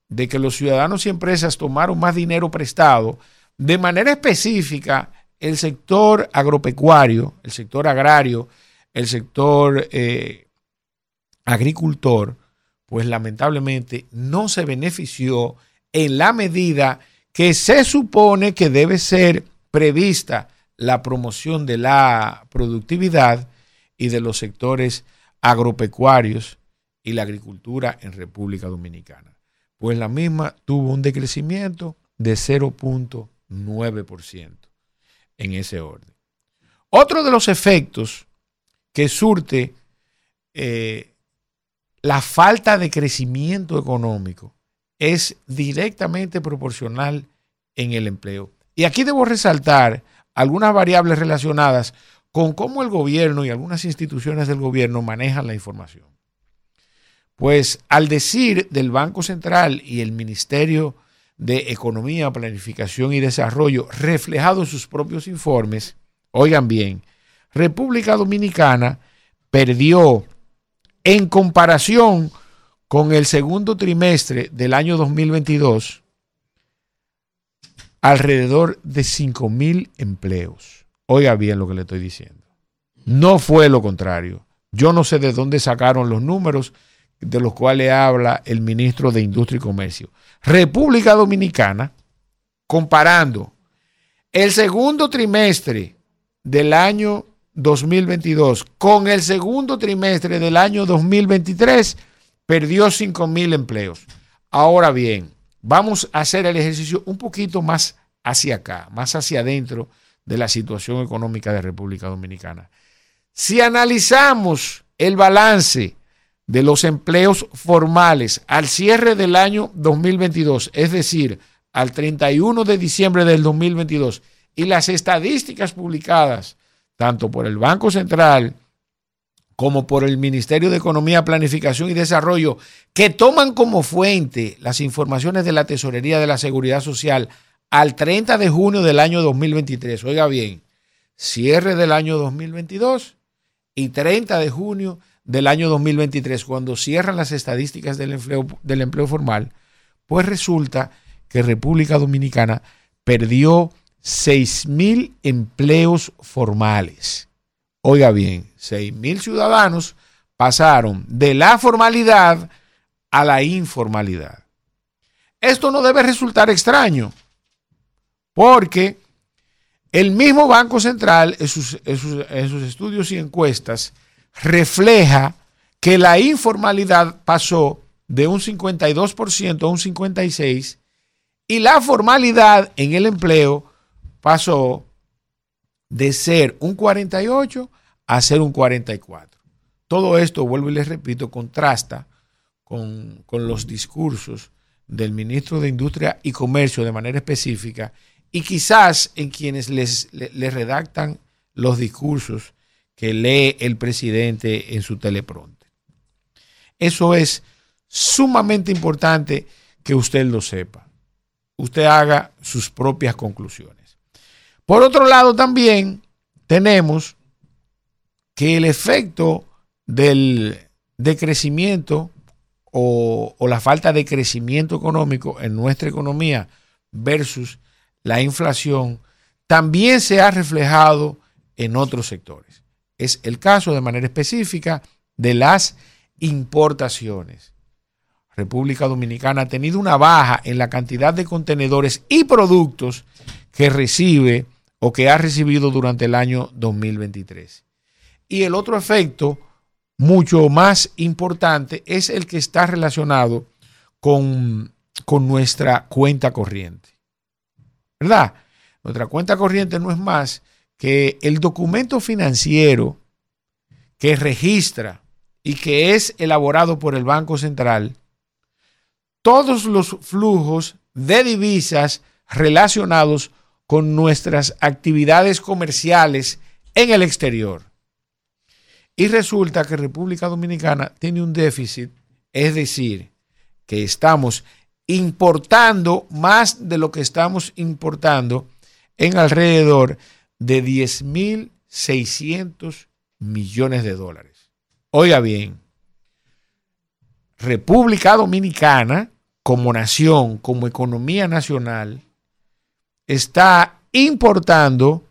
de que los ciudadanos y empresas tomaron más dinero prestado, de manera específica, el sector agropecuario, el sector agrario, el sector eh, agricultor, pues lamentablemente no se benefició en la medida que se supone que debe ser prevista la promoción de la productividad y de los sectores agropecuarios y la agricultura en República Dominicana. Pues la misma tuvo un decrecimiento de 0.9% en ese orden. Otro de los efectos que surte eh, la falta de crecimiento económico es directamente proporcional en el empleo. Y aquí debo resaltar algunas variables relacionadas con cómo el gobierno y algunas instituciones del gobierno manejan la información. Pues al decir del Banco Central y el Ministerio de Economía, Planificación y Desarrollo, reflejado en sus propios informes, oigan bien, República Dominicana perdió en comparación con el segundo trimestre del año 2022 alrededor de 5 mil empleos. Oiga bien lo que le estoy diciendo. No fue lo contrario. Yo no sé de dónde sacaron los números de los cuales habla el ministro de Industria y Comercio. República Dominicana, comparando el segundo trimestre del año 2022 con el segundo trimestre del año 2023, perdió 5 mil empleos. Ahora bien, vamos a hacer el ejercicio un poquito más hacia acá, más hacia adentro de la situación económica de República Dominicana. Si analizamos el balance de los empleos formales al cierre del año 2022, es decir, al 31 de diciembre del 2022, y las estadísticas publicadas tanto por el Banco Central como por el Ministerio de Economía, Planificación y Desarrollo, que toman como fuente las informaciones de la Tesorería de la Seguridad Social al 30 de junio del año 2023. Oiga bien, cierre del año 2022 y 30 de junio del año 2023, cuando cierran las estadísticas del empleo, formal, pues resulta que República Dominicana perdió 6 mil empleos formales. Oiga bien, 6 mil ciudadanos pasaron de la formalidad a la informalidad. Esto no debe resultar extraño, porque el mismo Banco Central en sus estudios y encuestas refleja que la informalidad pasó de un 52% a un 56% y la formalidad en el empleo pasó de ser un 48 a ser un 44. Todo esto, vuelvo y les repito, contrasta con, los discursos del ministro de Industria y Comercio de manera específica y quizás en quienes les, les redactan los discursos que lee el presidente en su telepronte. Eso es sumamente importante que usted lo sepa. Usted haga sus propias conclusiones. Por otro lado, también tenemos que el efecto del decrecimiento o, o la falta de crecimiento económico en nuestra economía versus la inflación también se ha reflejado en otros sectores es el caso de manera específica de las importaciones. República Dominicana ha tenido una baja en la cantidad de contenedores y productos que recibe o que ha recibido durante el año 2023. Y el otro efecto, mucho más importante, es el que está relacionado con, con nuestra cuenta corriente. ¿Verdad? Nuestra cuenta corriente no es más que el documento financiero que registra y que es elaborado por el Banco Central, todos los flujos de divisas relacionados con nuestras actividades comerciales en el exterior. Y resulta que República Dominicana tiene un déficit, es decir, que estamos importando más de lo que estamos importando en alrededor de 10.600 millones de dólares. Oiga bien, República Dominicana, como nación, como economía nacional, está importando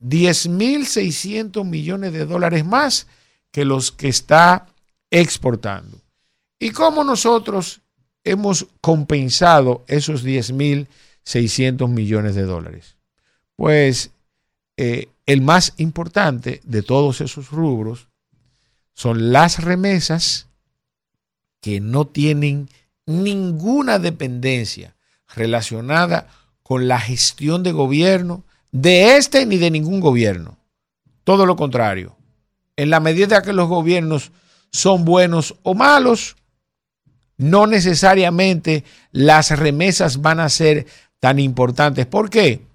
10.600 millones de dólares más que los que está exportando. ¿Y cómo nosotros hemos compensado esos 10.600 millones de dólares? Pues eh, el más importante de todos esos rubros son las remesas que no tienen ninguna dependencia relacionada con la gestión de gobierno de este ni de ningún gobierno. Todo lo contrario. En la medida que los gobiernos son buenos o malos, no necesariamente las remesas van a ser tan importantes. ¿Por qué?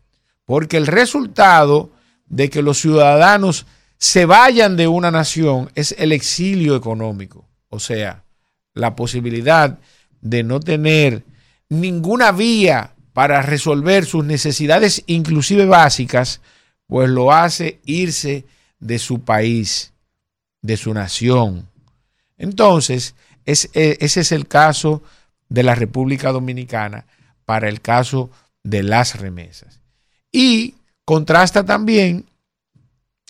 Porque el resultado de que los ciudadanos se vayan de una nación es el exilio económico. O sea, la posibilidad de no tener ninguna vía para resolver sus necesidades, inclusive básicas, pues lo hace irse de su país, de su nación. Entonces, es, eh, ese es el caso de la República Dominicana para el caso de las remesas. Y contrasta también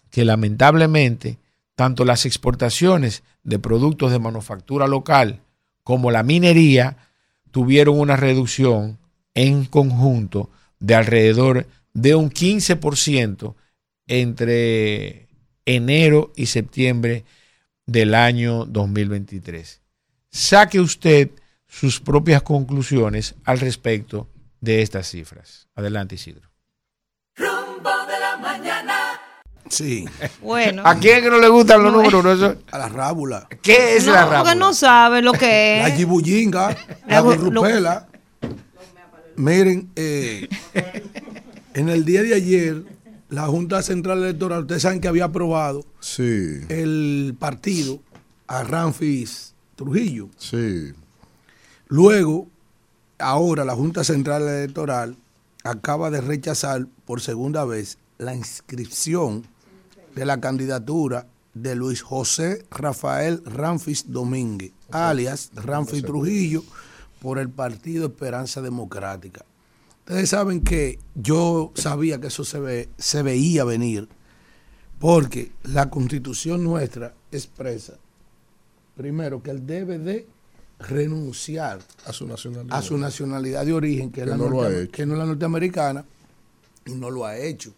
que lamentablemente tanto las exportaciones de productos de manufactura local como la minería tuvieron una reducción en conjunto de alrededor de un 15% entre enero y septiembre del año 2023. Saque usted sus propias conclusiones al respecto de estas cifras. Adelante, Isidro. Sí. Bueno. ¿A quién que no le gustan los No, números? A la rábula. ¿Qué es no, la porque rábula? no sabe lo que La es. la Lo- gorrupela. Miren, eh, en el día de ayer, la Junta Central Electoral, ustedes saben que había aprobado Sí, el partido a Ramfis Trujillo. sí. Luego, ahora la Junta Central Electoral acaba de rechazar por segunda vez la inscripción de la candidatura de Luis José Rafael Ramfis Domínguez, alias Ramfis Trujillo, por el Partido Esperanza Democrática. Ustedes saben que yo sabía que eso se, ve- se veía venir, porque la constitución nuestra expresa, primero, que él debe de renunciar A su nacionalidad. a su nacionalidad de origen, que, es Que la no lo ha norte- hecho. que no es la norteamericana, y no lo ha hecho.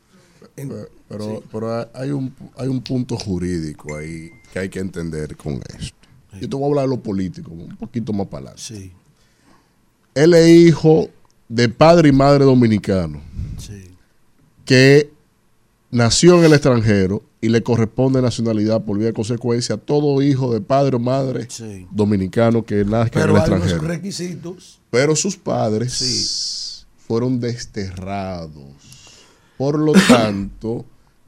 Pero, pero, sí. pero hay, un, hay un punto jurídico ahí que hay que entender con esto. Yo te voy a hablar de lo político, un poquito más para adelante. Sí, Él es hijo de padre y madre dominicano sí. que nació en el extranjero y le corresponde nacionalidad por vía de consecuencia a todo hijo de padre o madre Sí. dominicano que nazca en el extranjero. requisitos. Pero sus padres fueron desterrados. Por lo tanto,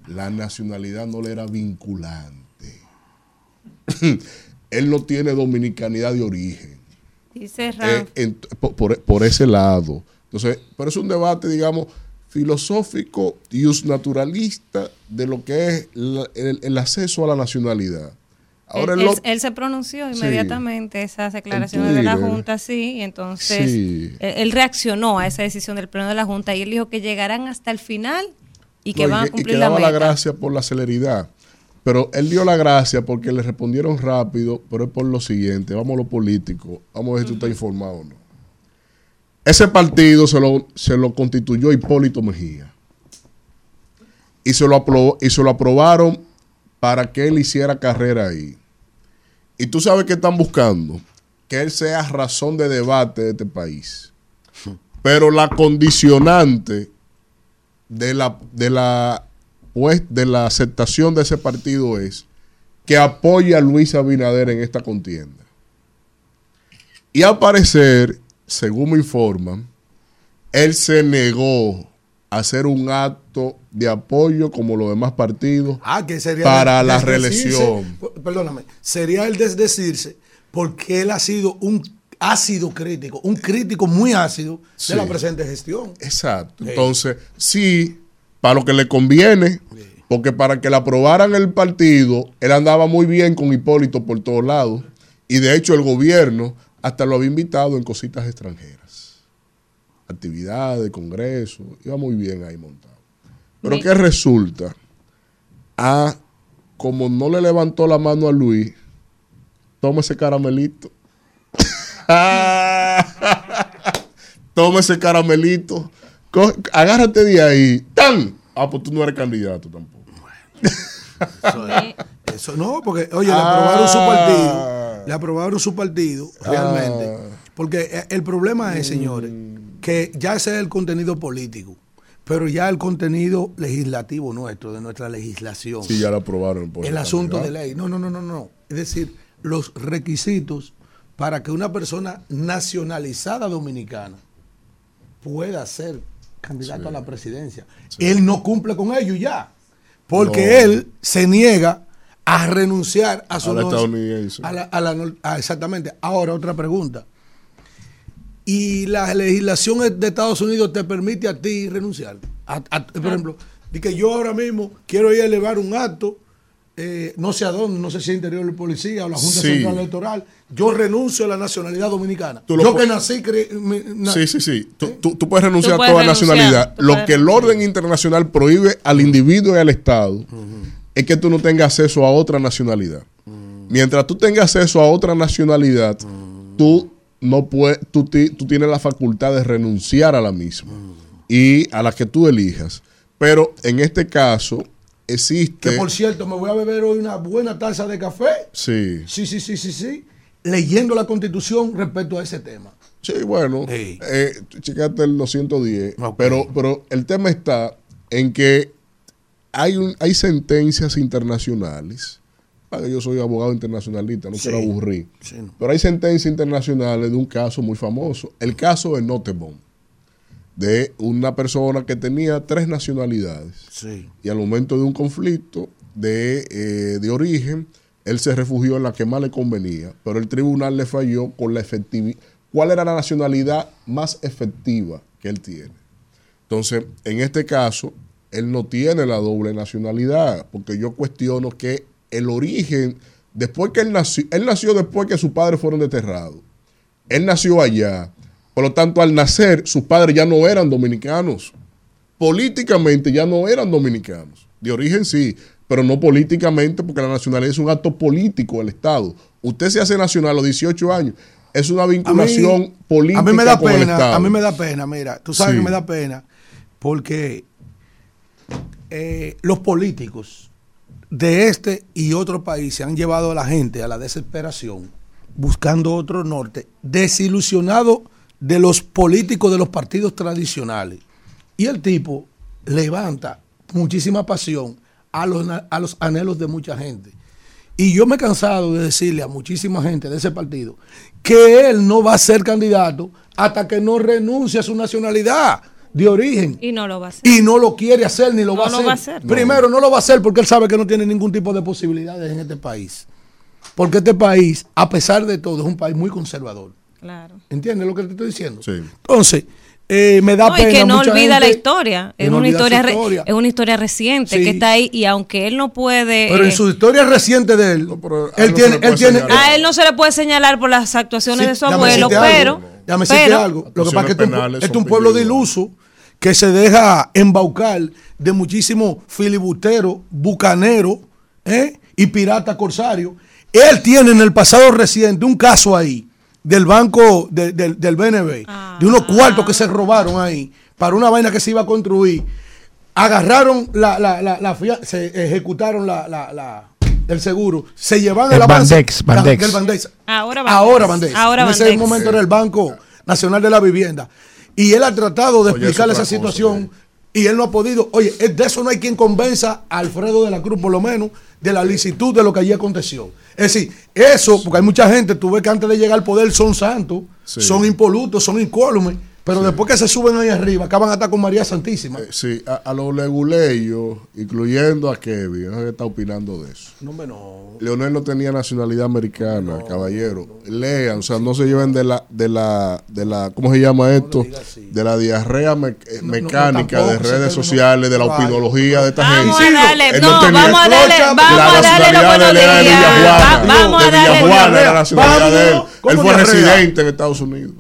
la nacionalidad no le era vinculante. Él no tiene dominicanidad de origen. Dice Eh, en- por, por- por ese lado. Entonces, pero es un debate, digamos, filosófico y naturalista de lo que es la- el, el acceso a la nacionalidad. Ahora él, él lo- él- él se pronunció Sí. inmediatamente esas declaraciones de la. Junta, sí, y entonces Sí. él, él reaccionó a esa decisión del pleno de la Junta y él dijo que llegarán hasta el final y que No, van a que- cumplir que la daba meta. la gracia por la celeridad. Pero él dio la gracia porque le respondieron rápido, pero es por lo siguiente, vamos a lo político, vamos a ver si tú estás informado o no. Ese partido se lo, se lo constituyó Hipólito Mejía. Y se, lo aprobó- y se lo aprobaron para que él hiciera carrera ahí. Y tú sabes que están buscando que él sea razón de debate de este país. Pero la condicionante de la, de la, pues, de la aceptación de ese partido es que apoye a Luis Abinader en esta contienda. Y al parecer, según me informan, él se negó a hacer un acto de apoyo como los demás partidos Ah, que sería para la reelección. P- Perdóname, sería el desdecirse porque él ha sido un ácido crítico, un crítico muy ácido Sí. de la presente gestión. Exacto. Sí. Entonces, sí, para lo que le conviene, porque para que le aprobaran el partido, él andaba muy bien con Hipólito por todos lados. Y de hecho, el gobierno hasta lo había invitado en cositas extranjeras. Actividades, congresos, iba muy bien ahí montado. Pero ¿qué resulta? Ah, como no le levantó la mano a Luis, toma ese caramelito. Toma ese caramelito. Agárrate de ahí. ¡Tan! Ah, pues tú no eres candidato tampoco. Eso, es- eso no, porque, oye, le Ah. aprobaron su partido. Le aprobaron su partido, realmente. Ah. Porque eh, el problema es, señores, que ya ese es el contenido político, pero ya el contenido legislativo nuestro, de nuestra legislación. Sí, ya lo aprobaron. por el asunto de ley. No, no, no, no, no. Es decir, los requisitos para que una persona nacionalizada dominicana pueda ser candidato a la presidencia. Él no cumple con ello ya. Porque No. él se niega a renunciar a su A la no- estadounidense. a la- a la no- ah, exactamente. Ahora, otra pregunta. ¿Y la legislación de Estados Unidos te permite a ti renunciar? A- a- por ejemplo, di que yo ahora mismo quiero ir a elevar un acto, eh, no sé a dónde, no sé si es interior de policía o la Junta Sí. Central Electoral, yo renuncio a la nacionalidad dominicana. Tú lo Yo que nací... cre- me- na- Sí, sí, sí. Tú, tú- tú puedes renunciar Tú a toda renunciar, nacionalidad. tú Lo puedes que el orden internacional prohíbe al individuo y al Estado es que tú no tengas acceso a otra nacionalidad. Mientras tú tengas acceso a otra nacionalidad, tú no puedes, tú, ti- tú tienes la facultad de renunciar a la misma y a la que tú elijas. Pero en este caso existe. Que por cierto, me voy a beber hoy una buena taza de café. sí. Sí, sí, sí, sí, sí. Leyendo la constitución respecto a ese tema. Sí, bueno, eh, chécate el 210, pero, pero el tema está en que hay, un, hay sentencias internacionales. Ah, Yo soy abogado internacionalista, no Sí. quiero aburrir. Sí, no. Pero hay sentencias internacionales de un caso muy famoso. El caso de Notebon, de una persona que tenía tres nacionalidades. Sí. Y al momento de un conflicto de, eh, de origen, él se refugió en la que más le convenía, pero el tribunal le falló con la efectividad. ¿Cuál era la nacionalidad más efectiva que él tiene? Entonces, en este caso, él no tiene la doble nacionalidad, porque yo cuestiono que el origen, después que él nació, él nació después que sus padres fueron desterrados. Él nació allá. Por lo tanto, al nacer, sus padres ya no eran dominicanos. Políticamente ya no eran dominicanos. De origen sí, pero no políticamente, porque la nacionalidad es un acto político del Estado. Usted se hace nacional a los 18 años. Es una vinculación política a mí me da con pena, a mí me da pena, mira, tú sabes Sí. que me da pena porque eh, los políticos de este y otro país se han llevado a la gente a la desesperación buscando otro norte, desilusionado de los políticos de los partidos tradicionales. Y el tipo levanta muchísima pasión a los, a los anhelos de mucha gente. Y yo me he cansado de decirle a muchísima gente de ese partido que él no va a ser candidato hasta que no renuncie a su nacionalidad de origen. Y no lo va a hacer. Y no lo quiere hacer ni lo, No va, a lo hacer. va a hacer. Primero, no lo va a hacer porque él sabe que no tiene ningún tipo de posibilidades en este país. Porque este país, a pesar de todo, es un país muy conservador. Claro. ¿Entiendes lo que te estoy diciendo? Sí. Entonces, eh, me da No, pena. y que no mucha olvida la historia. Es no una historia, re- es una historia reciente Sí. que está ahí y aunque él no puede Pero en eh, su historia reciente de él, él tiene, él tiene, señalar. a él no se le puede señalar por las actuaciones Sí, de su abuelo, pero déjame decirte pero- algo. Lo que pasa es que este, es un- este un pueblo individuales. diluso que se deja embaucar de muchísimos filibusteros, bucaneros ¿eh? y piratas corsarios. Él tiene en el pasado reciente un caso ahí del banco de- del, del BNB, de unos cuartos que se robaron ahí para una vaina que se iba a construir. Agarraron la, la, la, la fia- se ejecutaron la, la, la- el seguro, se llevan el, El avance Bandex, la- Bandex. del Bandex. Ahora Bandex. Ahora Bandex. Ahora en ese momento era el Banco Nacional de la Vivienda. Y él ha tratado de Oye, explicarle es esa cosa, situación y él no ha podido. Oye, de eso no hay quien convenza a Alfredo de la Cruz, por lo menos, de la licitud de lo que allí aconteció. Es decir, eso, porque hay mucha gente, tú ves que antes de llegar al poder son santos, Sí. son impolutos, son incólumes, pero después que se suben ahí arriba, acaban hasta con María Santísima. Sí, a, a los leguleyos, incluyendo a Kevin, ¿qué está opinando de eso? No, no. Leonel no tenía nacionalidad americana, caballero. Lean, o sea, no se lleven de la, de la, de la, ¿cómo se llama esto? De la diarrea me- eh, mecánica tampoco, de redes no. sociales, de la opinología de esta Vamos gente. a darle, no, tenía- vamos a darle, la vamos a darle los buenos de él era de días. Vamos a de darle la nacionalidad de él. Él ¿cómo fue residente en Estados Unidos.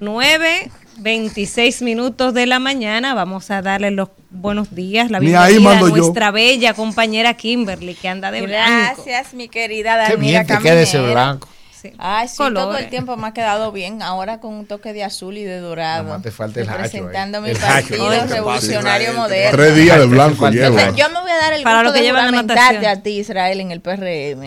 9, 26 minutos de la mañana. Vamos a darle los buenos días, la Ni bienvenida a yo. nuestra bella compañera Kimberly, que anda de blanco. Gracias, mi querida Qué Danira bien te queda ese blanco. Sí. Ay, sí, todo el tiempo me ha quedado bien. Ahora con un toque de azul y de dorado. Nada más te falta el hacho mi El partido revolucionario moderno. Tres días de blanco lleva. Entonces, yo me voy a dar el Para gusto lo que de llevan la juramentarte a ti, Israel, en el PRM.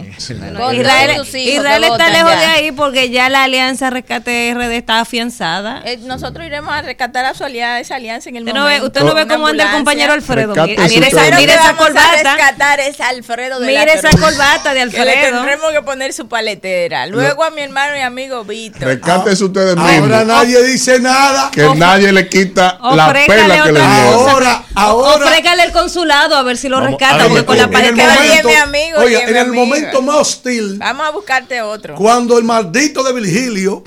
Israel, hijos está lejos ya. de ahí porque ya la alianza Rescate RD está afianzada. Eh, nosotros iremos a rescatar a su alianza, esa alianza en el Usted no ve, momento. usted no ve cómo anda el compañero Alfredo. Mire, esa, corbata. rescatar es Alfredo de esa corbata de Que le Alfredo. tendremos que poner su paletera. Luego a mi hermano y amigo Víctor. Rescátese ustedes Ahora mismos. nadie dice nada. Que nadie le quita la pela que le dio. Ahora, ahora. Ofrécale el consulado a ver si lo Vamos, rescata. Porque con la Oye, momento, mi amigo, oye, en el amigo. momento más hostil, Vamos a buscarte otro. cuando el maldito de Virgilio,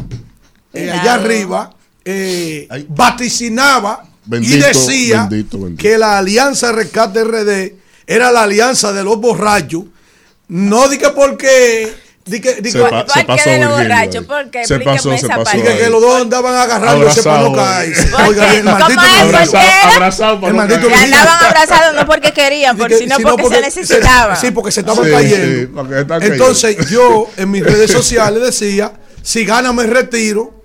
eh, allá arriba, eh, vaticinaba y decía bendito, bendito. que la alianza Rescate RD era la alianza de los borrachos. No di que porque. Di que, di Se que- pa- ¿Por qué pasó. Se pasó, se pasó que- los dos andaban agarrándose para no Abrazado. caerse. ¿Por Oiga, el maldito abrazado para El maldito Virgilio. andaban abrazados no porque querían, Di por, que- sino sino porque, porque se necesitaban. sí, porque se estaban Sí, cayendo. Entonces yo en mis redes sociales decía, si gana me retiro.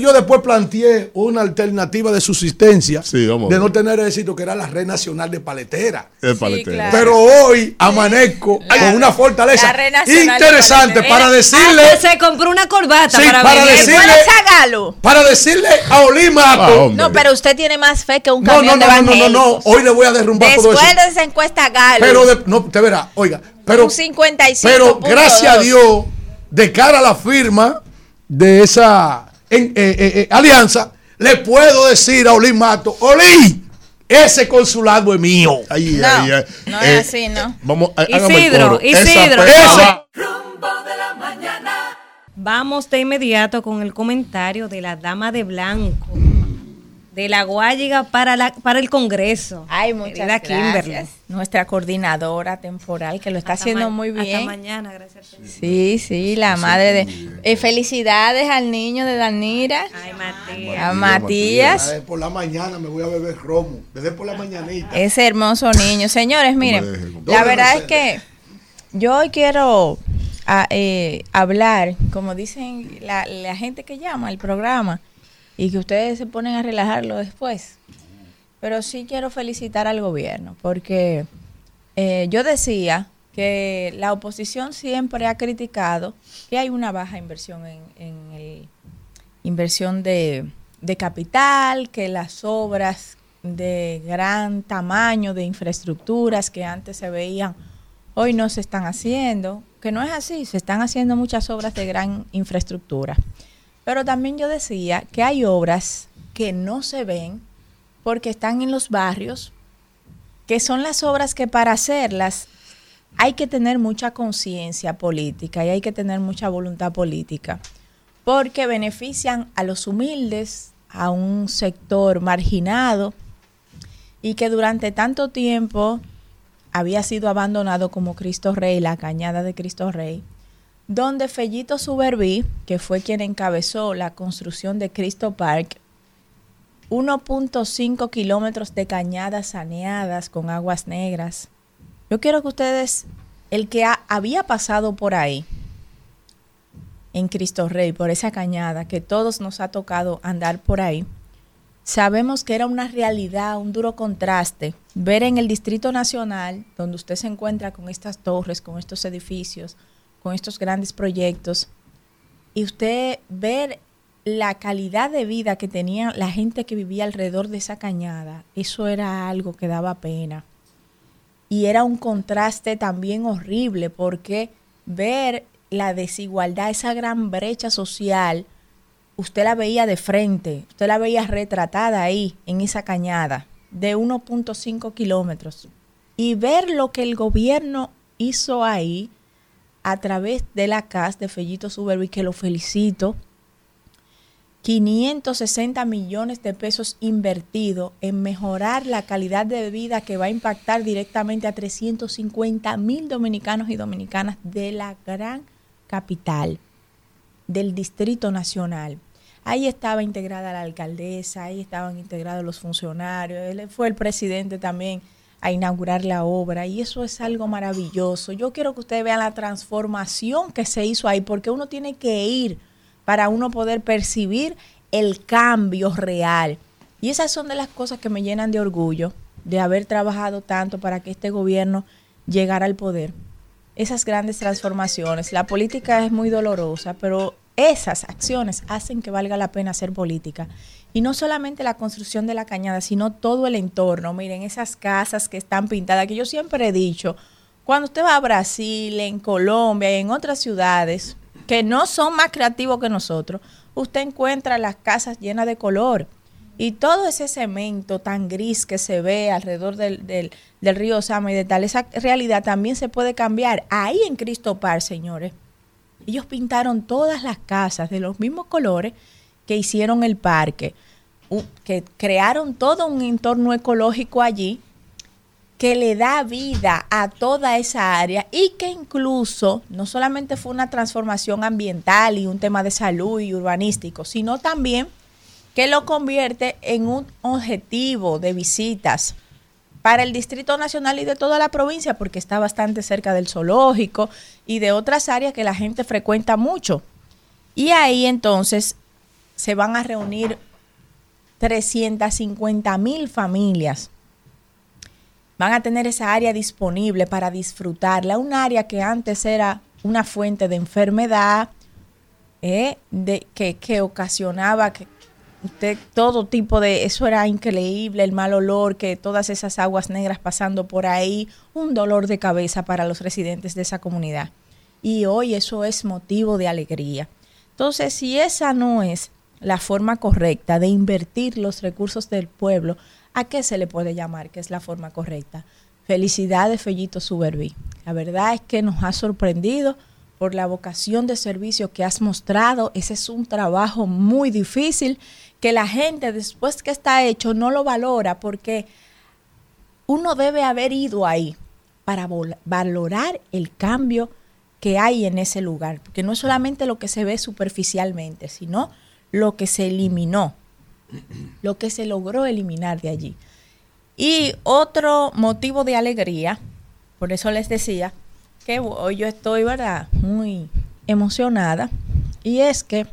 Yo después planteé una alternativa de subsistencia Sí, de no tener éxito, que era la red nacional de paletera. Claro. Pero hoy amanezco con una fortaleza de interesante para decirle, se compró una corbata Sí, para, para venir. decir- ¿Cuál decirle- para decirle a Olimato. Ah. No, pero usted tiene más fe que un no, no, camión no, de no, no, no, no, hoy le voy a derrumbar todo Después eso. de esa encuesta Galo, Pero de- no, te verá, oiga, pero un 55 Pero gracias a Dios, de cara a la firma de esa en- eh, eh, eh, alianza, le puedo decir a Olin Mato, Olin, ese consulado es mío. Ay, No, ay, ay. no Eh, es así, ¿no? Vamos, hágame el Isidro. Esa Isidro. mañana. Vamos de inmediato con el comentario de la dama de blanco. De la Guayiga para, la, para el Congreso. Ay, muchas Querida Kimberly. gracias. Nuestra coordinadora temporal que lo está Hasta haciendo muy bien. Hasta mañana, gracias. Sí, sí, la madre de... Eh, felicidades al niño de Danira, Ay, Matías. a Matías. Por la mañana me voy a beber romo. Desde por la mañanita. Ese hermoso niño. Señores, miren, la verdad es que yo hoy quiero a- eh, hablar, como dicen la, la gente que llama al programa, y que ustedes se ponen a relajarlo después. Pero sí quiero felicitar al gobierno, porque eh, yo decía que la oposición siempre ha criticado que hay una baja inversión en, inversión de capital, que las obras de gran tamaño de infraestructuras que antes se veían, hoy no se están haciendo, que no es así, se están haciendo muchas obras de gran infraestructura. Pero también yo decía que hay obras que no se ven porque están en los barrios, que son las obras que para hacerlas hay que tener mucha conciencia política y hay que tener mucha voluntad política, porque benefician a los humildes, a un sector marginado y que durante tanto tiempo había sido abandonado como Cristo Rey, la cañada de Cristo Rey, donde Fellito Suberví, que fue quien encabezó la construcción de Cristo Park, 1.5 kilómetros de cañadas saneadas con aguas negras. Yo quiero que ustedes, el que ha- había pasado por ahí, en Cristo Rey, por esa cañada, que todos nos ha tocado andar por ahí, sabemos que era una realidad, un duro contraste, ver en el Distrito Nacional, donde usted se encuentra con estas torres, con estos edificios, con estos grandes proyectos, y usted ver la calidad de vida que tenía la gente que vivía alrededor de esa cañada, eso era algo que daba pena. Y era un contraste también horrible porque ver la desigualdad, esa gran brecha social, usted la veía de frente, usted la veía retratada ahí, en esa cañada, de 1.5 kilómetros. Y ver lo que el gobierno hizo ahí a través de la CAS de Fellito Subervi, que lo felicito, 560 millones de pesos invertidos en mejorar la calidad de vida que va a impactar directamente a 350 mil dominicanos y dominicanas de la gran capital, del Distrito Nacional. Ahí estaba integrada la alcaldesa, ahí estaban integrados los funcionarios, él fue el presidente también a inaugurar la obra y eso es algo maravilloso. Yo quiero que ustedes vean la transformación que se hizo ahí porque uno tiene que ir para uno poder percibir el cambio real. Y esas son de las cosas que me llenan de orgullo de haber trabajado tanto para que este gobierno llegara al poder. Esas grandes transformaciones. La política es muy dolorosa, pero esas acciones hacen que valga la pena hacer política. Y no solamente la construcción de la cañada, sino todo el entorno. Miren, esas casas que están pintadas, que yo siempre he dicho, cuando usted va a Brasil, en Colombia y en otras ciudades que no son más creativos que nosotros, usted encuentra las casas llenas de color. Y todo ese cemento tan gris que se ve alrededor del, del, río Sama y de tal, esa realidad también se puede cambiar. Ahí en Cristo Par, señores, ellos pintaron todas las casas de los mismos colores que hicieron el parque, que crearon todo un entorno ecológico allí que le da vida a toda esa área y que incluso no solamente fue una transformación ambiental y un tema de salud y urbanístico, sino también que lo convierte en un objetivo de visitas para el Distrito Nacional y de toda la provincia, porque está bastante cerca del zoológico y de otras áreas que la gente frecuenta mucho. Y ahí entonces se van a reunir 350 mil familias. Van a tener esa área disponible para disfrutarla, un área que antes era una fuente de enfermedad, eh, de, que, que ocasionaba que todo tipo de eso era increíble el mal olor que todas esas aguas negras pasando por ahí un dolor de cabeza para los residentes de esa comunidad y hoy eso es motivo de alegría entonces si esa no es la forma correcta de invertir los recursos del pueblo, ¿a qué se le puede llamar que es la forma correcta? Felicidades, Fellito Suberví. La verdad es que nos ha sorprendido por la vocación de servicio que has mostrado. Ese es un trabajo muy difícil que la gente después que está hecho no lo valora porque uno debe haber ido ahí para valorar el cambio que hay en ese lugar, porque no es solamente lo que se ve superficialmente, sino lo que se eliminó, lo que se logró eliminar de allí. Y otro motivo de alegría, por eso les decía que hoy yo estoy, ¿verdad?, muy emocionada, y es que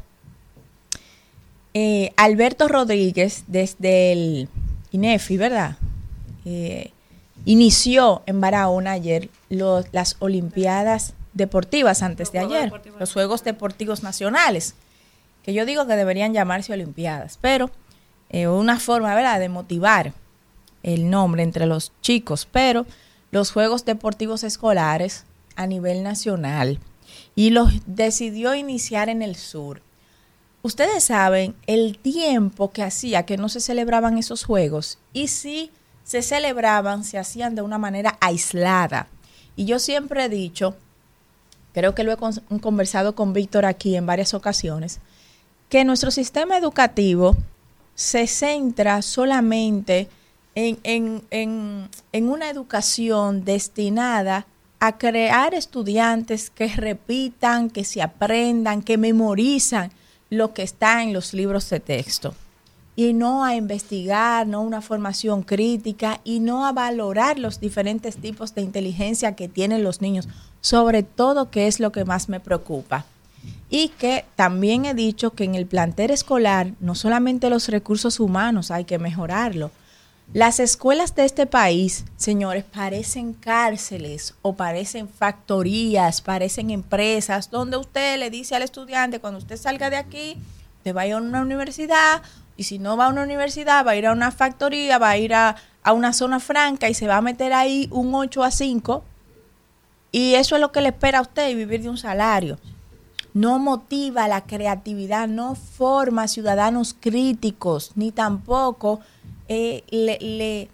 eh, Alberto Rodríguez, desde el INEFI, ¿verdad?, eh, inició en Barahona ayer las Olimpiadas Deportivas antes de ayer, los Juegos Deportivos Nacionales que yo digo que deberían llamarse Olimpiadas, pero eh, una forma de motivar el nombre entre los chicos, pero los Juegos Deportivos Escolares a nivel nacional y los decidió iniciar en el sur. Ustedes saben el tiempo que hacía que no se celebraban esos juegos y si se celebraban, se hacían de una manera aislada. Y yo siempre he dicho, creo que lo he conversado con Víctor aquí en varias ocasiones, que nuestro sistema educativo se centra solamente en, una educación destinada a crear estudiantes que repitan, que se aprendan, que memorizan lo que está en los libros de texto. Y no a investigar, no una formación crítica y no a valorar los diferentes tipos de inteligencia que tienen los niños, sobre todo que es lo que más me preocupa y que también he dicho que en el plantel escolar no solamente los recursos humanos hay que mejorarlo. Las escuelas de este país, señores, parecen cárceles o parecen factorías, parecen empresas donde usted le dice al estudiante cuando usted salga de aquí, te va a ir a una universidad y si no va a una universidad va a ir a una factoría, va a ir a, a una zona franca y se va a meter ahí un 8 a 5 y eso es lo que le espera a usted vivir de un salario no motiva la creatividad, no forma ciudadanos críticos, ni tampoco eh, le,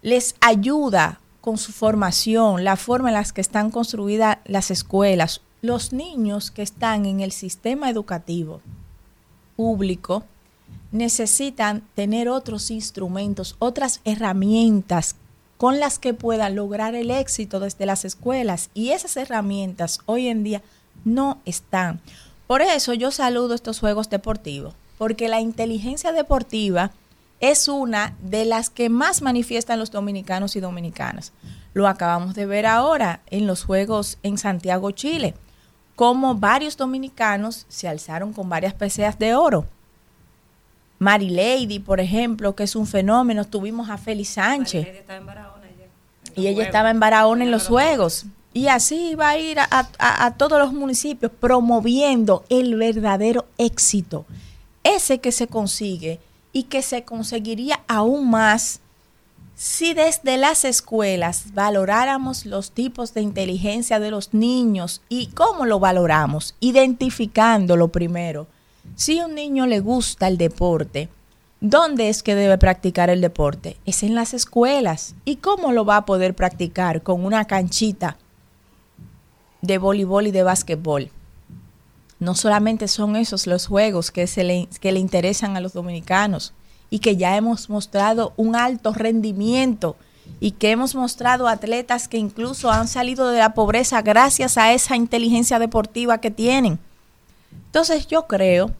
les ayuda con su formación, la forma en la que están construidas las escuelas. Los niños que están en el sistema educativo público necesitan tener otros instrumentos, otras herramientas con las que puedan lograr el éxito desde las escuelas. Y esas herramientas hoy en día no están. Por eso yo saludo estos juegos deportivos, porque la inteligencia deportiva es una de las que más manifiestan los dominicanos y dominicanas. Lo acabamos de ver ahora en los Juegos en Santiago, Chile, como varios dominicanos se alzaron con varias peseas de oro. Mary Lady, por ejemplo, que es un fenómeno, tuvimos a Félix Sánchez. Y ella estaba en Barahona en los Juegos. Y así va a ir a, a, todos los municipios promoviendo el verdadero éxito. Ese que se consigue y que se conseguiría aún más si desde las escuelas valoráramos los tipos de inteligencia de los niños y cómo lo valoramos, identificándolo primero. Si un niño le gusta el deporte, ¿dónde es que debe practicar el deporte? Es en las escuelas. ¿Y cómo lo va a poder practicar? Con una canchita de voleibol y de básquetbol. No solamente son esos los juegos que, se le, que le interesan a los dominicanos y que ya hemos mostrado un alto rendimiento y que hemos mostrado atletas que incluso han salido de la pobreza gracias a esa inteligencia deportiva que tienen. Entonces yo creo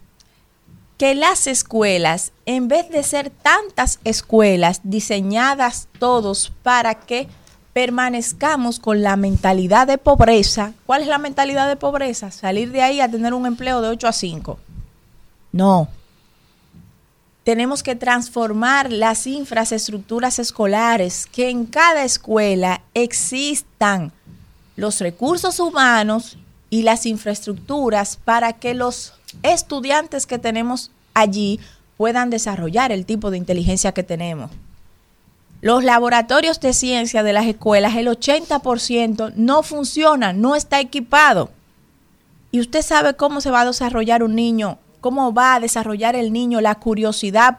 que las escuelas, en vez de ser tantas escuelas diseñadas todos para que permanezcamos con la mentalidad de pobreza. ¿Cuál es la mentalidad de pobreza? Salir de ahí a tener un empleo de 8 a 5. No. Tenemos que transformar las infraestructuras escolares, que en cada escuela existan los recursos humanos y las infraestructuras para que los estudiantes que tenemos allí puedan desarrollar el tipo de inteligencia que tenemos. Los laboratorios de ciencia de las escuelas, el 80% no funcionan, no está equipado. Y usted sabe cómo se va a desarrollar un niño, cómo va a desarrollar el niño la curiosidad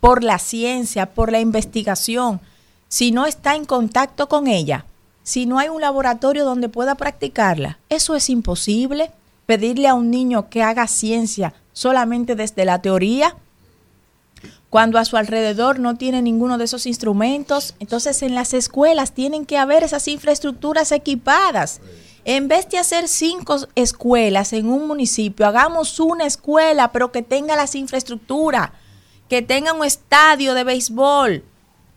por la ciencia, por la investigación, si no está en contacto con ella, si no hay un laboratorio donde pueda practicarla. Eso es imposible. Pedirle a un niño que haga ciencia solamente desde la teoría, cuando a su alrededor no tiene ninguno de esos instrumentos. Entonces en las escuelas tienen que haber esas infraestructuras equipadas. En vez de hacer cinco escuelas en un municipio, hagamos una escuela, pero que tenga las infraestructuras, que tenga un estadio de béisbol,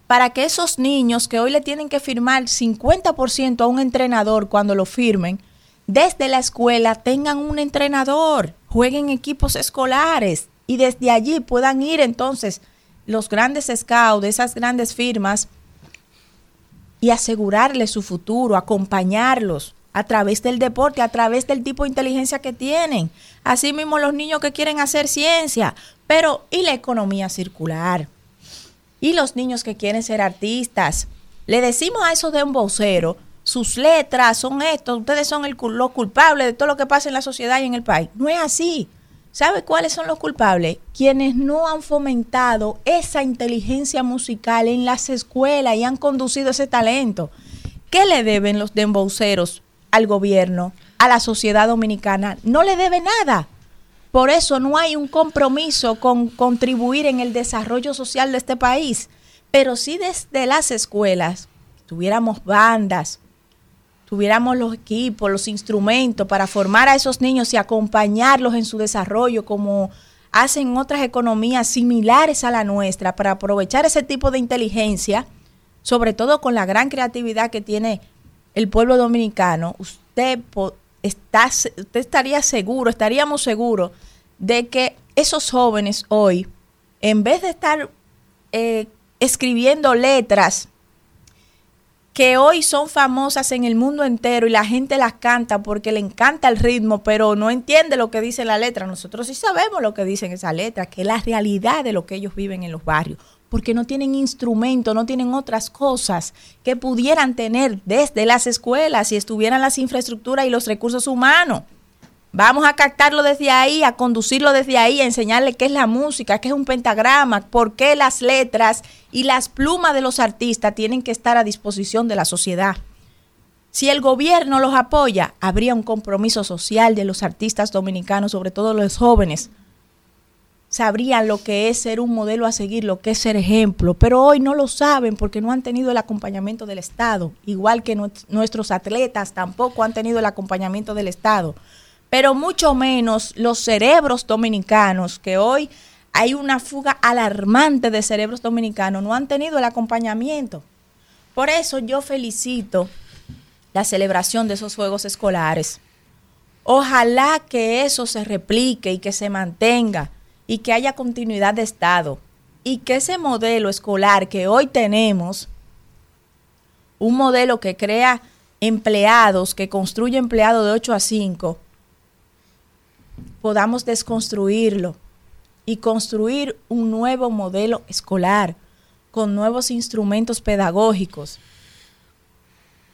para que esos niños que hoy le tienen que firmar 50% a un entrenador cuando lo firmen, desde la escuela tengan un entrenador, jueguen equipos escolares, y desde allí puedan ir entonces los grandes scouts de esas grandes firmas y asegurarles su futuro, acompañarlos a través del deporte, a través del tipo de inteligencia que tienen. Asimismo los niños que quieren hacer ciencia, pero ¿y la economía circular? ¿Y los niños que quieren ser artistas? Le decimos a esos de un vocero, sus letras son estos, ustedes son el, los culpables de todo lo que pasa en la sociedad y en el país. No es así. ¿Sabe cuáles son los culpables? Quienes no han fomentado esa inteligencia musical en las escuelas y han conducido ese talento. ¿Qué le deben los dembouceros al gobierno, a la sociedad dominicana? No le debe nada. Por eso no hay un compromiso con contribuir en el desarrollo social de este país. Pero si desde las escuelas tuviéramos bandas, tuviéramos los equipos, los instrumentos para formar a esos niños y acompañarlos en su desarrollo como hacen otras economías similares a la nuestra para aprovechar ese tipo de inteligencia, sobre todo con la gran creatividad que tiene el pueblo dominicano, usted, está, usted estaría seguro, estaríamos seguros de que esos jóvenes hoy, en vez de estar eh, escribiendo letras que hoy son famosas en el mundo entero y la gente las canta porque le encanta el ritmo, pero no entiende lo que dice la letra. Nosotros sí sabemos lo que dicen esa letra, que es la realidad de lo que ellos viven en los barrios, porque no tienen instrumentos, no tienen otras cosas que pudieran tener desde las escuelas si estuvieran las infraestructuras y los recursos humanos. Vamos a captarlo desde ahí, a conducirlo desde ahí, a enseñarle qué es la música, qué es un pentagrama, por qué las letras y las plumas de los artistas tienen que estar a disposición de la sociedad. Si el gobierno los apoya, habría un compromiso social de los artistas dominicanos, sobre todo los jóvenes. Sabrían lo que es ser un modelo a seguir, lo que es ser ejemplo, pero hoy no lo saben porque no han tenido el acompañamiento del Estado, igual que nuestros atletas tampoco han tenido el acompañamiento del Estado pero mucho menos los cerebros dominicanos que hoy hay una fuga alarmante de cerebros dominicanos, no han tenido el acompañamiento. Por eso yo felicito la celebración de esos juegos escolares. Ojalá que eso se replique y que se mantenga y que haya continuidad de Estado y que ese modelo escolar que hoy tenemos, un modelo que crea empleados, que construye empleados de 8 a 5, podamos desconstruirlo y construir un nuevo modelo escolar con nuevos instrumentos pedagógicos,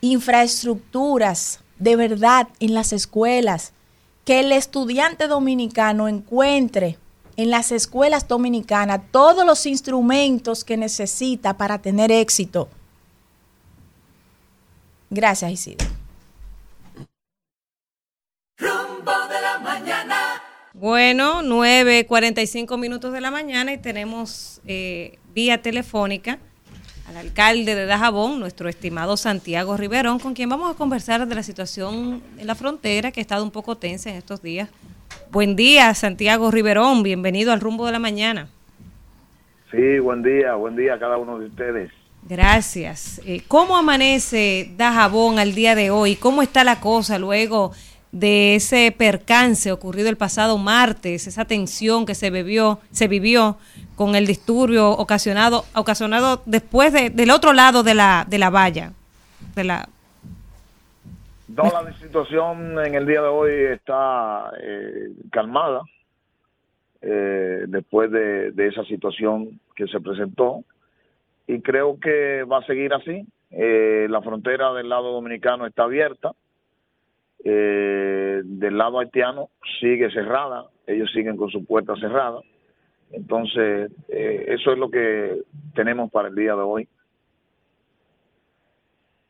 infraestructuras de verdad en las escuelas, que el estudiante dominicano encuentre en las escuelas dominicanas todos los instrumentos que necesita para tener éxito. Gracias, Isidro. Bueno, 9.45 minutos de la mañana y tenemos eh, vía telefónica al alcalde de Dajabón, nuestro estimado Santiago Riverón, con quien vamos a conversar de la situación en la frontera que ha estado un poco tensa en estos días. Buen día, Santiago Riverón, bienvenido al rumbo de la mañana. Sí, buen día, buen día a cada uno de ustedes. Gracias. Eh, ¿Cómo amanece Dajabón al día de hoy? ¿Cómo está la cosa luego de ese percance ocurrido el pasado martes, esa tensión que se vivió, se vivió con el disturbio ocasionado, ocasionado después de, del otro lado de la, de la valla? De la, No, la situación en el día de hoy está eh, calmada eh, después de, de esa situación que se presentó y creo que va a seguir así. Eh, la frontera del lado dominicano está abierta, eh, del lado haitiano sigue cerrada, ellos siguen con su puerta cerrada. Entonces, eh, eso es lo que tenemos para el día de hoy.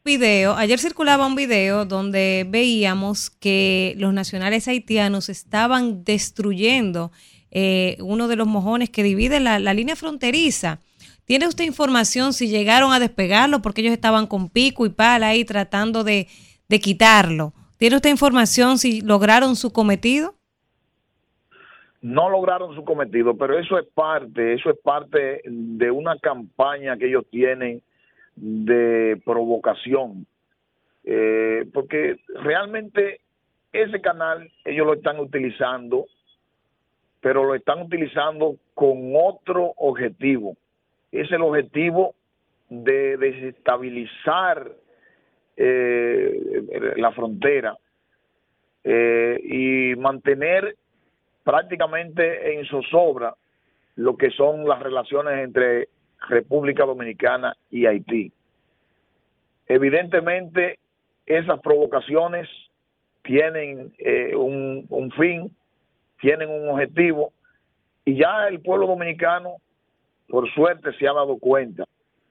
video, ayer circulaba un video donde veíamos que los nacionales haitianos estaban destruyendo eh, uno de los mojones que divide la, línea fronteriza. ¿Tiene usted información si llegaron a despegarlo porque ellos estaban con pico y pala ahí tratando de quitarlo? ¿Tiene usted información si lograron su cometido? no lograron su cometido, pero eso es parte, eso es parte de una campaña que ellos tienen de provocación, eh, porque realmente ese canal ellos lo están utilizando, pero lo están utilizando con otro objetivo, es el objetivo de desestabilizar eh, la frontera eh, y mantener prácticamente en zozobra lo que son las relaciones entre República Dominicana y Haití. Evidentemente, esas provocaciones tienen eh, un, un fin, tienen un objetivo, y ya el pueblo dominicano, por suerte, se ha dado cuenta.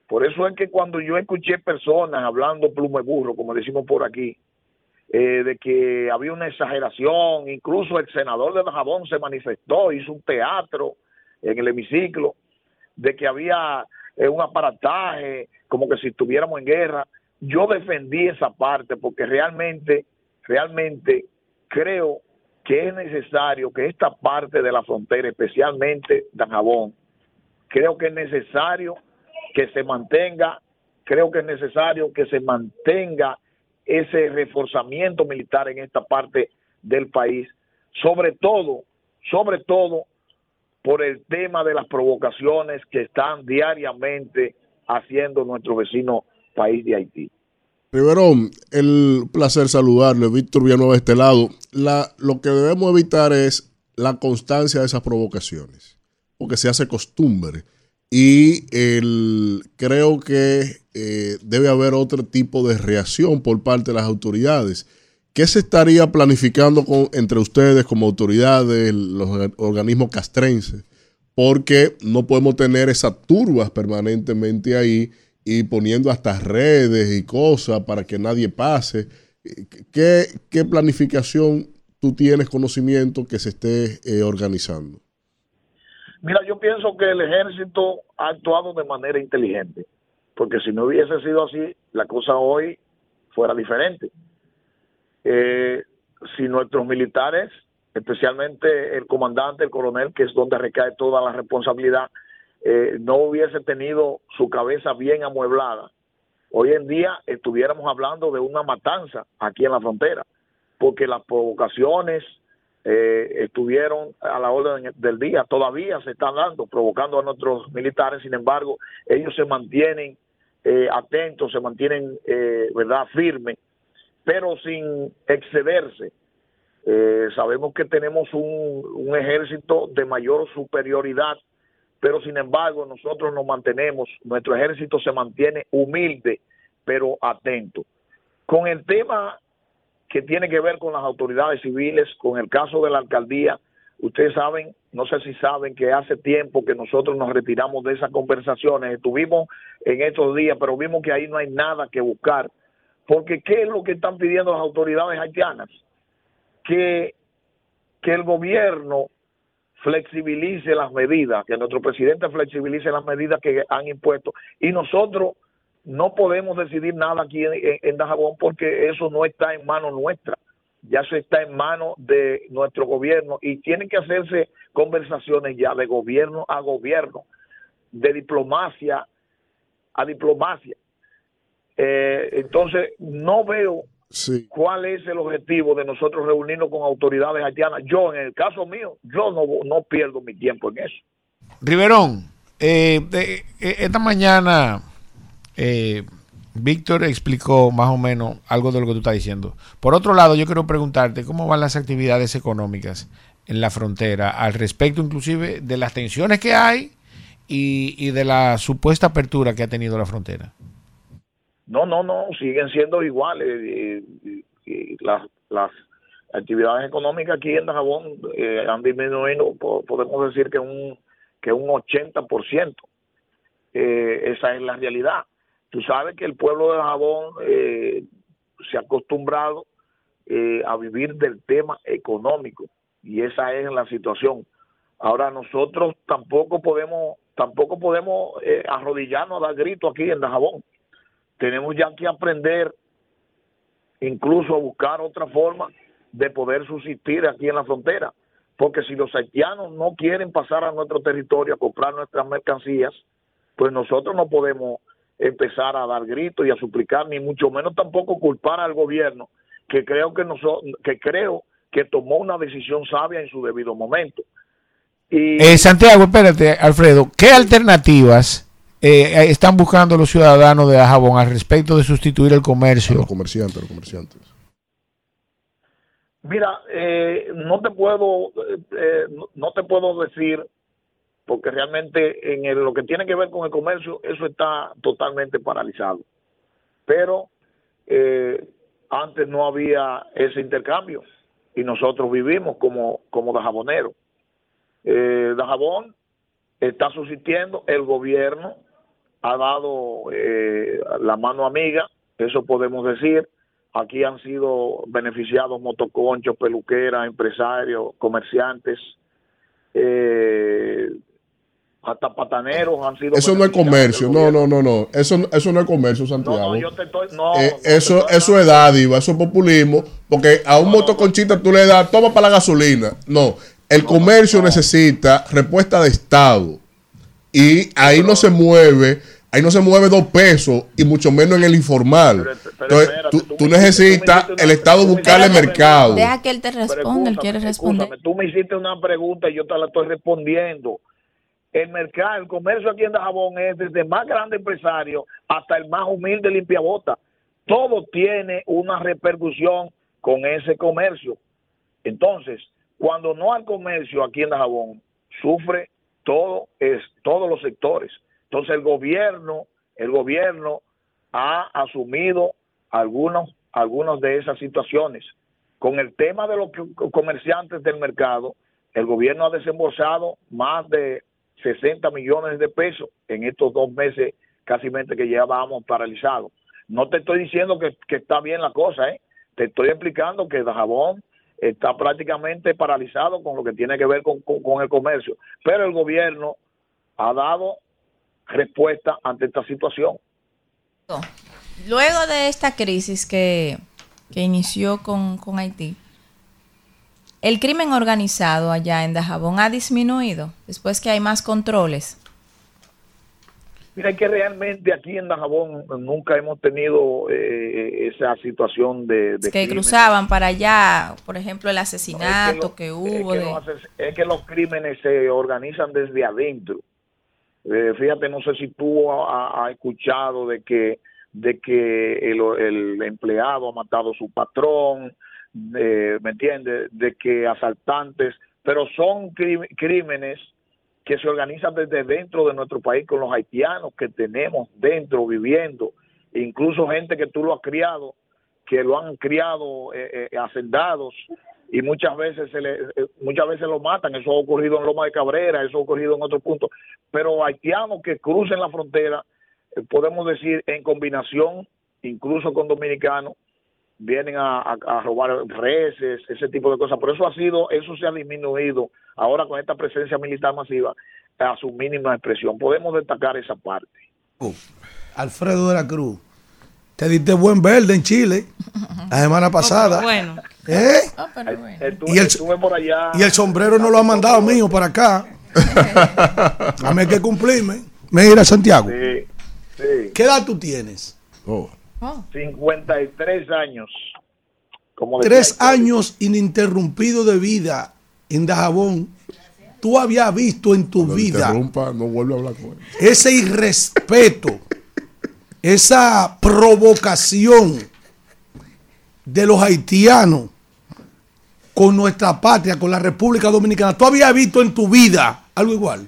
Por eso es que cuando yo escuché personas hablando plume burro, como decimos por aquí, eh, de que había una exageración, incluso el senador de Dajabón se manifestó, hizo un teatro en el hemiciclo, de que había eh, un aparataje, como que si estuviéramos en guerra. Yo defendí esa parte porque realmente, realmente creo que es necesario que esta parte de la frontera, especialmente Dajabón, creo que es necesario que se mantenga, creo que es necesario que se mantenga ese reforzamiento militar en esta parte del país, sobre todo, sobre todo por el tema de las provocaciones que están diariamente haciendo nuestro vecino país de Haití. Riverón, el placer saludarle, Víctor Villanueva de este lado. La, lo que debemos evitar es la constancia de esas provocaciones, porque se hace costumbre. Y el, creo que eh, debe haber otro tipo de reacción por parte de las autoridades. ¿Qué se estaría planificando entre ustedes como autoridades, los organismos castrenses? Porque no podemos tener esas turbas permanentemente ahí y poniendo hasta redes y cosas para que nadie pase. ¿Qué, qué planificación tú tienes conocimiento que se esté eh, organizando? Mira, yo pienso que el ejército ha actuado de manera inteligente, porque si no hubiese sido así, la cosa hoy fuera diferente. Eh, si nuestros militares especialmente el comandante, el coronel, que es donde recae toda la responsabilidad, eh, no hubiese tenido su cabeza bien amueblada, hoy en día estuviéramos hablando de una matanza aquí en la frontera, porque las provocaciones eh, estuvieron a la orden del día, todavía se están dando, provocando a nuestros militares, sin embargo, ellos se mantienen eh, atentos, se mantienen, eh, ¿verdad?, firmes, pero sin excederse. Eh, sabemos que tenemos un, un ejército de mayor superioridad, pero sin embargo nosotros nos mantenemos, nuestro ejército se mantiene humilde, pero atento. Con el tema que tiene que ver con las autoridades civiles, con el caso de la alcaldía, ustedes saben, no sé si saben que hace tiempo que nosotros nos retiramos de esas conversaciones, estuvimos en estos días, pero vimos que ahí no hay nada que buscar, porque ¿qué es lo que están pidiendo las autoridades haitianas? Que, que el gobierno flexibilice las medidas, que nuestro presidente flexibilice las medidas que han impuesto. Y nosotros no podemos decidir nada aquí en, en, en Dajabón porque eso no está en manos nuestra, ya eso está en manos de nuestro gobierno y tienen que hacerse conversaciones ya de gobierno a gobierno, de diplomacia a diplomacia. Eh, entonces, no veo cuál es el objetivo de nosotros reunirnos con autoridades haitianas. Yo, en el caso mío, yo no, no pierdo mi tiempo en eso. Riverón, eh, de- eh, esta mañana eh, Víctor explicó más o menos algo de lo que tú estás diciendo. Por otro lado, yo quiero preguntarte cómo van las actividades económicas en la frontera al respecto inclusive de las tensiones que hay y, de la supuesta apertura que ha tenido la frontera. No, no, no, siguen siendo iguales. las, las actividades económicas aquí en Dajabón eh, han disminuido, po- podemos decir que un, que un 80%. Eh, esa es la realidad. Tú sabes que el pueblo de Dajabón eh, se ha acostumbrado eh, a vivir del tema económico y esa es la situación. Ahora nosotros tampoco podemos tampoco podemos eh, arrodillarnos a dar grito aquí en Dajabón. Tenemos ya que aprender incluso a buscar otra forma de poder subsistir aquí en la frontera. Porque si los haitianos no quieren pasar a nuestro territorio a comprar nuestras mercancías, pues nosotros no podemos empezar a dar gritos y a suplicar, ni mucho menos tampoco culpar al gobierno, que creo que, noso- que creo que tomó una decisión sabia en su debido momento. Y Eh, Santiago, espérate, Alfredo, ¿qué alternativas eh, están buscando los ciudadanos de Dajabón al respecto de sustituir el comercio? Los comerciantes, los comerciantes. Mira, eh, no te puedo, eh, eh, no te puedo decir, porque realmente en el- lo que tiene que ver con el comercio, eso está totalmente paralizado. Pero eh, antes no había ese intercambio y nosotros vivimos como, como dajaboneros. Eh, Dajabón está subsistiendo, el gobierno ha dado eh, la mano amiga, eso podemos decir. Aquí han sido beneficiados motoconchos, peluqueras, empresarios, comerciantes, eh, hasta pataneros han sido Eso no es comercio, no, no, no, no. Eso, eso no es comercio, Santiago. No, no, yo te estoy, no, Eh, no te eso, estoy eso es dádiva, eso es populismo, porque a un motoconchita tú le das, toma para la gasolina. No, el comercio necesita respuesta de Estado. Y ahí no se mueve, ahí no se mueve dos pesos, y mucho menos en el informal. Entonces, tú, tú necesitas el Estado buscarle mercado. Deja que él te responda, él quiere responder. Escúchame, tú me hiciste una pregunta y yo te la estoy respondiendo. El mercado, el comercio aquí en Dajabón es desde el más grande empresario hasta el más humilde limpiabota. Todo tiene una repercusión con ese comercio. Entonces, cuando no hay comercio aquí en Dajabón, sufre todo es todos los sectores. Entonces el gobierno, el gobierno ha asumido algunos algunas de esas situaciones. Con el tema de los co- comerciantes del mercado, el gobierno ha desembolsado más de 60 millones de pesos en estos dos meses casi que llevábamos paralizados. No te estoy diciendo que, está bien la cosa, ¿eh? te estoy explicando que Dajabón está prácticamente paralizado con lo que tiene que ver con, el comercio, pero el gobierno ha dado respuesta ante esta situación. Luego de esta crisis que, que inició con, con Haití, el crimen organizado allá en Dajabón ha disminuido después que hay más controles. Mira, que realmente aquí en Dajabón nunca hemos tenido eh, esa situación de, de que cruzaban para allá, por ejemplo, el asesinato No, es que, que hubo. Es que, de- los ases- es que los crímenes se organizan desde adentro. Eh, fíjate, no sé si tú has escuchado de que de que el, el empleado ha matado a su patrón, de- ¿me entiendes? De que asaltantes, pero son crímenes que se organizan desde dentro de nuestro país con los haitianos que tenemos dentro viviendo, incluso gente que tú lo has criado, que lo han criado eh, eh, hacendados y muchas veces se le, eh, muchas veces lo matan. Eso ha ocurrido en Loma de Cabrera, eso ha ocurrido en otros puntos. Pero haitianos que crucen la frontera, eh, podemos decir en combinación, incluso con dominicanos, vienen a, a- a robar reses, ese tipo de cosas. Por eso ha sido, eso se ha disminuido ahora con esta presencia militar masiva a su mínima expresión. Podemos destacar esa parte. Alfredo de la Cruz, te diste buen verde en Chile la semana pasada. Bueno. ¿Eh? Estuve, Y el- estuve por allá. Y el sombrero no lo ha mandado mío para acá. A mí hay que cumplirme. Mira, Santiago, Sí, sí. ¿qué edad tú tienes? 53 años. Como Tres años ininterrumpidos de vida en Dajabón. Tú habías visto en tu Cuando vida interrumpa, no vuelve a hablar con él. ese irrespeto, esa provocación de los haitianos con nuestra patria, con la República Dominicana. ¿Tú habías visto en tu vida algo igual?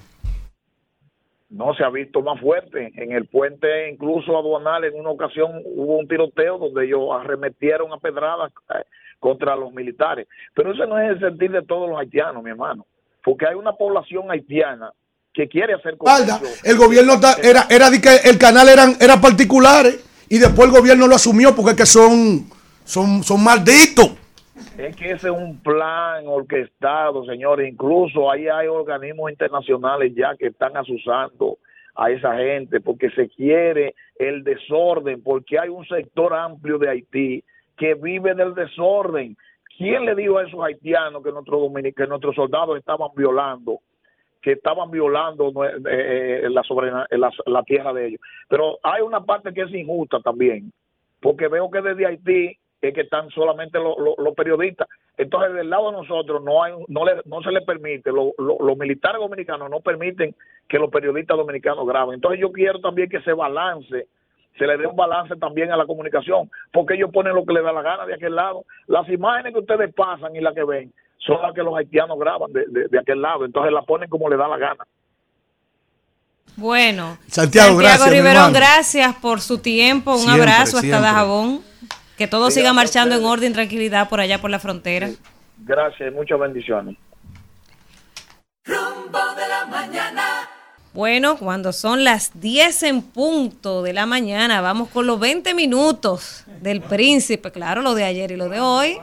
No se ha visto más fuerte. En el puente, incluso aduanal, en una ocasión hubo un tiroteo donde ellos arremetieron a pedradas eh, contra los militares. Pero ese no es el sentir de todos los haitianos, mi hermano. Porque hay una población haitiana que quiere hacer comercio. El gobierno ta- era, era de que el canal eran, era particulares y después el gobierno lo asumió porque es que son, son, son malditos. Es que ese es un plan orquestado, señores. Incluso ahí hay organismos internacionales ya que están asusando a esa gente porque se quiere el desorden, porque hay un sector amplio de Haití que vive del desorden. ¿Quién le dijo a esos haitianos que dominic- que nuestros soldados estaban violando? que estaban violando eh, eh, la, soberana- la, la tierra de ellos. Pero hay una parte que es injusta también, porque veo que desde Haití es que están solamente los, los- los periodistas. Entonces, del lado de nosotros no hay, no, le- no se le permite, lo- lo- los militares dominicanos no permiten que los periodistas dominicanos graben. Entonces, yo quiero también que se balance, se le dé un balance también a la comunicación, porque ellos ponen lo que les da la gana de aquel lado. Las imágenes que ustedes pasan y las que ven son las que los haitianos graban de, de- de aquel lado, entonces las ponen como les da la gana. Bueno, Santiago, gracias, mi Riverón, gracias por su tiempo. Un Siempre, abrazo hasta siempre. Dajabón. Que todo siga marchando en orden y tranquilidad por allá por la frontera. Gracias muchas bendiciones. Rumbo de la mañana. Bueno, cuando son las 10 en punto de la mañana, vamos con los 20 minutos del príncipe, claro, lo de ayer y lo de hoy.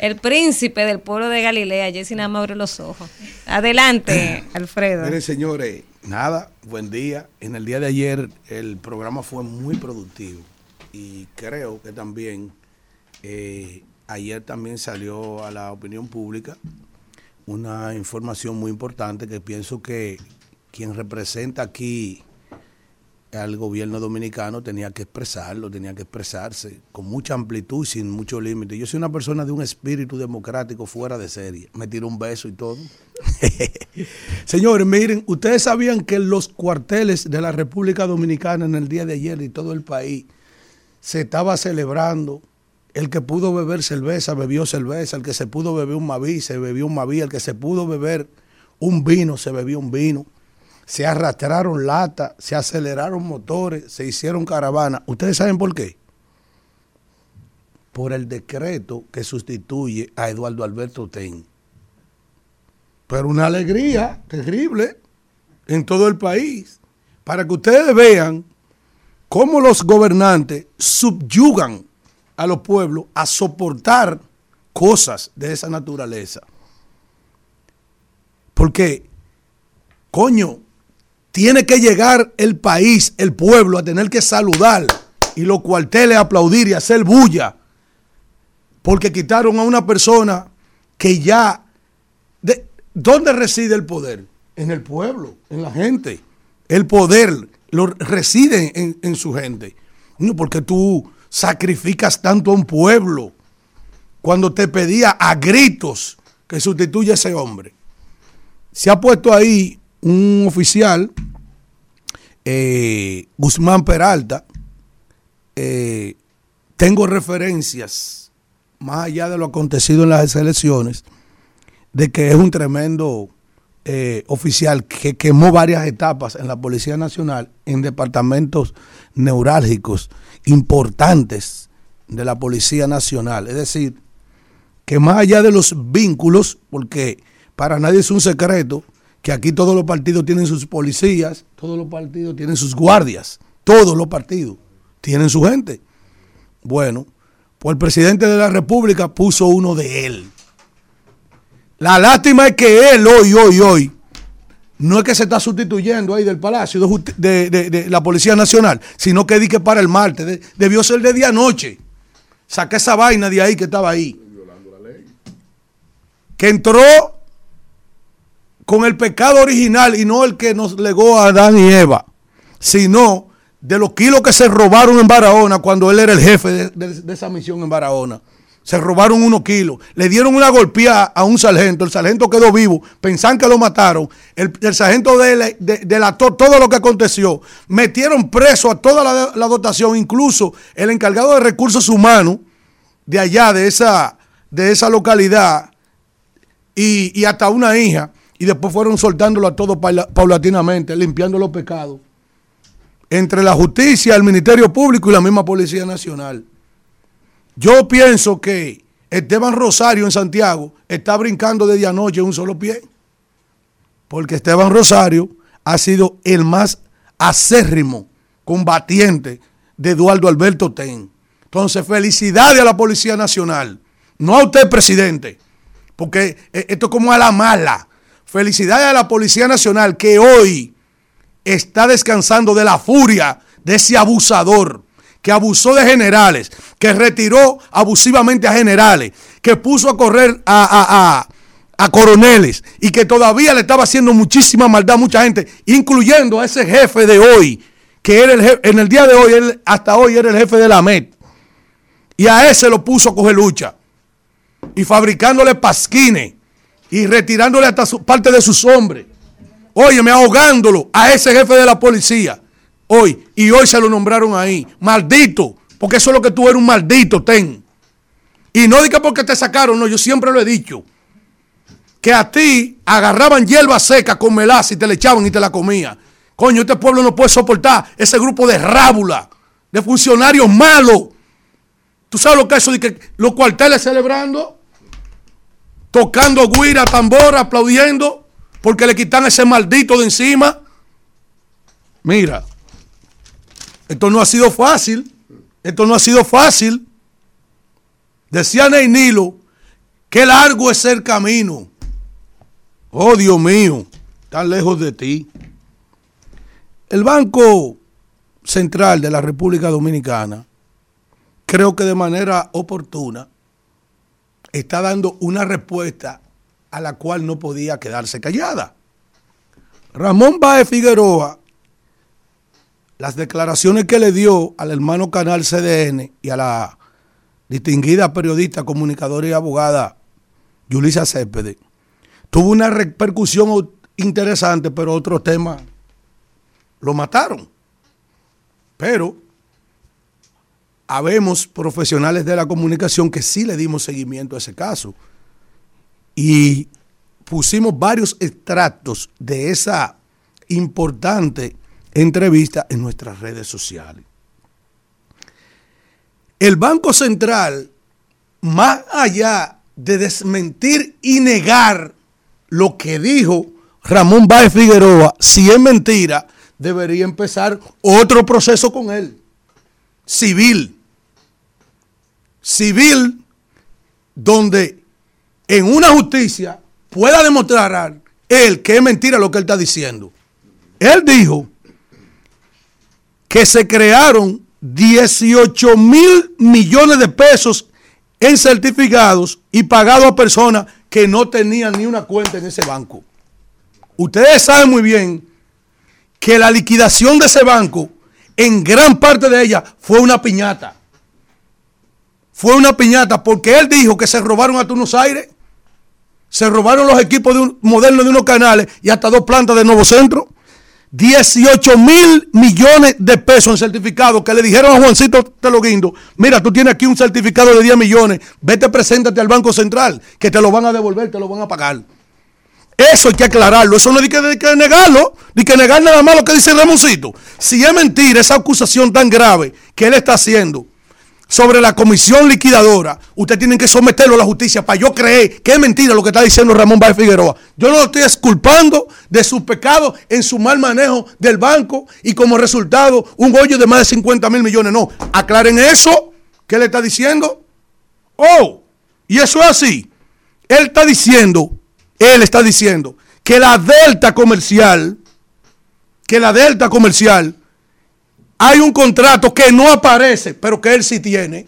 El príncipe del pueblo de Galilea, Jessy nada más abre los ojos. Adelante, Alfredo. Miren, señores, nada, buen día. En el día de ayer el programa fue muy productivo y creo que también eh, ayer también salió a la opinión pública una información muy importante que pienso que quien representa aquí al gobierno dominicano tenía que expresarlo, tenía que expresarse con mucha amplitud sin mucho límite. Yo soy una persona de un espíritu democrático fuera de serie. Me tiro un beso y todo. Señores, miren, ustedes sabían que los cuarteles de la República Dominicana en el día de ayer y todo el país se estaba celebrando. El que pudo beber cerveza, bebió cerveza. El que se pudo beber un Maví, se bebió un Maví. El que se pudo beber un vino, se bebió un vino. Se arrastraron latas, se aceleraron motores, se hicieron caravanas. ¿Ustedes saben por qué? Por el decreto que sustituye a Eduardo Alberto Ten. Pero una alegría terrible en todo el país. Para que ustedes vean cómo los gobernantes subyugan a los pueblos a soportar cosas de esa naturaleza. Porque, coño, tiene que llegar el país, el pueblo, a tener que saludar y los cuarteles aplaudir y hacer bulla. Porque quitaron a una persona que ya... De, ¿Dónde reside el poder? En el pueblo, en la gente. El poder lo reside en, en su gente. No, porque tú sacrificas tanto a un pueblo cuando te pedía a gritos que sustituya a ese hombre. Se ha puesto ahí un oficial, eh, Guzmán Peralta. eh, tengo referencias, más allá de lo acontecido en las elecciones, de que es un tremendo eh, oficial que quemó varias etapas en la Policía Nacional en departamentos neurálgicos importantes de la Policía Nacional. Es decir, que más allá de los vínculos, porque para nadie es un secreto que aquí todos los partidos tienen sus policías, todos los partidos tienen sus guardias, todos los partidos tienen su gente. Bueno, pues el presidente de la República puso uno de él. La lástima es que él hoy, hoy, hoy, no es que se está sustituyendo ahí del Palacio de, la Policía Nacional, sino que di que para el martes. De- debió ser de día a noche. Saqué esa vaina de ahí que estaba ahí. Que entró con el pecado original y no el que nos legó a Adán y Eva, sino de los kilos que se robaron en Barahona cuando él era el jefe de esa misión en Barahona. Se robaron unos kilos, le dieron una golpeada a un sargento, el sargento quedó vivo, pensaban que lo mataron, el, sargento de- de- delató todo lo que aconteció, metieron preso a toda la, dotación, incluso el encargado de recursos humanos de allá, de esa, de esa localidad, y, y hasta una hija, y después fueron soltándolo a todos paula- paulatinamente, limpiando los pecados. Entre la justicia, el Ministerio Público y la misma Policía Nacional. Yo pienso que Esteban Rosario en Santiago está brincando de día a noche en un solo pie. Porque Esteban Rosario ha sido el más acérrimo combatiente de Eduardo Alberto Ten. Entonces, felicidades a la Policía Nacional. No a usted, presidente. Porque eh, esto es como a la mala. Felicidades a la Policía Nacional que hoy está descansando de la furia de ese abusador que abusó de generales, que retiró abusivamente a generales, que puso a correr a, a- a- coroneles y que todavía le estaba haciendo muchísima maldad a mucha gente, incluyendo a ese jefe de hoy, que era el en el día de hoy, él, hasta hoy era el jefe de la MET. Y a ese lo puso a coger lucha. Y fabricándole pasquines y retirándole hasta su, parte de sus hombres. Óyeme, ahogándolo a ese jefe de la policía. Hoy. Y hoy se lo nombraron ahí. Maldito. Porque eso es lo que tú eres, un maldito, ten. Y no diga porque te sacaron, no, yo siempre lo he dicho. Que a ti agarraban hierba seca con melaza y te le echaban y te la comía. Coño, este pueblo no puede soportar ese grupo de rábula, de funcionarios malos. ¿Tú sabes lo que es eso de que los cuarteles celebrando? Tocando guira, tambora, aplaudiendo, porque le quitan ese maldito de encima. Mira, esto no ha sido fácil. Esto no ha sido fácil. Decía Ney Nilo, qué largo es el camino. Oh, Dios mío, tan lejos de ti. El Banco Central de la República Dominicana, creo que de manera oportuna, está dando una respuesta a la cual no podía quedarse callada. Ramón Baez Figueroa, las declaraciones que le dio al hermano canal CDN y a la distinguida periodista, comunicadora y abogada Yulisa Céspedes, tuvo una repercusión interesante, pero otros temas lo mataron. Pero habemos profesionales de la comunicación que sí le dimos seguimiento a ese caso. Y pusimos varios extractos de esa importante entrevista en nuestras redes sociales. El Banco Central, más allá de desmentir y negar lo que dijo Ramón Báez Figueroa, si es mentira, debería empezar otro proceso con él, civil. Civil, donde en una justicia pueda demostrar él que es mentira lo que él está diciendo. Él dijo que se crearon 18 mil millones de pesos en certificados y pagado a personas que no tenían ni una cuenta en ese banco. Ustedes saben muy bien que la liquidación de ese banco, en gran parte de ella, fue una piñata. Fue una piñata porque él dijo que se robaron a Tunos Aires, se robaron los equipos de un, modernos de unos canales y hasta dos plantas de Nuevo Centro. 18 mil millones de pesos en certificados que le dijeron a Juancito Teloguindo, mira, tú tienes aquí un certificado de 10 millones, vete, preséntate al Banco Central, que te lo van a devolver, te lo van a pagar. Eso hay que aclararlo, eso no hay que, negarlo, ni que negar nada más lo que dice Ramoncito. Si es mentira esa acusación tan grave que él está haciendo sobre la comisión liquidadora, usted tiene que someterlo a la justicia para yo creer que es mentira lo que está diciendo Ramón Báez Figueroa. Yo no lo estoy exculpando de sus pecados en su mal manejo del banco y como resultado un hoyo de más de 50 mil millones. No, aclaren eso. ¿Qué le está diciendo? Oh, y eso es así. Él está diciendo, él está diciendo que la delta comercial, que la delta comercial hay un contrato que no aparece, pero que él sí tiene,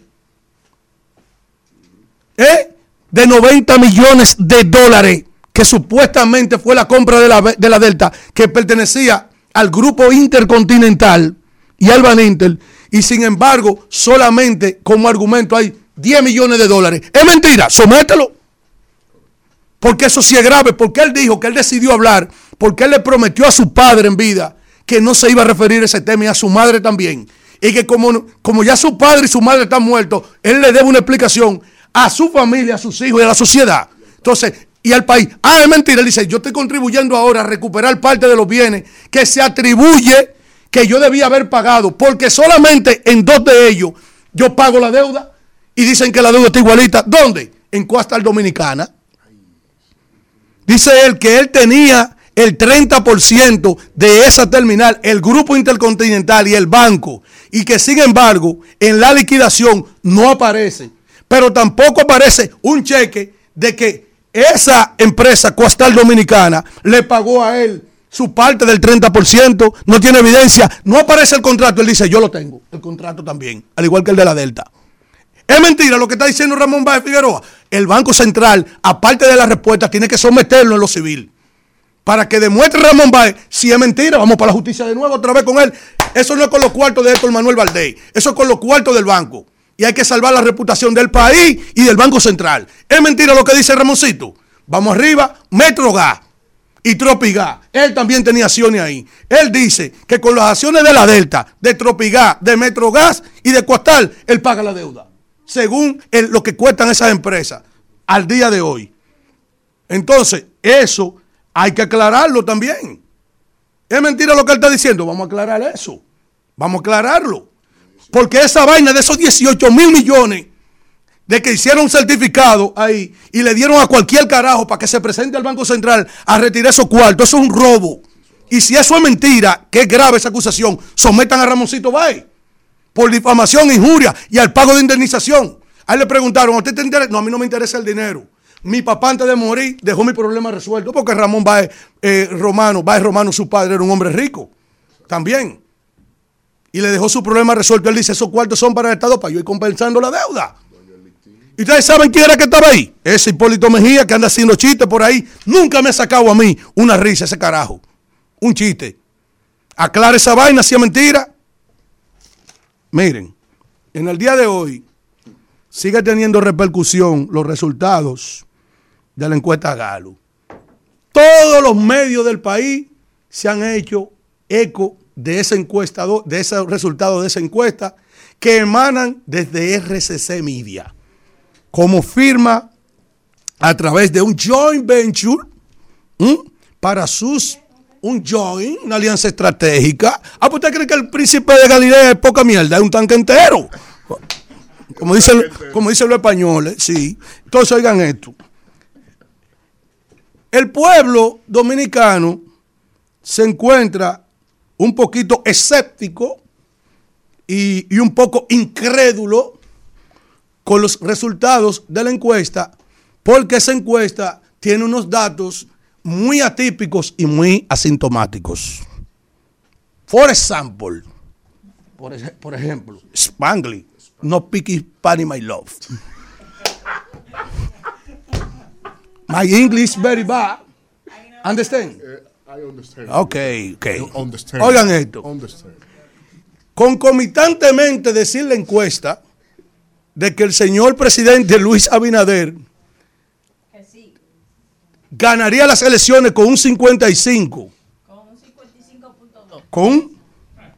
¿eh? de 90 millones de dólares, que supuestamente fue la compra de la, de la Delta, que pertenecía al grupo intercontinental y al Van Inter, y sin embargo, solamente como argumento hay 10 millones de dólares. Es mentira, somételo. Porque eso sí es grave, porque él dijo que él decidió hablar, porque él le prometió a su padre en vida que no se iba a referir a ese tema y a su madre también. Y que como, como ya su padre y su madre están muertos, él le debe una explicación a su familia, a sus hijos y a la sociedad. Entonces, y al país. Ah, es mentira. Él dice, yo estoy contribuyendo ahora a recuperar parte de los bienes que se atribuye que yo debía haber pagado, porque solamente en dos de ellos yo pago la deuda y dicen que la deuda está igualita. ¿Dónde? En Coastal Dominicana. Dice él que él tenía el 30% de esa terminal, el grupo intercontinental y el banco, y que sin embargo en la liquidación no aparece, pero tampoco aparece un cheque de que esa empresa Coastal Dominicana le pagó a él su parte del 30%, no tiene evidencia, no aparece el contrato, él dice, yo lo tengo, el contrato también, al igual que el de la Delta. Es mentira lo que está diciendo Ramón Báez Figueroa. El Banco Central, aparte de la respuesta, tiene que someterlo en lo civil para que demuestre Ramón Báez si es mentira. Vamos para la justicia de nuevo, otra vez con él. Eso no es con los cuartos de Héctor Manuel Valdés, eso es con los cuartos del banco. Y hay que salvar la reputación del país y del Banco Central. Es mentira lo que dice Ramoncito. Vamos arriba, Metrogas y Tropigas. Él también tenía acciones ahí. Él dice que con las acciones de la Delta, de Tropigas, de Metrogas y de Coastal, él paga la deuda. Según lo que cuestan esas empresas al día de hoy. Entonces, eso hay que aclararlo también. ¿Es mentira lo que él está diciendo? Vamos a aclarar eso. Vamos a aclararlo. Porque esa vaina de esos 18 mil millones de que hicieron certificado ahí y le dieron a cualquier carajo para que se presente al Banco Central a retirar esos cuartos, eso es un robo. Y si eso es mentira, que es grave esa acusación, sometan a Ramoncito Bay por difamación, injuria y al pago de indemnización. A él le preguntaron, ¿a usted te interesa? No, a mí no me interesa el dinero. Mi papá antes de morir dejó mi problema resuelto porque Ramón Baez eh, Romano, Baez Romano, su padre era un hombre rico. También. Y le dejó su problema resuelto. Él dice, esos cuartos son para el Estado para yo ir compensando la deuda. ¿Y ustedes saben quién era que estaba ahí? Ese Hipólito Mejía que anda haciendo chistes por ahí. Nunca me ha sacado a mí una risa ese carajo. Un chiste. Aclara esa vaina si es mentira. Miren, en el día de hoy sigue teniendo repercusión los resultados de la encuesta Galo. Todos los medios del país se han hecho eco de esa encuesta, de ese resultado de esa encuesta que emanan desde RCC Media, como firma a través de un joint venture para sus un joint, una alianza estratégica. Ah, pues usted cree que el príncipe de Galilea es poca mierda, es un tanque entero. Como dicen, como dicen los españoles, sí. Entonces oigan esto. El pueblo dominicano se encuentra un poquito escéptico y, y, un poco incrédulo con los resultados de la encuesta, porque esa encuesta tiene unos datos muy atípicos y muy asintomáticos. For example, por, por ejemplo, Spangley, no picky Panny My Love. My English very bad. Understand? I understand. Ok, ok. You understand. Oigan esto. Understand. Concomitantemente decir la encuesta de que el señor presidente Luis Abinader ganaría las elecciones con un 55. Con un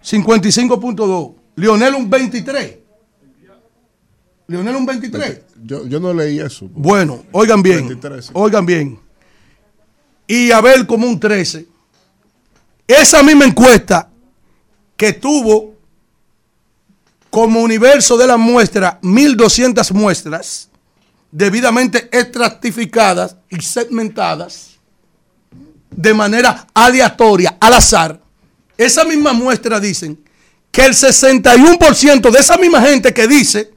55.2. Lionel un 23. Lionel un 23. Yo, yo no leí eso. Bueno, oigan bien. 23, sí. Oigan bien. Y Abel como un 13. Esa misma encuesta que tuvo como universo de la muestra 1200 muestras debidamente estratificadas y segmentadas de manera aleatoria, al azar. Esa misma muestra dicen que el 61% de esa misma gente que dice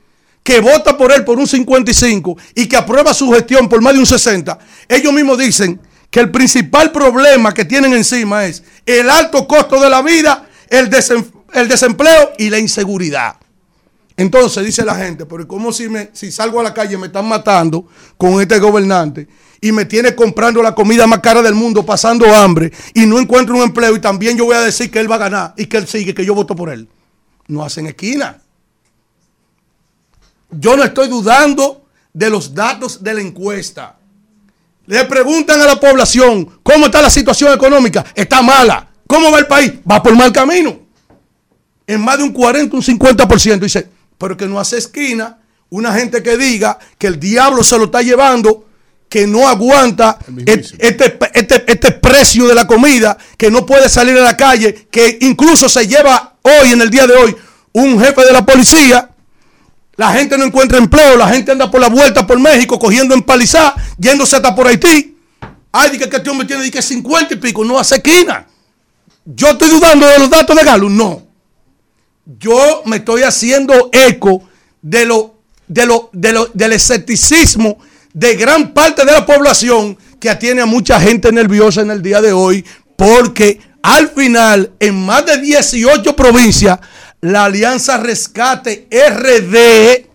que vota por él por un 55 y que aprueba su gestión por más de un 60, ellos mismos dicen que el principal problema que tienen encima es el alto costo de la vida, el, desem- el desempleo y la inseguridad. Entonces dice la gente, pero ¿cómo si, si salgo a la calle me están matando con este gobernante y me tiene comprando la comida más cara del mundo, pasando hambre y no encuentro un empleo y también yo voy a decir que él va a ganar y que él sigue, que yo voto por él? No hacen esquina. Yo no estoy dudando de los datos de la encuesta. Le preguntan a la población cómo está la situación económica. Está mala. ¿Cómo va el país? Va por mal camino. En más de un 40, un 50%. Dice, pero que no hace esquina. Una gente que diga que el diablo se lo está llevando, que no aguanta este, este, este precio de la comida, que no puede salir a la calle, que incluso se lleva hoy, en el día de hoy, un jefe de la policía la gente no encuentra empleo, la gente anda por la vuelta por México cogiendo empalizada, yéndose hasta por Haití. Ay, di que este hombre tiene que 50 y pico, no hace esquina. Yo estoy dudando de los datos de Galo, no. Yo me estoy haciendo eco de lo, de lo, de lo, del escepticismo de gran parte de la población que atiene a mucha gente nerviosa en el día de hoy, porque al final, en más de 18 provincias, la Alianza Rescate RD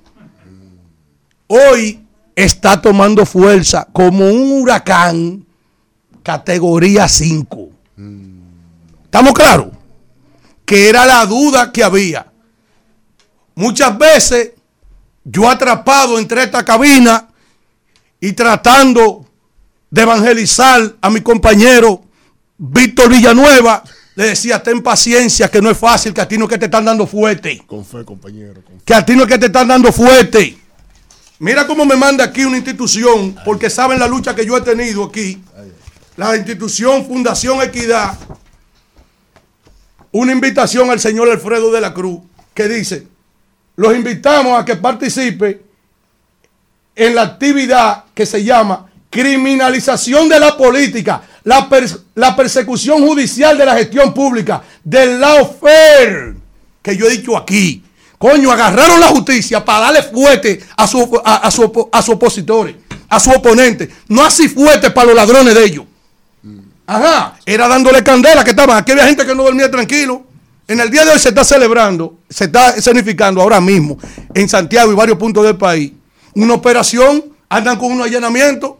hoy está tomando fuerza como un huracán categoría 5. ¿Estamos claros? Que era la duda que había. Muchas veces yo atrapado entre esta cabina y tratando de evangelizar a mi compañero Víctor Villanueva, le decía, ten paciencia, que no es fácil, que a ti no es que te están dando fuerte, Con fe, compañero. con fe. que a ti no es que te están dando fuerte. Mira cómo me manda aquí una institución, porque saben la lucha que yo he tenido aquí. La institución Fundación Equidad, una invitación al señor Alfredo de la Cruz, que dice, los invitamos a que participe en la actividad que se llama criminalización de la política, la, la persecución judicial de la gestión pública, del lawfare, que yo he dicho aquí. Coño, agarraron la justicia para darle fuerte a su, opo- a, su, a sus opositores, a su oponente. No así fuerte para los ladrones de ellos. Ajá, era dándole candela que estaban. Aquí había gente que no dormía tranquilo. En el día de hoy se está celebrando, se está escenificando ahora mismo en Santiago y varios puntos del país una operación, andan con un allanamiento,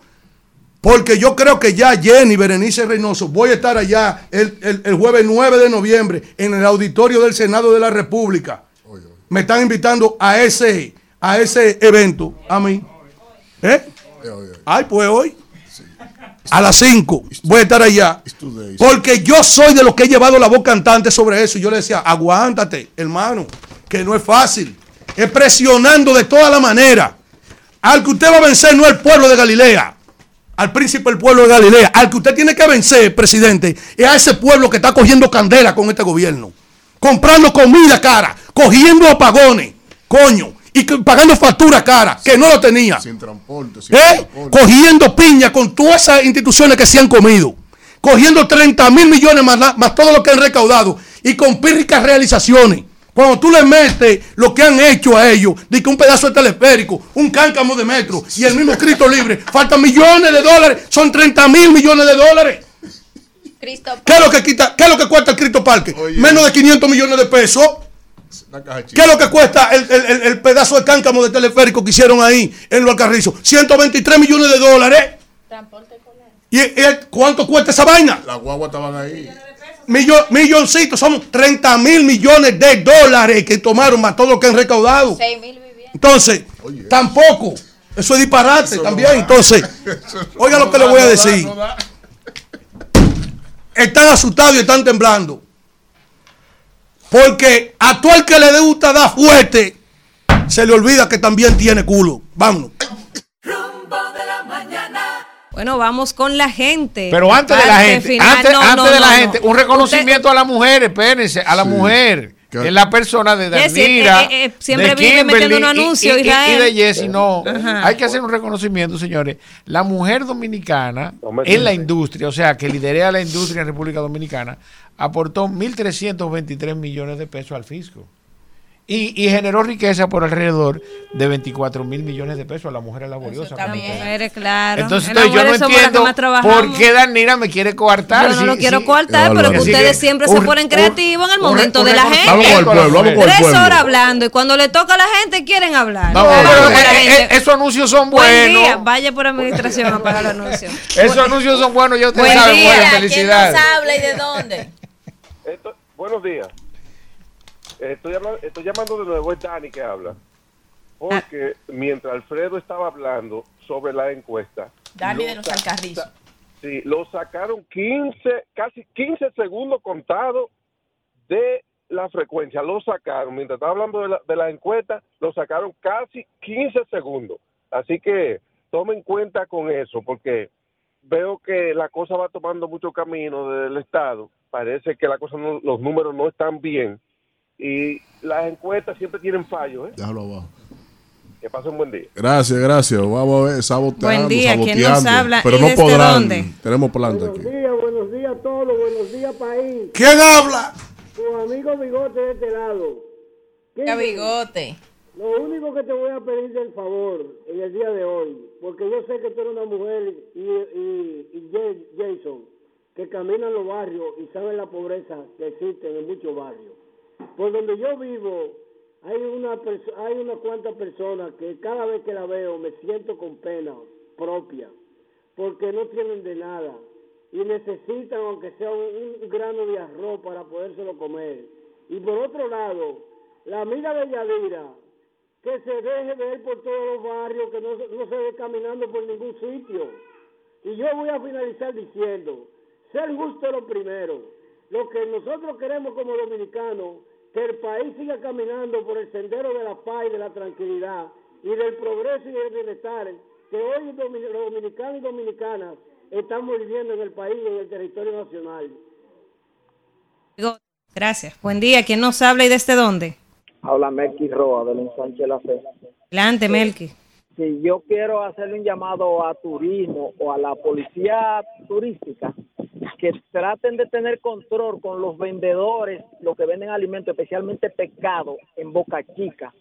porque yo creo que ya Jenny Berenice Reynoso, voy a estar allá el, el- el jueves 9 de noviembre en el auditorio del Senado de la República. Me están invitando a ese, a ese evento, a mí. ¿Eh? Ay, pues hoy. A las 5 voy a estar allá. Porque yo soy de los que he llevado la voz cantante sobre eso. Y yo le decía, aguántate, hermano, que no es fácil. Es presionando de toda la manera. Al que usted va a vencer no es el pueblo de Galilea, al príncipe del pueblo de Galilea. Al que usted tiene que vencer, presidente, es a ese pueblo que está cogiendo candela con este gobierno. Comprando comida cara, cogiendo apagones, coño, y pagando factura cara, que no lo tenía. Sin transporte. sin ¿Eh? transporte. Cogiendo piña con todas esas instituciones que se han comido. Cogiendo 30 mil millones más, más todo lo que han recaudado. Y con pírricas realizaciones. Cuando tú le metes lo que han hecho a ellos, de que un pedazo de teleférico, un cáncamo de metro y el mismo Cristo libre, faltan millones de dólares, son 30 mil millones de dólares. ¿Qué es lo que quita, qué es lo que cuesta el Cristo Parque? Menos de 500 millones de pesos. ¿Qué es lo que cuesta el, el- el- el pedazo de cáncamo de teleférico que hicieron ahí en los Alcarrizos? 123 millones de dólares. ¿Y, y cuánto cuesta esa vaina? Las guaguas estaban ahí. Millon, milloncitos, son 30 mil millones de dólares que tomaron más todo lo que han recaudado. Entonces, tampoco. Eso es disparate también. Entonces, oiga lo que le voy a decir. Están asustados y están temblando. Porque a todo el que le gusta dar fuerte, se le olvida que también tiene culo. Vámonos. Bueno, vamos con la gente. Pero antes de la gente, final. antes, No, antes no, de la no, gente, un reconocimiento a la mujer, espérense, a la mujer. ¿Qué? Es la persona de Danira, eh, eh, eh, siempre de vive Kimberly metiendo un y- anuncio, y, y- y Israel. de Jessy, no. Ajá. Hay que hacer un reconocimiento, señores. La mujer dominicana en la industria, o sea, que liderea la industria en República Dominicana, aportó 1.323 millones de pesos al fisco. Y, y generó riqueza por alrededor de 24 mil millones de pesos a las mujeres laboriosas. Las mujeres, claro. Entonces entonces, yo no mujeres somos las que entiendo más trabajamos. por qué Danira me quiere coartar. Yo no si- lo quiero si- coartar, No, pero no, que no. ustedes que siempre un- se ponen creativos en el un- momento un de la gente. Vamos con el pueblo, vamos con el Tres pueblo. horas hablando y cuando le toca a la gente quieren hablar. No, Vamos pero, con la eh, gente. eh, esos anuncios son Buen buenos. día, vaya por administración a pagar los anuncios. Esos anuncios son buenos, ya ustedes Buen saben. día. ¿Quién felicidades. ¿Quién nos habla y de dónde? Esto- buenos días. Estoy, habla- estoy llamando de nuevo, es Dani que habla. Porque mientras Alfredo estaba hablando sobre la encuesta, Dani lo de los Alcarrizos. Sí, lo sacaron 15, casi 15 segundos contados de la frecuencia. Lo sacaron, mientras estaba hablando de la, de la encuesta, lo sacaron casi 15 segundos. Así que tomen cuenta con eso, porque veo que la cosa va tomando mucho camino del Estado. Parece que la cosa no- los números no están bien. Y las encuestas siempre tienen fallos. ¿eh? Déjalo abajo. Que pasen un buen día. Gracias, gracias. Vamos a ver, saboteando, Buen día, ¿quién saboteando. nos habla Pero y no desde podrán. dónde? Tenemos planta aquí. Buenos días, buenos días a todos, buenos días país. ¿Quién habla? Tu amigo Bigote de este lado. ¿Qué bigote? Lo único que te voy a pedir del favor en el día de hoy, porque yo sé que tú eres una mujer y, y, y Jason, que camina en los barrios y sabe la pobreza que existe en muchos barrios. Por donde yo vivo, hay una hay unas cuantas personas que cada vez que la veo me siento con pena propia, porque no tienen de nada y necesitan aunque sea un, grano de arroz para podérselo comer. Y por otro lado, la amiga de Yadira, que se deje ver por todos los barrios, que no, no se ve caminando por ningún sitio. Y yo voy a finalizar diciendo, ser justo lo primero. Lo que nosotros queremos como dominicanos, que el país siga caminando por el sendero de la paz y de la tranquilidad y del progreso y del bienestar que hoy los dominicanos y dominicanas estamos viviendo en el país y en el territorio nacional. Gracias. Buen día, ¿quién nos habla y desde dónde? Habla Melqui Roa del ensanche La Fe. Adelante, Melqui. Si yo quiero hacerle un llamado a turismo o a la policía turística que traten de tener control con los vendedores, los que venden alimentos, especialmente pescado, en Boca Chica.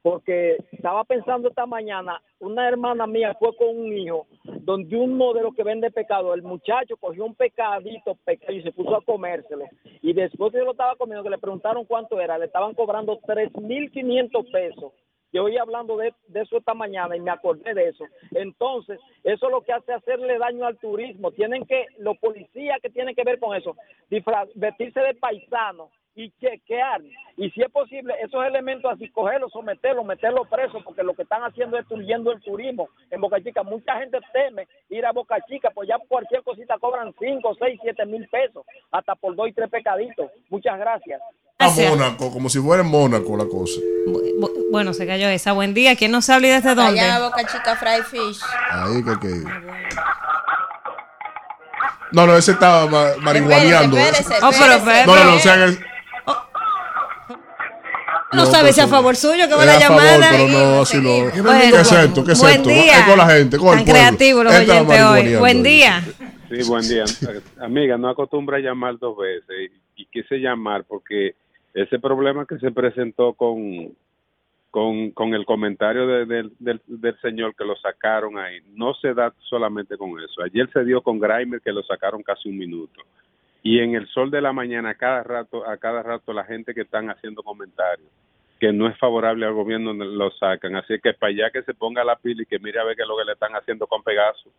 Porque estaba pensando esta mañana, una hermana mía fue con un hijo, donde uno de los que vende pescado, el muchacho cogió un pescadito pequeño y se puso a comérselo. Y después que yo lo estaba comiendo, que le preguntaron cuánto era, le estaban cobrando 3.500 pesos. Yo oí hablando de, de eso esta mañana y me acordé de eso. Entonces, eso lo que hace es hacerle daño al turismo. Tienen que, los policías que tienen que ver con eso, vestirse de paisano y chequear. Y si es posible, esos elementos así, cogerlos, someterlos, meterlos presos, porque lo que están haciendo es destruyendo el turismo en Boca Chica. Mucha gente teme ir a Boca Chica, pues ya cualquier cosita cobran 5, 6, 7 mil pesos, hasta por dos y tres pecaditos. Muchas gracias. A Mónaco, como si fuera en Mónaco la cosa. Bu- Bueno, se cayó esa. Buen día, ¿quién nos habla y desde dónde? Allá Boca Chica Fry Fish. Ahí que que. No, no, ese estaba ma- marihuaneando. Espérese, Oh, pero. No, no, no, o sea, que- No, No, sabe si a favor suyo que va la a favor, llamada. pero no, así no. Bueno, ¿Qué es esto? ¿Qué es buen esto? día. Es con la gente, con el Tan pueblo. creativos los oyentes hoy. Buen día. Sí, buen día. Amiga, no acostumbra llamar dos veces y, y quise llamar porque ese problema que se presentó con con, con el comentario de- del- del, del señor que lo sacaron ahí, no se da solamente con eso. Ayer se dio con Grimer que lo sacaron casi un minuto. Y en el sol de la mañana, a cada rato, a cada rato la gente que están haciendo comentarios que no es favorable al gobierno lo sacan. Así que para allá que se ponga la pila y que mire a ver qué es lo que le están haciendo con Pegaso.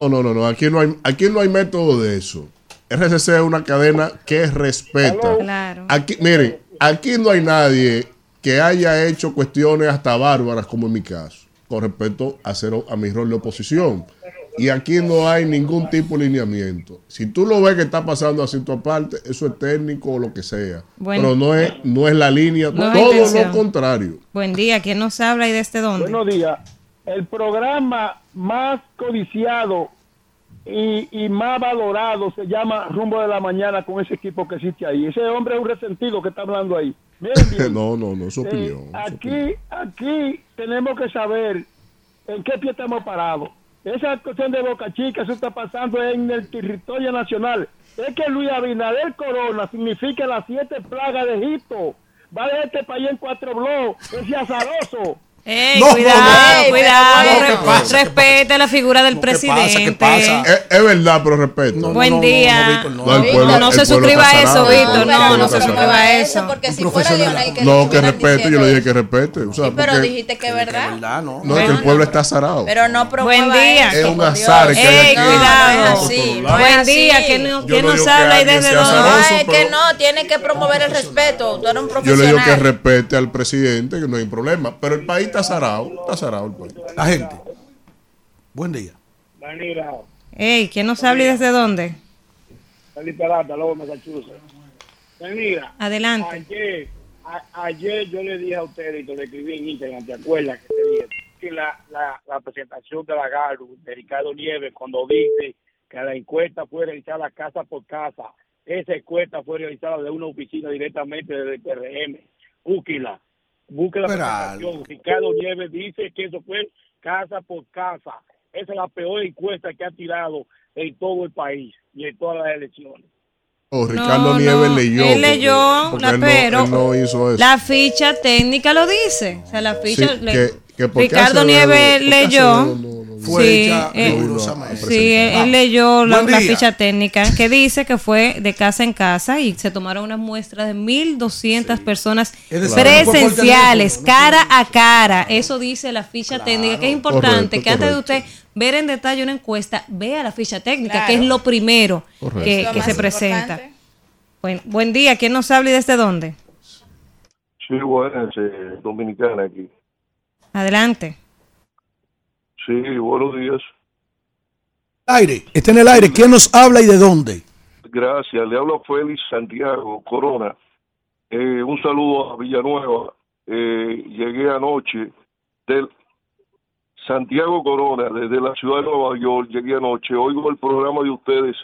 No, no, no, no. Aquí no hay, aquí no hay método de eso. RCC es una cadena que respeta. Claro. Aquí, miren, aquí no hay nadie que haya hecho cuestiones hasta bárbaras, como en mi caso, con respecto a, ser, a mi rol de oposición. Y aquí no hay ningún tipo de lineamiento. Si tú lo ves que está pasando así tu aparte, eso es técnico o lo que sea. Bueno. Pero no es, no es la línea, No todo lo contrario. Buen día, ¿quién nos habla y desde dónde? Buenos días. El programa más codiciado y, y más valorado se llama Rumbo de la Mañana con ese equipo que existe ahí. Ese hombre es un resentido que está hablando ahí. Miren no, no, no, es su eh, opinión. aquí, aquí tenemos que saber en qué pie estamos parados. Esa cuestión de Boca Chica, eso está pasando en el territorio nacional. Es que Luis Abinader Corona significa las siete plagas de Egipto. Va de este país en cuatro bloques. Ese azaroso. Ey, No, cuidado, no, no. cuidado. No, ¿qué re- pasa? respete la figura del presidente. Es, es verdad, pero respeto. Buen día. No, No, no se suscriba a eso, Víctor. No, no se suscriba a eso. Porque si fuera Lionel que No, que respete, yo le dije que respete. O sea, Sí, pero dijiste que es verdad. no, es que el pueblo está zarado. Pero no Buen día. Es un azar que hay aquí. No, no no Buen día, ¿quién, no- Yo no nos habla y desde dónde? No, es que no, tiene que promover el respeto. Tú eres un Yo profesional. le digo que respete al presidente, que no hay problema. Pero el país está zarado. Está zarado el. La gente. Buen día. Ey, ¿quién nos habla y desde dónde? Felipe Peralta, luego Massachusetts. Danila, Adelante. Ayer, a- ayer yo le dije a ustedes y te lo escribí en Instagram, ¿te acuerdas? Que te dije que la, la, la presentación de la GARU de Ricardo Nieves cuando dice que la encuesta fue realizada casa por casa, esa encuesta fue realizada de una oficina directamente desde el PRM. Búsquela, busque la presentación. Ricardo Nieves dice que eso fue casa por casa. Esa es la peor encuesta que ha tirado en todo el país y en todas las elecciones. Oh, Ricardo No, Nieves no, leyó. Él leyó, porque la- él no- pero él no hizo eso. la ficha técnica lo dice. O sea, la ficha. Sí, le- que- que Ricardo Nieves leyó. Fue sí, hecha eh, rigurosamente. sí, él, él leyó la, la ficha técnica que dice que fue de casa en casa y se tomaron una muestra de 1.200 personas Es decir, no fue por presenciales, teléfono, cara a cara. Eso dice la ficha técnica, que es importante Correcto, que antes de usted ver en detalle una encuesta, vea la ficha técnica, Claro. que es lo primero Correcto. que, Lo que más se presenta. Buen, buen día, ¿quién nos habla y desde dónde? Sí, buenas, eh, dominicana aquí. Adelante. Sí, buenos días. Aire. Está en el aire. ¿Quién nos habla y de dónde? Gracias. Le habla Félix Santiago Corona. Eh, un saludo a Villanueva. Eh, llegué anoche del Santiago Corona, desde la ciudad de Nueva York. Llegué anoche. Oigo el programa de ustedes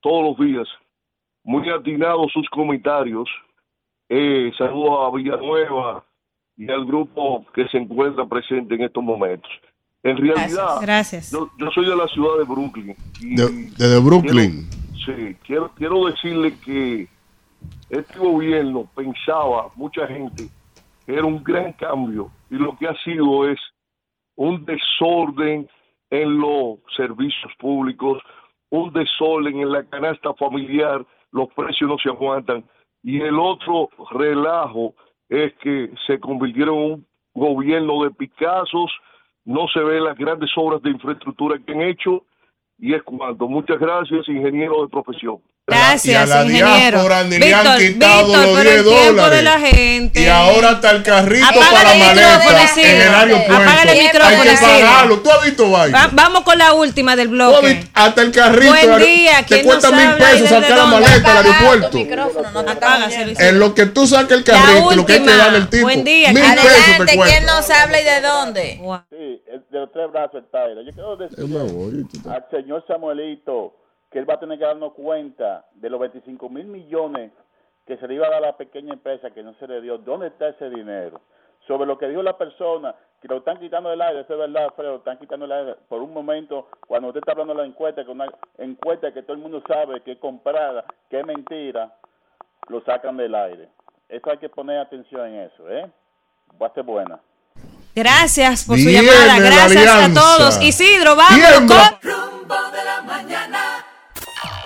todos los días. Muy atinados sus comentarios. Eh, saludo a Villanueva y al grupo que se encuentra presente en estos momentos. En realidad, Gracias. yo, yo soy de la ciudad de Brooklyn. y De- desde Brooklyn. Sí, quiero, quiero decirle que este gobierno pensaba, mucha gente, que era un gran cambio y lo que ha sido es un desorden en los servicios públicos, un desorden en la canasta familiar, los precios no se aguantan y el otro relajo es que se convirtieron en un gobierno de Picassos, no se ven las grandes obras de infraestructura que han hecho y es cuanto. Muchas gracias, ingeniero de profesión. Gracias, Y a la ingeniero. diáspora ni le Víctor, han quitado Víctor, los pero 10 el tiempo dólares. de la gente. Y ahora está el carrito para la maleta en el aeropuerto. Apaga el micrófono, Hay que Isidro. pagarlo. ¿Tú has visto vaina? Va- vamos con la última del ¿Tú has bloque. Hasta el carrito. Buen día, Te ¿quién cuesta nos mil habla y pesos sacar la maleta al aeropuerto. no. En lo que tú sacas el carrito, lo que hay que darle el tipo. Buen día, Mil ¿quién- pesos ¿quién nos habla y de dónde? Sí, el de los tres brazos el Tyler. Yo quiero Es decirle una bolita. al señor Samuelito que él va a tener que darnos cuenta de los 25 mil millones que se le iba a dar a la pequeña empresa que no se le dio. ¿Dónde está ese dinero? Sobre lo que dijo la persona, que lo están quitando del aire, eso es verdad, Alfredo, lo están quitando del aire. Por un momento, cuando usted está hablando de la encuesta, que una encuesta que todo el mundo sabe que es comprada, que es mentira, lo sacan del aire. Eso hay que poner atención en eso, ¿eh? Va a ser buena. Gracias por su llamada. la Gracias a todos. Isidro, vamos con. Rumbo de la mañana.